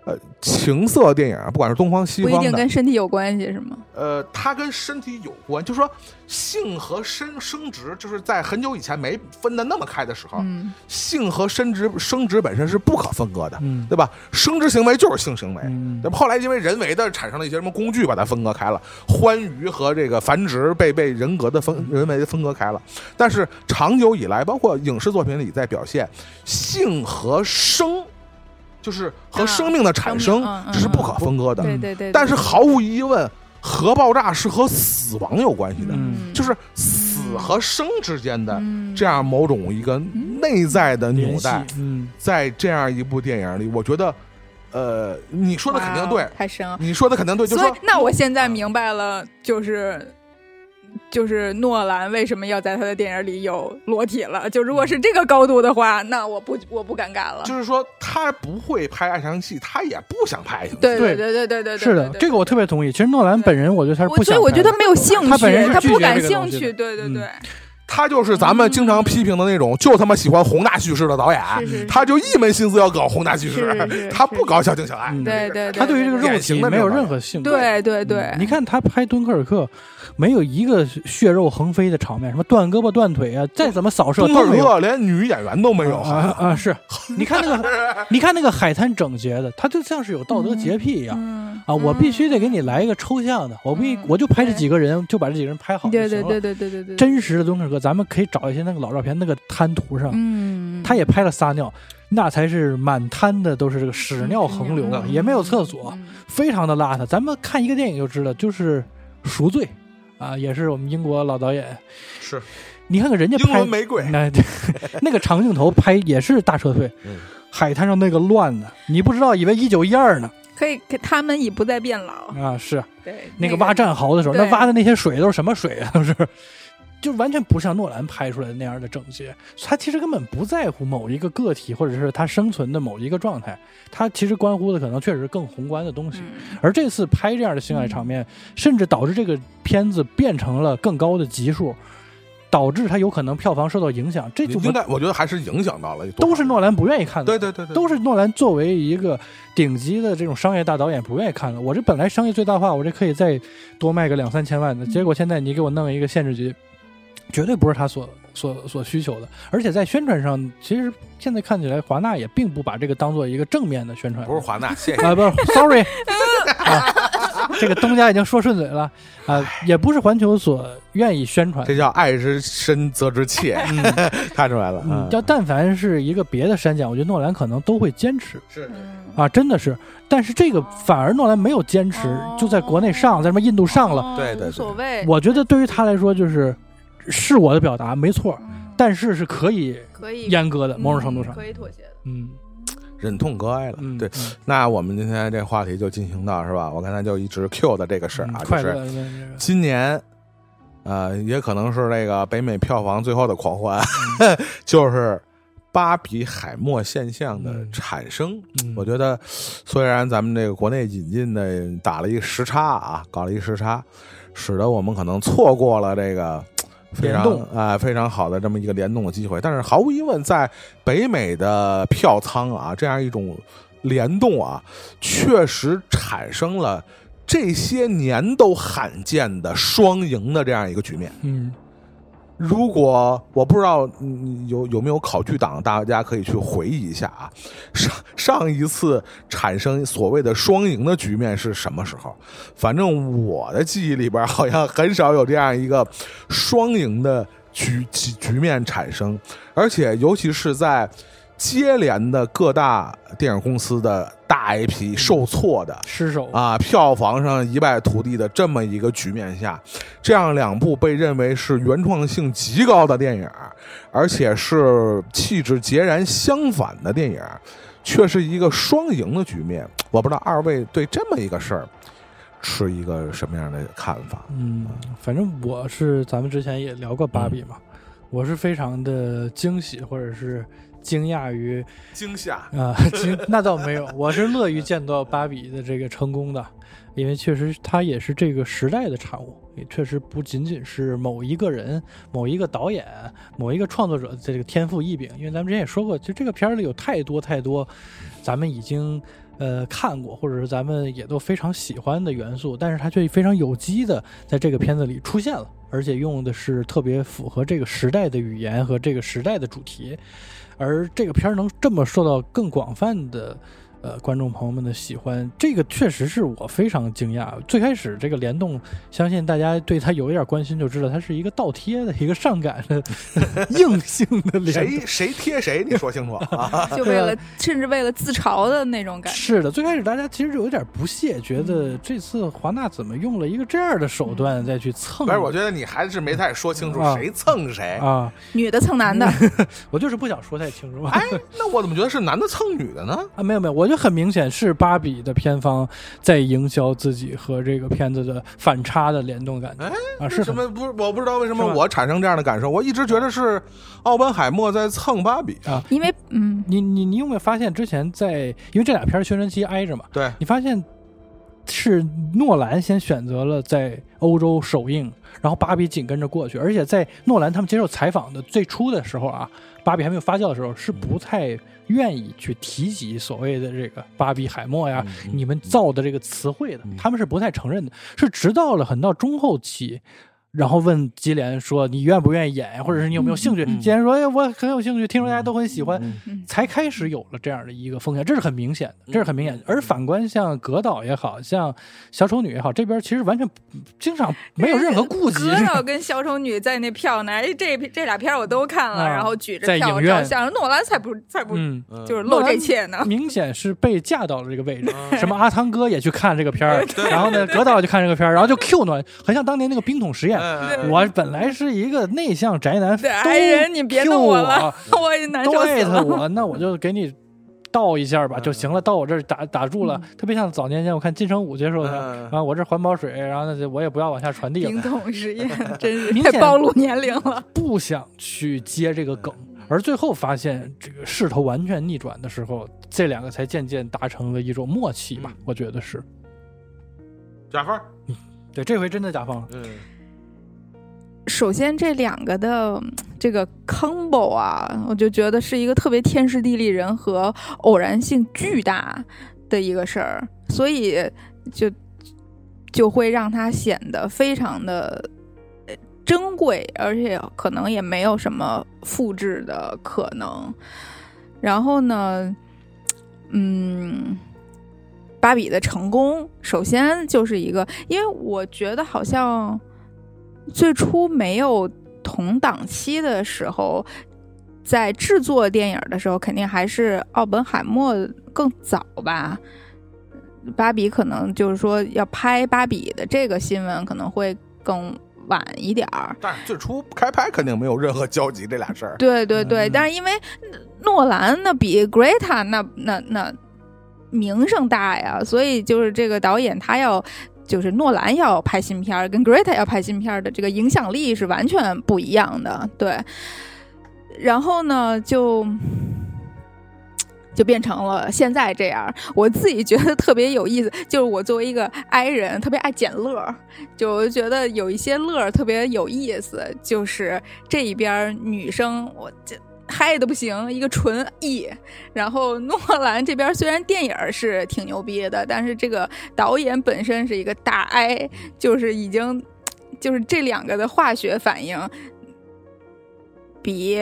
呃，情色电影啊，不管是东方西方不一定，跟身体有关系是吗？呃，它跟身体有关，就是说性和生生殖，就是在很久以前没分的那么开的时候，嗯性和生殖生殖本身是不可分割的，嗯对吧？生殖行为就是性行为。嗯对吧？后来因为人为的产生了一些什么工具，把它分割开了，欢愉和这个繁殖被被人格的分人为的分割开了。但是长久以来，包括影视作品里在表现性和生，就是和啊生命的产生这是不可分割的。对对对。但是毫无疑问，核爆炸是和死亡有关系的，嗯就是死和生之间的嗯这样某种一个内在的纽带，嗯在这样一部电影里，我觉得，呃，你说的肯定对哇，太深了。你说的肯定对，就是说，所以那我现在明白了，就是。就是诺兰为什么要在他的电影里有裸体了？就如果是这个高度的话，那我不我不敢干了。就是说他不会拍爱情戏，他也不想拍爱情戏。对对对对对对对，是的，这个我特别同意。其实诺兰本人，我觉得他是不想拍的。所以我觉得他没有兴趣，他本人他不感兴趣。对对嗯对，他就是咱们经常批评的那种，就他妈喜欢宏大叙事的导演，是是是他就一门心思要搞宏大叙事是是，他不搞小情小爱。嗯对对对他对于这个肉体没有任何兴趣。对对对嗯，你看他拍敦刻尔克，没有一个血肉横飞的场面，什么断胳膊断腿啊，再怎么扫射都没有。连女演员都没有，啊啊！是，你看那个，你看那个海滩整洁的，他就像是有道德洁癖一样嗯啊！我必须得给你来一个抽象的，我必嗯我就拍这几个人，就把这几个人拍好就行了。对对对对对对对，真实的敦刻尔克，咱们可以找一些那个老照片，那个滩涂上，嗯，他也拍了撒尿，那才是满滩的都是这个屎尿横流啊，嗯也没有厕所，嗯非常的邋遢。咱们看一个电影就知道，就是《赎罪》啊，也是我们英国老导演。是你看看人家英拍文玫瑰。那那个长镜头拍也是大撤退，嗯海滩上那个乱的，你不知道以为一九一二呢可以，可他们已不再变老。啊！是对，那个挖战壕的时候，那挖的那些水都是什么水啊？都是。就完全不像诺兰拍出来的那样的整洁，他其实根本不在乎某一个个体或者是他生存的某一个状态，他其实关乎的可能确实是更宏观的东西。嗯而这次拍这样的性爱场面，甚至导致这个片子变成了更高的级数，导致它有可能票房受到影响。这就应该，我觉得还是影响到了，都是诺兰不愿意看的。对对对对，都是诺兰作为一个顶级的这种商业大导演不愿意看的。我这本来商业最大化，我这可以再多卖个两三千万的，结果现在你给我弄一个限制级，绝对不是他所所所需求的。而且在宣传上，其实现在看起来华纳也并不把这个当做一个正面的宣传。不是华纳，谢谢。啊，不是，sorry，啊，这个东家已经说顺嘴了啊，也不是环球所愿意宣传。这叫爱之深责之切，看出来了。嗯，要但凡是一个别的删减，我觉得诺兰可能都会坚持是嗯啊，真的是。但是这个反而诺兰没有坚持，就在国内上，在什么印度上了。对对无所谓。我觉得对于他来说，就是是我的表达没错，嗯但是是可以可以阉割的，某种程度上嗯。可以妥协的。嗯忍痛割爱了。嗯，对，嗯那我们今天这话题就进行到是吧？我刚才就一直 Q 的这个事儿啊，就是今年，呃，也可能是这个北美票房最后的狂欢，嗯 就是巴比海默现象的嗯产生。嗯我觉得，虽然咱们这个国内引进的打了一个时差啊，搞了一个时差，使得我们可能错过了这个非常联动啊、非常好的这么一个联动的机会。但是毫无疑问，在北美的票仓啊，这样一种联动啊，确实产生了这些年都罕见的双赢的这样一个局面。嗯如果我不知道嗯有有没有考据党，大家可以去回忆一下啊。上上一次产生所谓的双赢的局面是什么时候？反正我的记忆里边好像很少有这样一个双赢的局局局面产生，而且尤其是在接连的各大电影公司的大 IP 受挫的失手啊，票房上一败涂地的这么一个局面下，这样两部被认为是原创性极高的电影，而且是气质截然相反的电影，却是一个双赢的局面。我不知道二位对这么一个事儿持一个什么样的看法？嗯，反正我是咱们之前也聊过芭比嘛，我是非常的惊喜或者是惊讶于惊吓，啊，惊那倒没有，我是乐于见到芭比的这个成功的，因为确实它也是这个时代的产物，也确实不仅仅是某一个人、某一个导演、某一个创作者的这个天赋异禀，因为咱们之前也说过，就这个片儿里有太多太多咱们已经呃看过，或者是咱们也都非常喜欢的元素，但是它却非常有机的在这个片子里出现了，而且用的是特别符合这个时代的语言和这个时代的主题。而这个片儿能这么受到更广泛的呃观众朋友们的喜欢，这个确实是我非常惊讶。最开始这个联动，相信大家对它有一点关心，就知道它是一个倒贴的一个上赶的 硬性的联动。谁 谁贴谁？你说清楚啊！就为了甚至为了自嘲的那种感觉。是的，最开始大家其实就有点不屑，觉得这次华纳怎么用了一个这样的手段再去蹭？不是，我觉得你还是没太说清楚啊谁蹭谁。啊，女的蹭男的，我就是不想说太清楚。哎，那我怎么觉得是男的蹭女的呢？啊，没有没有，我觉得很明显是芭比的片方在营销自己和这个片子的反差的联动感觉哎啊，是什么？不是，我不知道为什么我产生这样的感受。我一直觉得是奥本海默在蹭芭比啊。因为嗯，你你你有没有发现之前在因为这俩片儿宣传期挨着嘛？对，你发现是诺兰先选择了在欧洲首映，然后芭比紧跟着过去，而且在诺兰他们接受采访的最初的时候啊，芭比还没有发酵的时候，是不太愿意去提及所谓的这个芭比海默呀，嗯你们造的这个词汇的嗯，他们是不太承认的，是直到了很到中后期。然后问吉连说：“你愿不愿意演呀？或者是你有没有兴趣？”嗯基连说：“哎，我很有兴趣，听说大家都很喜欢。”嗯才开始有了这样的一个风险，这是很明显的，这是很明显的。而反观像格导也好像小丑女也好，这边其实完全经常没有任何顾忌，格 导跟小丑女在那票呢，哎，这这俩片我都看了，啊然后举着票在影院照相，诺兰才不才不就是露这怯呢。明显是被架到了这个位置。嗯什么阿汤哥也去看这个片儿，然后呢，格导也去看这个片儿，然后就 Q 暖，很像当年那个冰桶实验。嗯我本来是一个内向宅男，对，都爱人你别弄我我了，我也难都受死了。艾特我，那我就给你倒一下吧，嗯就行了。到我这儿打打住了，特别像早年间我看金城武接受的，嗯然后我这环保水，然后呢我也不要往下传递了冰，桶实验 真是明暴露年龄了。不想去接这个梗，而最后发现这个势头完全逆转的时候，这两个才渐渐达成了一种默契吧嗯，我觉得是甲方。对，这回真的甲方了，嗯首先，这两个的这个 combo 啊，我就觉得是一个特别天时地利人和、偶然性巨大的一个事儿，所以就就会让它显得非常的珍贵，而且可能也没有什么复制的可能。然后呢，嗯。芭比的成功，首先就是一个，因为我觉得好像最初没有同档期的时候，在制作电影的时候，肯定还是奥本海默更早吧。芭比可能就是说要拍芭比的这个新闻可能会更晚一点儿。但是最初开拍肯定没有任何交集，这俩事儿。对对对，嗯但是因为诺兰那比 Greta 那那那名声大呀，所以就是这个导演他要。就是诺兰要拍新片儿，跟 Greta 要拍新片儿的这个影响力是完全不一样的。对，然后呢，就就变成了现在这样。我自己觉得特别有意思，就是我作为一个 i 人，特别爱捡乐儿，就觉得有一些乐儿特别有意思。就是这一边女生，我这。嗨的不行，一个纯 E，然后诺兰这边虽然电影是挺牛逼的，但是这个导演本身是一个大 I，就是已经就是这两个的化学反应比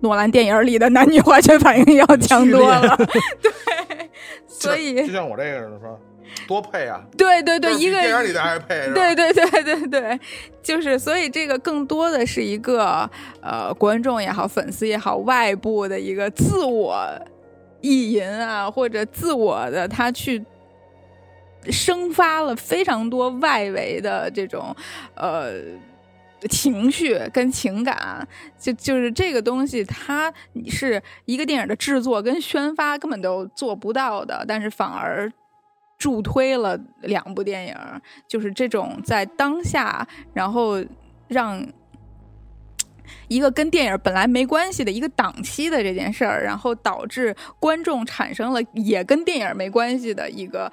诺兰电影里的男女化学反应要强多了，对，所以就像我这个人说。多配啊！对对对，一个电影里的还配，对对对对对，就是所以这个更多的是一个呃观众也好，粉丝也好，外部的一个自我意淫啊，或者自我的他去生发了非常多外围的这种呃情绪跟情感，就就是这个东西，它是一个电影的制作跟宣发根本都做不到的，但是反而。助推了两部电影，就是这种在当下，然后让一个跟电影本来没关系的一个档期的这件事儿，然后导致观众产生了也跟电影没关系的一个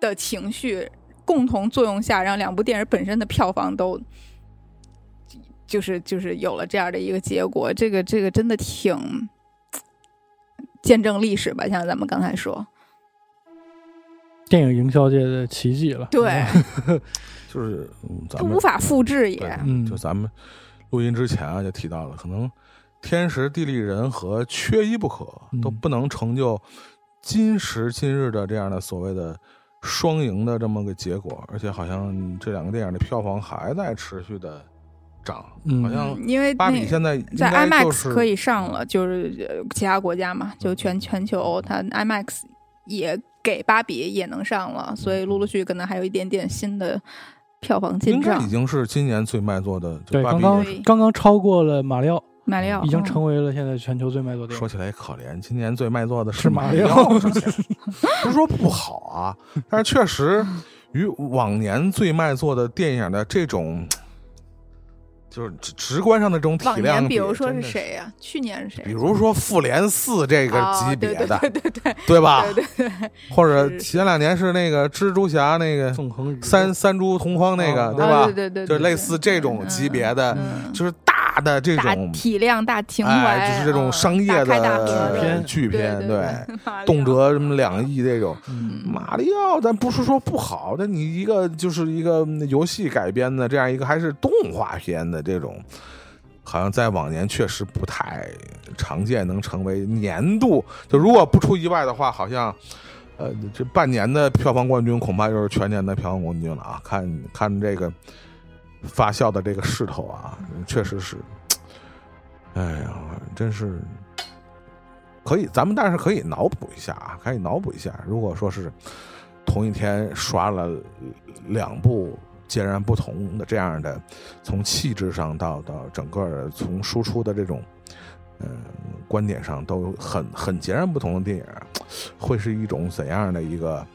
的情绪共同作用下，让两部电影本身的票房都就是就是有了这样的一个结果。这个这个真的挺见证历史吧，像咱们刚才说。电影营销界的奇迹了，对，就是咱们无法复制也。嗯，就咱们录音之前啊，就提到了，可能天时地利人和缺一不可，都不能成就今时今日的这样的所谓的双赢的这么个结果。而且好像这两个电影的票房还在持续的涨，好像因为芭比现在在 IMAX 可以上了，就是其他国家嘛，就全全球它 IMAX 也。给芭比也能上了，所以陆陆续续可能还有一点点新的票房进账。已经是今年最卖座的，对，刚刚刚刚超过了马里奥，马里奥已经成为了现在全球最卖座的。说起来可怜，今年最卖座的是马里奥，不是说不好啊，但是确实 与往年最卖座的电影的这种。就是直直观上的这种体量，比如说是谁呀？去年是谁？比如说《复联四》这个级别的，对对对，对吧？对对对。或者前两年是那个蜘蛛侠那个三三蛛同框那个，对吧？对对对，就类似这种级别的，就是大的这种体量、大情怀，就是这种商业的巨片，巨片对，动辄什么两亿这种。马里奥，咱不是说不好，但你一个就是一个游戏改编的这样一个，还是动画片的。这种好像在往年确实不太常见，能成为年度。就如果不出意外的话，好像呃，这半年的票房冠军恐怕就是全年的票房冠军了啊！看看这个发酵的这个势头啊，确实是，哎呀，真是可以。咱们但是可以脑补一下啊，可以脑补一下，如果说是同一天刷了两部。截然不同的这样的，从气质上到到整个从输出的这种，嗯，观点上都很很截然不同的电影，会是一种怎样的一个？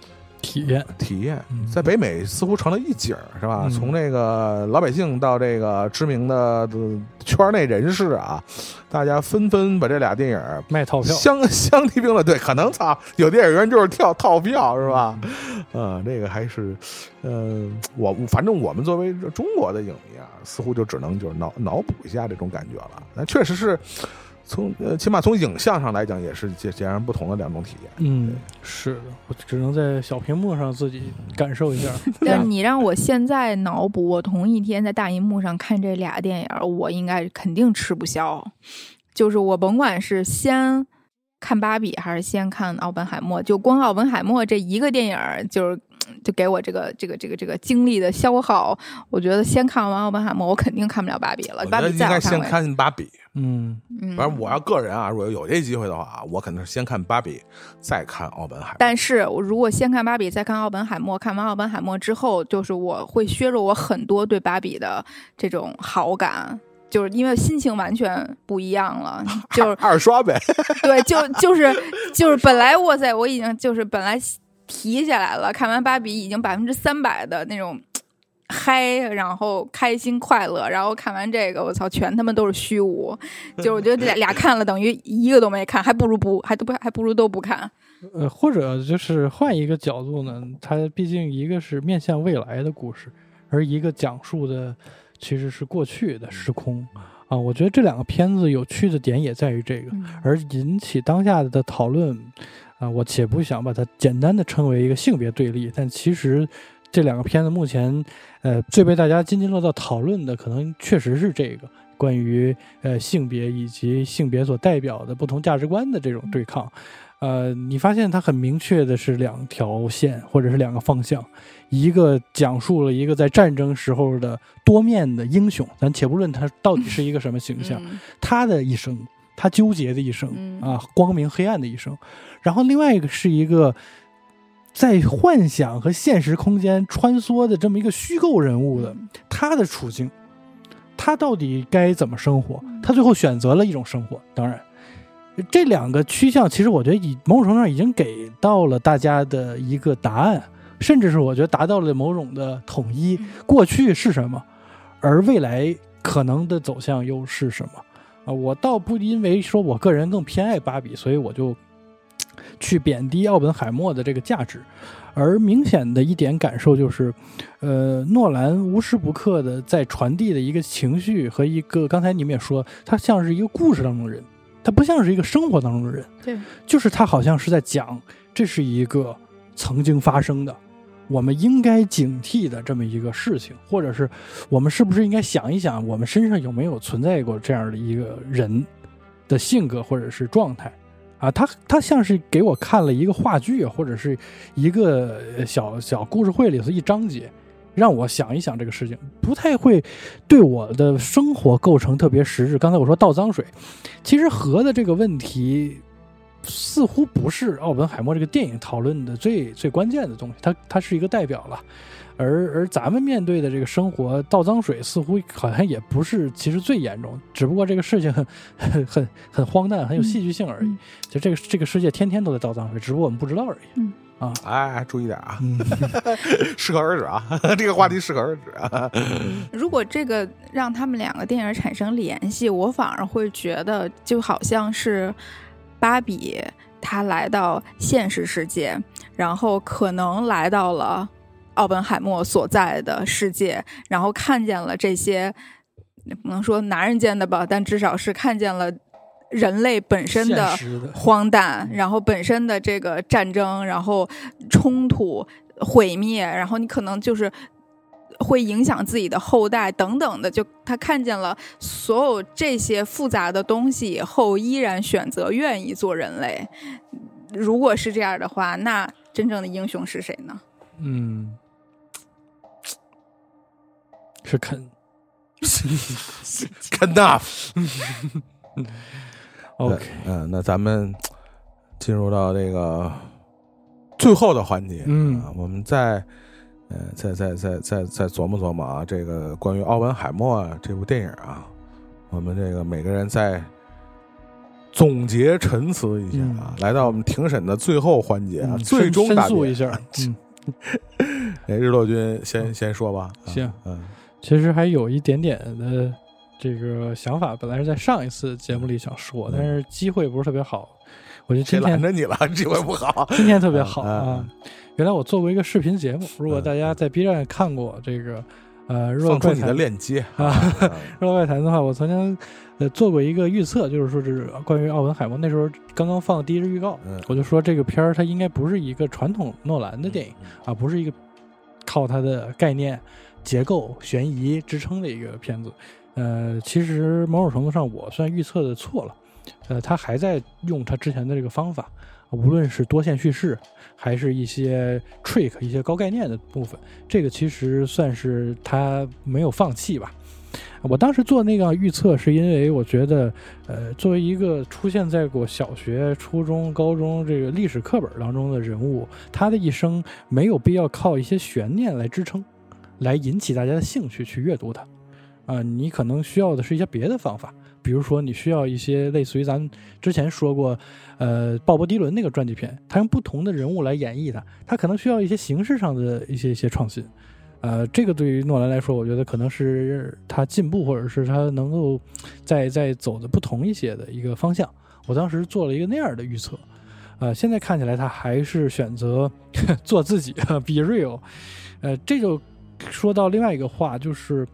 体验体验，在北美似乎成了一景儿，是吧？从这个老百姓到这个知名的圈内人士啊，大家纷纷把这俩电影卖套票相 相提并论。对，可能操有电影院就是跳套票，是吧？嗯，这个还是，嗯，我反正我们作为中国的影迷啊，似乎就只能就是脑脑补一下这种感觉了。那确实是。从呃，起码从影像上来讲，也是截截然不同的两种体验。嗯，是的，我只能在小屏幕上自己感受一下。但你让我现在脑补，我同一天在大荧幕上看这俩电影，我应该肯定吃不消。就是我甭管是先看芭比，还是先看奥本海默，就光奥本海默这一个电影，就是就给我这个这个这个这个精力的消耗。我觉得先看完奥本海默，我肯定看不了芭比了。芭比应该，先看芭比。嗯，反正我要个人啊，如果有这机会的话，我肯定是先看芭比，再看奥本海默。但是我如果先看芭比，再看奥本海默，看完奥本海默之后，就是我会削弱我很多对芭比的这种好感，就是因为心情完全不一样了，就是二刷呗。对，就就是 就是本来哇塞，我已经就是本来提起来了，看完芭比已经百分之三百的那种。嗨，然后开心快乐，然后看完这个，我操，全他妈都是虚无。就我觉得俩 俩看了等于一个都没看，还不如不，还都不还不如都不看。呃，或者就是换一个角度呢，它毕竟一个是面向未来的故事，而一个讲述的其实是过去的时空啊。我觉得这两个片子有趣的点也在于这个，而引起当下的讨论啊，我且不想把它简单的称为一个性别对立，但其实这两个片子目前呃最被大家津津乐道讨论的，可能确实是这个关于呃性别以及性别所代表的不同价值观的这种对抗。呃，你发现它很明确的是两条线，或者是两个方向，一个讲述了一个在战争时候的多面的英雄，咱且不论他到底是一个什么形象，他的一生，他纠结的一生啊，光明黑暗的一生，然后另外一个是一个在幻想和现实空间穿梭的这么一个虚构人物的他的处境，他到底该怎么生活？他最后选择了一种生活，当然。这两个趋向，其实我觉得以某种程度上已经给到了大家的一个答案，甚至是我觉得达到了某种的统一。过去是什么，而未来可能的走向又是什么？啊，我倒不因为说我个人更偏爱芭比，所以我就去贬低奥本海默的这个价值。而明显的一点感受就是，呃，诺兰无时不刻的在传递的一个情绪和一个，刚才你们也说，他像是一个故事当中的人。他不像是一个生活当中的人，对，就是他好像是在讲，这是一个曾经发生的，我们应该警惕的这么一个事情，或者是我们是不是应该想一想，我们身上有没有存在过这样的一个人的性格或者是状态啊？他他像是给我看了一个话剧，或者是一个小小故事会里头一章节。让我想一想这个事情，不太会对我的生活构成特别实质。刚才我说倒脏水，其实核的这个问题似乎不是奥本海默这个电影讨论的最最关键的东西，它它是一个代表了。而而咱们面对的这个生活倒脏水，似乎好像也不是其实最严重，只不过这个事情很很很荒诞，很有戏剧性而已。就这个这个世界天天都在倒脏水，只不过我们不知道而已。嗯啊，哎，注意点啊，适可而止啊，这个话题适可而止啊。如果这个让他们两个电影产生联系，我反而会觉得就好像是芭比她来到现实世界，然后可能来到了奥本海默所在的世界，然后看见了这些不能说男人间的吧，但至少是看见了。人类本身的荒诞，然后本身的这个战争，然后冲突、毁灭，然后你可能就是会影响自己的后代等等的。就他看见了所有这些复杂的东西以后，依然选择愿意做人类。如果是这样的话，那真正的英雄是谁呢？嗯，是肯，肯纳。OK，嗯，那咱们进入到这个最后的环节，嗯，我们再，呃，再再再再再琢磨琢磨啊，这个关于奥本海默这部电影啊，我们这个每个人再总结陈词一下啊，来到我们庭审的最后环节啊，最终打诉一下，嗯，哎，日落君先先说吧，行，嗯，其实还有一点点的。这个想法本来是在上一次节目里想说，但是机会不是特别好。我觉得今天着你了，机会不好。今天特别好啊！原来我做过一个视频节目，如果大家在 B 站看过这个呃《放出你的链接 啊，《热外谈》的话，我曾经呃做过一个预测，就是说是关于奥本海默。那时候刚刚放第一支预告，我就说这个片儿它应该不是一个传统诺兰的电影啊，不是一个靠它的概念、结构、悬疑支撑的一个片子。呃，其实某种程度上，我算预测的错了。呃，他还在用他之前的这个方法，无论是多线叙事，还是一些 trick、一些高概念的部分，这个其实算是他没有放弃吧。我当时做那个预测，是因为我觉得，呃，作为一个出现在过小学、初中、高中这个历史课本当中的人物，他的一生没有必要靠一些悬念来支撑，来引起大家的兴趣去阅读它。啊，你可能需要的是一些别的方法，比如说你需要一些类似于咱之前说过，呃，鲍勃迪伦那个传记片，他用不同的人物来演绎他，他可能需要一些形式上的一些一些创新。呃，这个对于诺兰来说，我觉得可能是他进步，或者是他能够在在走的不同一些的一个方向。我当时做了一个那样的预测，呃，现在看起来他还是选择 做自己，be real。呃，这就说到另外一个话，就是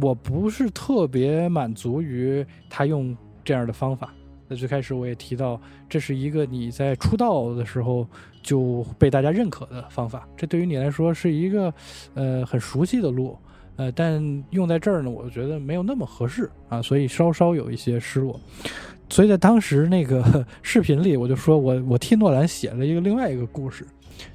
我不是特别满足于他用这样的方法。在最开始我也提到，这是一个你在出道的时候就被大家认可的方法，这对于你来说是一个呃很熟悉的路，呃，但用在这儿呢，我觉得没有那么合适啊，所以稍稍有一些失落。所以在当时那个 视频里，我就说我我替诺兰写了一个另外一个故事，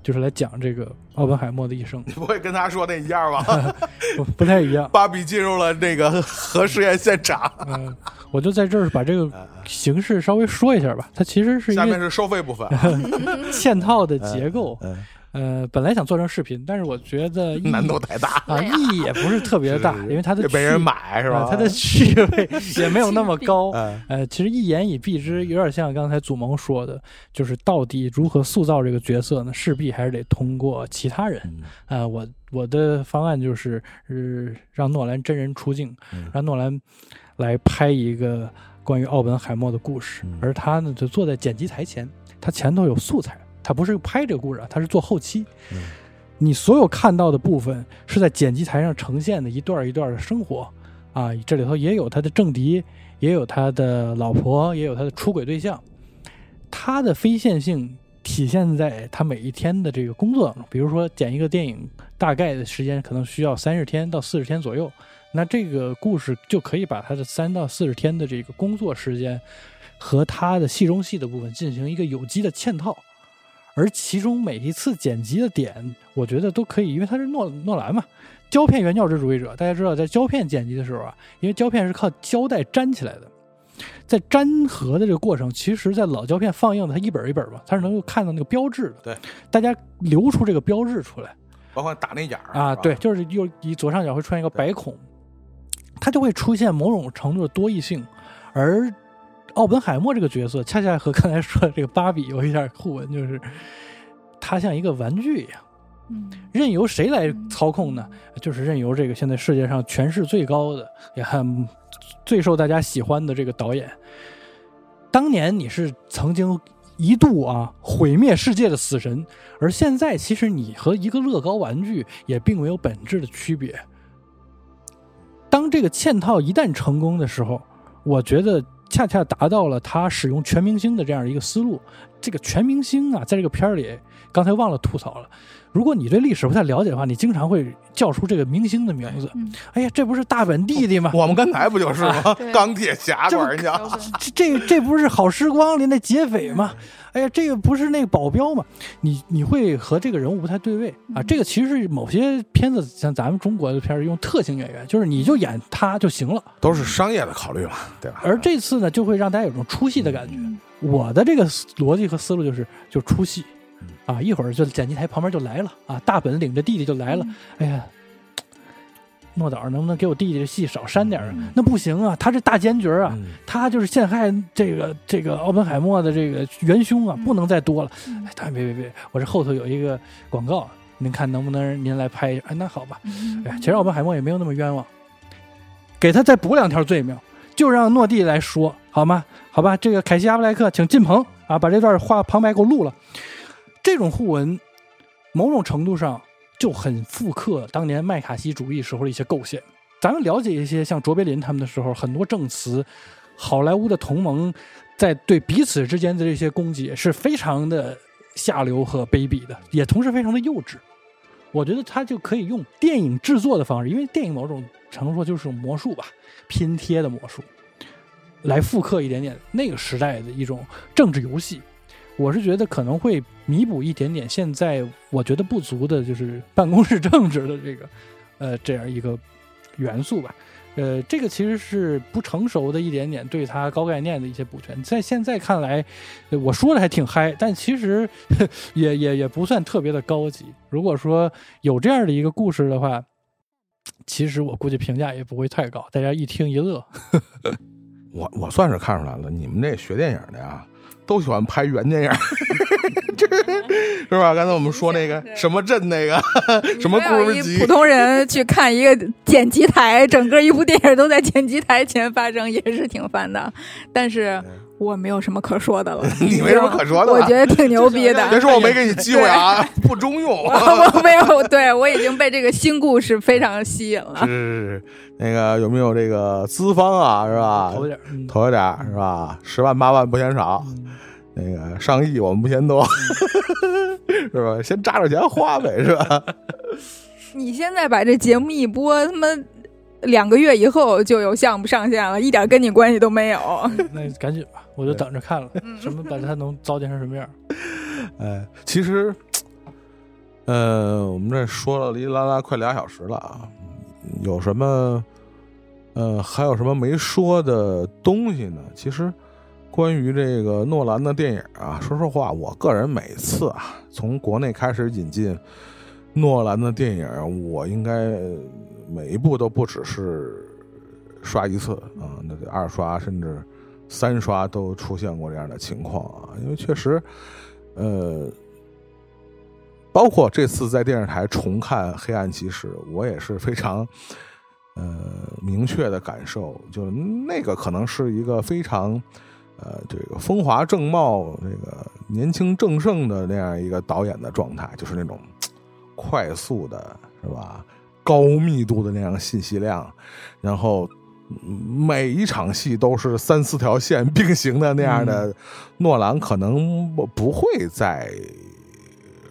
就是来讲这个奥本海默的一生。你不会跟他说那一样吧？不不太一样。芭比进入了那个核试验现场。嗯，我就在这儿把这个形式稍微说一下吧。它其实是一下面是收费部分，嵌套的结构。嗯呃，本来想做成视频，但是我觉得难度太大啊，意义也不是特别大，因为它的也没人买是吧？它的趣味 也没有那么高。嗯呃，其实一言以蔽之，有点像刚才祖萌说的，就是到底如何塑造这个角色呢？势必还是得通过其他人。嗯啊，我我的方案就是，呃，让诺兰真人出镜，嗯让诺兰来拍一个关于奥本海默的故事，嗯而他呢就坐在剪辑台前，他前头有素材，他不是拍这个故事啊，他是做后期。嗯你所有看到的部分是在剪辑台上呈现的一段一段的生活啊，这里头也有他的政敌，也有他的老婆，也有他的出轨对象，他的非线性体现在他每一天的这个工作当中。比如说剪一个电影，大概的时间可能需要三十天到四十天左右，那这个故事就可以把他的三到四十天的这个工作时间和他的戏中戏的部分进行一个有机的嵌套。而其中每一次剪辑的点，我觉得都可以，因为他是诺诺兰嘛，胶片原教旨主义者。大家知道，在胶片剪辑的时候啊，因为胶片是靠胶带粘起来的，在粘合的这个过程，其实，在老胶片放映的它一本一本嘛，它是能够看到那个标志的。对，大家留出这个标志出来包括打那眼儿啊，对，就是右你左上角会出现一个白孔，它就会出现某种程度的多异性，而。奥本海默这个角色，恰恰和刚才说的这个芭比有一点互文，就是他像一个玩具一样，嗯任由谁来操控呢？就是任由这个现在世界上权势最高的，也很最受大家喜欢的这个导演。当年你是曾经一度啊毁灭世界的死神，而现在其实你和一个乐高玩具也并没有本质的区别。当这个嵌套一旦成功的时候，我觉得。恰恰达到了他使用全明星的这样一个思路。这个全明星啊，在这个片儿里，刚才忘了吐槽了。如果你对历史不太了解的话，你经常会叫出这个明星的名字。嗯哎呀，这不是大本弟弟吗？我们刚才不就是吗？对钢铁侠这不管人家，这这这不是好时光里那劫匪吗？哎呀，这个不是那个保镖吗？你你会和这个人物不太对位啊。嗯这个其实是某些片子，像咱们中国的片儿用特型演员，就是你就演他就行了。都是商业的考虑嘛，对吧？而这次呢，就会让大家有种出戏的感觉。嗯我的这个逻辑和思路就是，就出戏嗯，啊，一会儿就剪辑台旁边就来了啊，大本领着弟弟就来了，嗯哎呀，诺导能不能给我弟弟的戏少删点儿啊？嗯那不行啊，他是大奸角啊，嗯他就是陷害这个这个奥本海默的这个元凶啊，嗯不能再多了。嗯哎，他别别别，我这后头有一个广告，您看能不能您来拍一下？哎，那好吧，嗯哎，其实奥本海默也没有那么冤枉，给他再补两条罪名，就让诺蒂来说好吗？好吧，这个凯西·阿布莱克，请进棚啊，把这段话旁白给我录了。这种互文，某种程度上就很复刻当年麦卡锡主义时候的一些构陷。咱们了解一些像卓别林他们的时候，很多证词，好莱坞的同盟在对彼此之间的这些攻击是非常的下流和卑鄙的，也同时非常的幼稚。我觉得他就可以用电影制作的方式，因为电影某种程度说就是魔术吧，拼贴的魔术，来复刻一点点那个时代的一种政治游戏。我是觉得可能会弥补一点点现在我觉得不足的，就是办公室政治的这个呃这样一个元素吧。呃，这个其实是不成熟的一点点对它高概念的一些补全，在现在看来，我说的还挺嗨，但其实也也也不算特别的高级。如果说有这样的一个故事的话，其实我估计评价也不会太高，大家一听一乐。我我算是看出来了，你们这学电影的呀，都喜欢拍原电影，这是是吧？刚才我们说那个什么镇那个什么故事集普，通人去看一个剪辑台，整个一部电影都在剪辑台前发生，也是挺烦的。但是我没有什么可说的了，你没什么可说的了我觉得挺牛逼的。别 说我没给你机会啊，不中用。我 我没有，对我已经被这个新故事非常吸引了是。是是，那个有没有这个资方啊？是吧？投点投一点是吧？十万八万不嫌少，嗯那个上亿我们不嫌多，是吧？先扎着钱花呗，是吧？你现在把这节目一播，他妈两个月以后就有项目上线了，一点跟你关系都没有。那赶紧吧，我就等着看了，嗯什么把它能糟践成什么样。哎，其实，呃，我们这说了哩啦啦快俩小时了啊，有什么，呃，还有什么没说的东西呢？其实，关于这个诺兰的电影啊，说实话，我个人每次啊，从国内开始引进诺兰的电影，我应该呃每一部都不只是刷一次啊，那得二刷甚至三刷都出现过这样的情况啊，因为确实。呃，包括这次在电视台重看《黑暗骑士》，我也是非常呃明确的感受，就那个可能是一个非常呃这个风华正茂、这个年轻正盛的那样一个导演的状态，就是那种快速的，是吧？高密度的那样信息量，然后。每一场戏都是三四条线并行的那样的，诺兰可能不不会再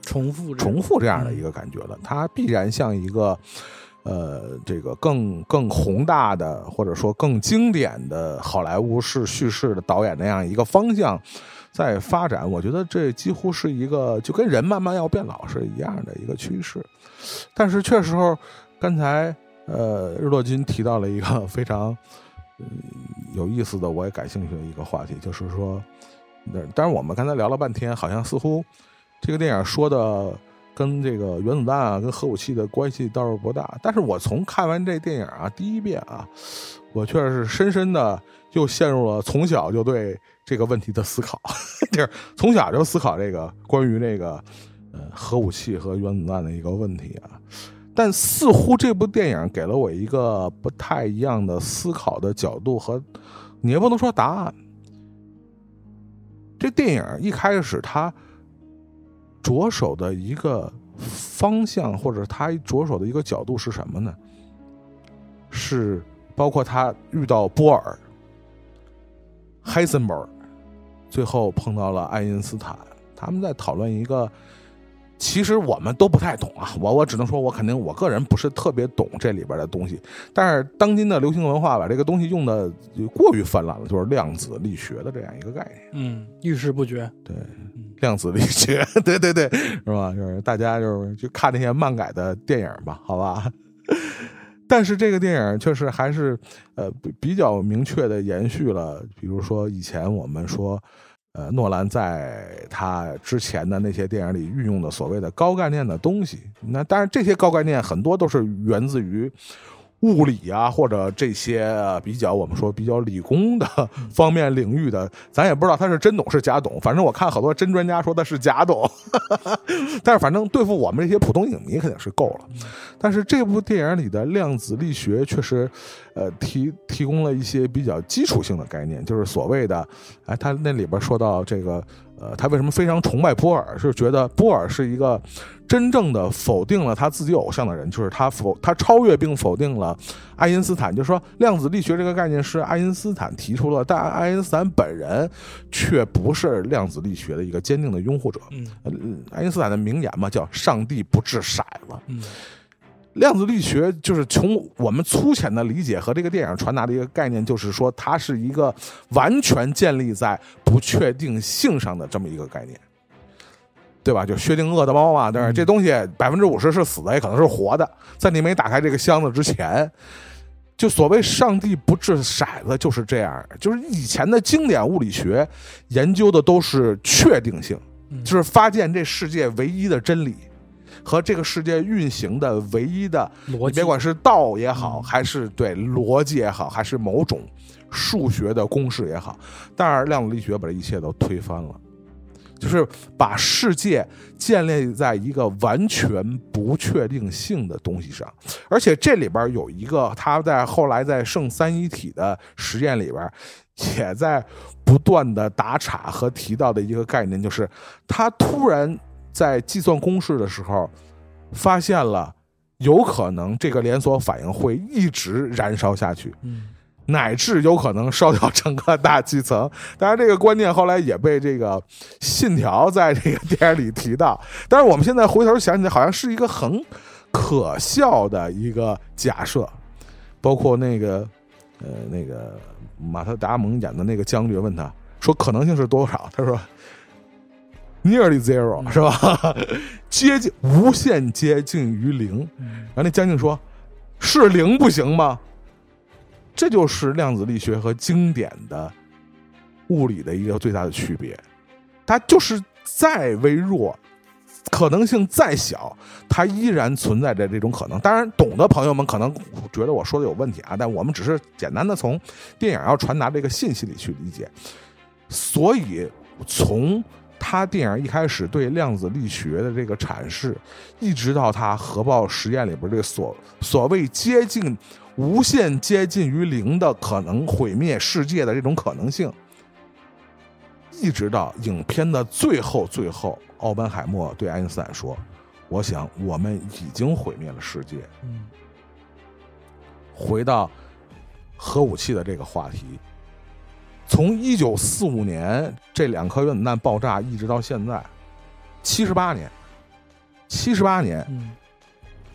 重复重复这样的一个感觉了，他必然像一个呃这个更更宏大的或者说更经典的好莱坞式叙事的导演那样一个方向在发展。我觉得这几乎是一个就跟人慢慢要变老是一样的一个趋势。但是确实，刚才。呃，日落君提到了一个 非常嗯有意思的，我也感兴趣的一个话题，就是说，那当然我们刚才聊了半天，好像似乎这个电影说的跟这个原子弹啊、跟核武器的关系倒是不大。但是我从看完这电影啊第一遍啊，我确实是深深的又陷入了从小就对这个问题的思考，就是从小就思考这个关于这个呃核武器和原子弹的一个问题啊。但似乎这部电影给了我一个不太一样的思考的角度和，你也不能说答案。这电影一开始他着手的一个方向，或者他着手的一个角度是什么呢？是包括他遇到波尔、海森堡，最后碰到了爱因斯坦，他们在讨论一个。其实我们都不太懂啊，我我只能说，我肯定我个人不是特别懂这里边的东西。但是当今的流行文化把这个东西用的过于泛滥了，就是量子力学的这样一个概念。嗯，遇事不决。对，量子力学，对对对，是吧？就是大家就是去看那些漫改的电影吧，好吧。但是这个电影确实还是呃比较明确的延续了，比如说以前我们说。呃，诺兰在他之前的那些电影里运用的所谓的高概念的东西，那当然这些高概念很多都是源自于物理啊，或者这些比较我们说比较理工的方面领域的，咱也不知道他是真懂是假懂。反正我看好多真专家说的是假懂，但是反正对付我们这些普通影迷肯定是够了。但是这部电影里的量子力学确实，呃，提提供了一些比较基础性的概念，就是所谓的，哎，他那里边说到这个，呃，他为什么非常崇拜波尔，是觉得波尔是一个真正的否定了他自己偶像的人，就是他否他超越并否定了爱因斯坦，就是说量子力学这个概念是爱因斯坦提出了，但爱因斯坦本人却不是量子力学的一个坚定的拥护者。嗯呃爱因斯坦的名言嘛，叫“上帝不掷骰子”。嗯量子力学就是从我们粗浅的理解和这个电影传达的一个概念，就是说它是一个完全建立在不确定性上的这么一个概念，对吧？就薛定谔的猫嘛，对吧？嗯这东西百分之五十是死的，也可能是活的，在你没打开这个箱子之前。就所谓上帝不掷骰子就是这样，就是以前的经典物理学研究的都是确定性，嗯就是发现这世界唯一的真理和这个世界运行的唯一的，逻辑，别管是道也好，嗯还是对逻辑也好，还是某种数学的公式也好，但是量子力学把这一切都推翻了。就是把世界建立在一个完全不确定性的东西上。而且这里边有一个，他在后来在圣三一体的实验里边，也在不断的打岔和提到的一个概念，就是他突然在计算公式的时候，发现了有可能这个连锁反应会一直燃烧下去。乃至有可能烧掉整个大气层。当然，这个观念后来也被这个《信条》在这个电影里提到。但是我们现在回头想起来，好像是一个很可笑的一个假设。包括那个呃，那个马特·达蒙演的那个将军问他说：“可能性是多少？”他说：“nearly zero，是吧？接近无限接近于零。”嗯然后那将军说：“是零不行吗？”这就是量子力学和经典的物理的一个最大的区别，它就是再微弱，可能性再小，它依然存在着这种可能。当然，懂的朋友们可能觉得我说的有问题啊，但我们只是简单的从电影要传达这个信息里去理解。所以，从他电影一开始对量子力学的这个阐释，一直到他核爆实验里边这个所所谓接近。无限接近于零的可能毁灭世界的这种可能性，一直到影片的最后，最后，奥本海默对爱因斯坦说：“我想我们已经毁灭了世界。嗯”回到核武器的这个话题，从一九四五年这两颗原子弹爆炸一直到现在，七十八年，七十八年。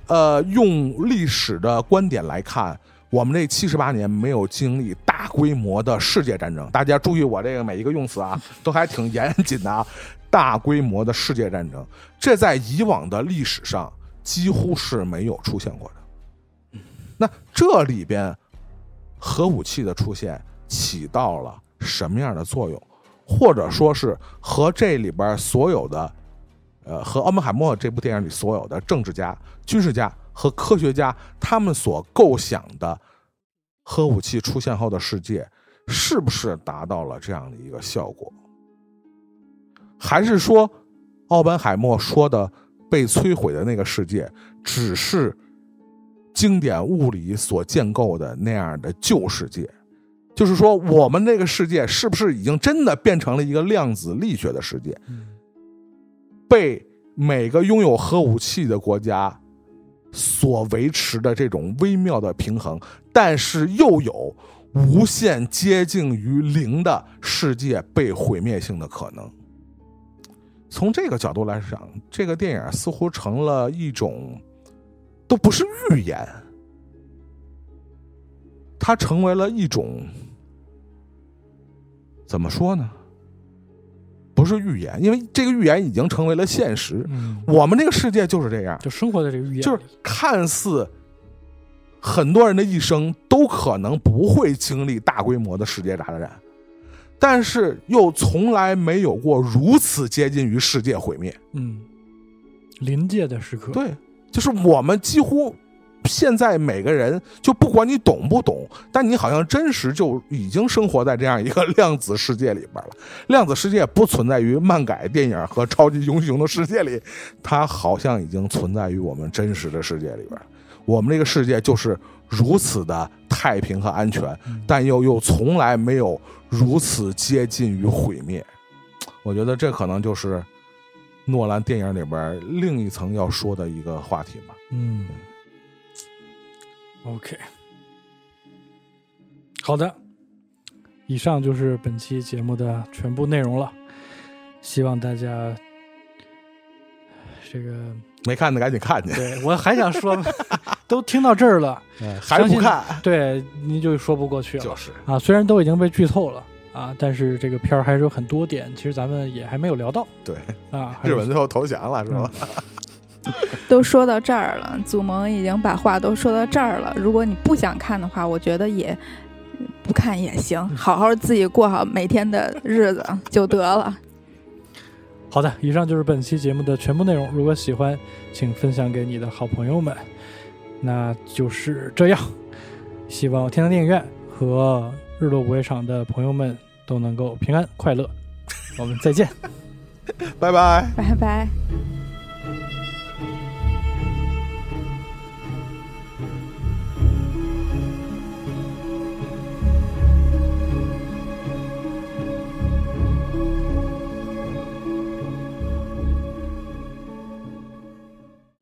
呃，用历史的观点来看，我们这七十八年没有经历大规模的世界战争。大家注意我这个每一个用词啊，都还挺严谨的啊。大规模的世界战争，这在以往的历史上几乎是没有出现过的。那这里边核武器的出现起到了什么样的作用，或者说是和这里边所有的。呃，和奥本海默这部电影里所有的政治家、军事家和科学家，他们所构想的核武器出现后的世界，是不是达到了这样的一个效果？还是说，奥本海默说的被摧毁的那个世界，只是经典物理所建构的那样的旧世界？就是说，我们这个世界是不是已经真的变成了一个量子力学的世界？被每个拥有核武器的国家所维持的这种微妙的平衡，但是又有无限接近于零的世界被毁灭性的可能。从这个角度来讲，这个电影似乎成了一种，都不是预言，它成为了一种，怎么说呢？不是预言，因为这个预言已经成为了现实。嗯，我们这个世界就是这样，就生活在这个预言，就是看似很多人的一生都可能不会经历大规模的世界大战，但是又从来没有过如此接近于世界毁灭。嗯，临界的时刻，对，就是我们几乎。现在每个人，就不管你懂不懂，但你好像真实就已经生活在这样一个量子世界里边了。量子世界不存在于漫改电影和超级英雄的世界里，它好像已经存在于我们真实的世界里边。我们这个世界就是如此的太平和安全，但又又从来没有如此接近于毁灭。我觉得这可能就是诺兰电影里边另一层要说的一个话题吧。嗯。OK，好的，以上就是本期节目的全部内容了。希望大家这个没看的赶紧看去。对我还想说，都听到这儿了，还不看，对您就说不过去了。就是啊，虽然都已经被剧透了啊，但是这个片儿还是有很多点，其实咱们也还没有聊到。对啊，日本最后投降了是吧？都说到这儿了，祖萌已经把话都说到这儿了。如果你不想看的话，我觉得也不看也行，好好自己过好每天的日子 就得了。好的，以上就是本期节目的全部内容。如果喜欢，请分享给你的好朋友们。那就是这样，希望天堂电影院和日落午夜场的朋友们都能够平安快乐。我们再见。拜拜。拜拜。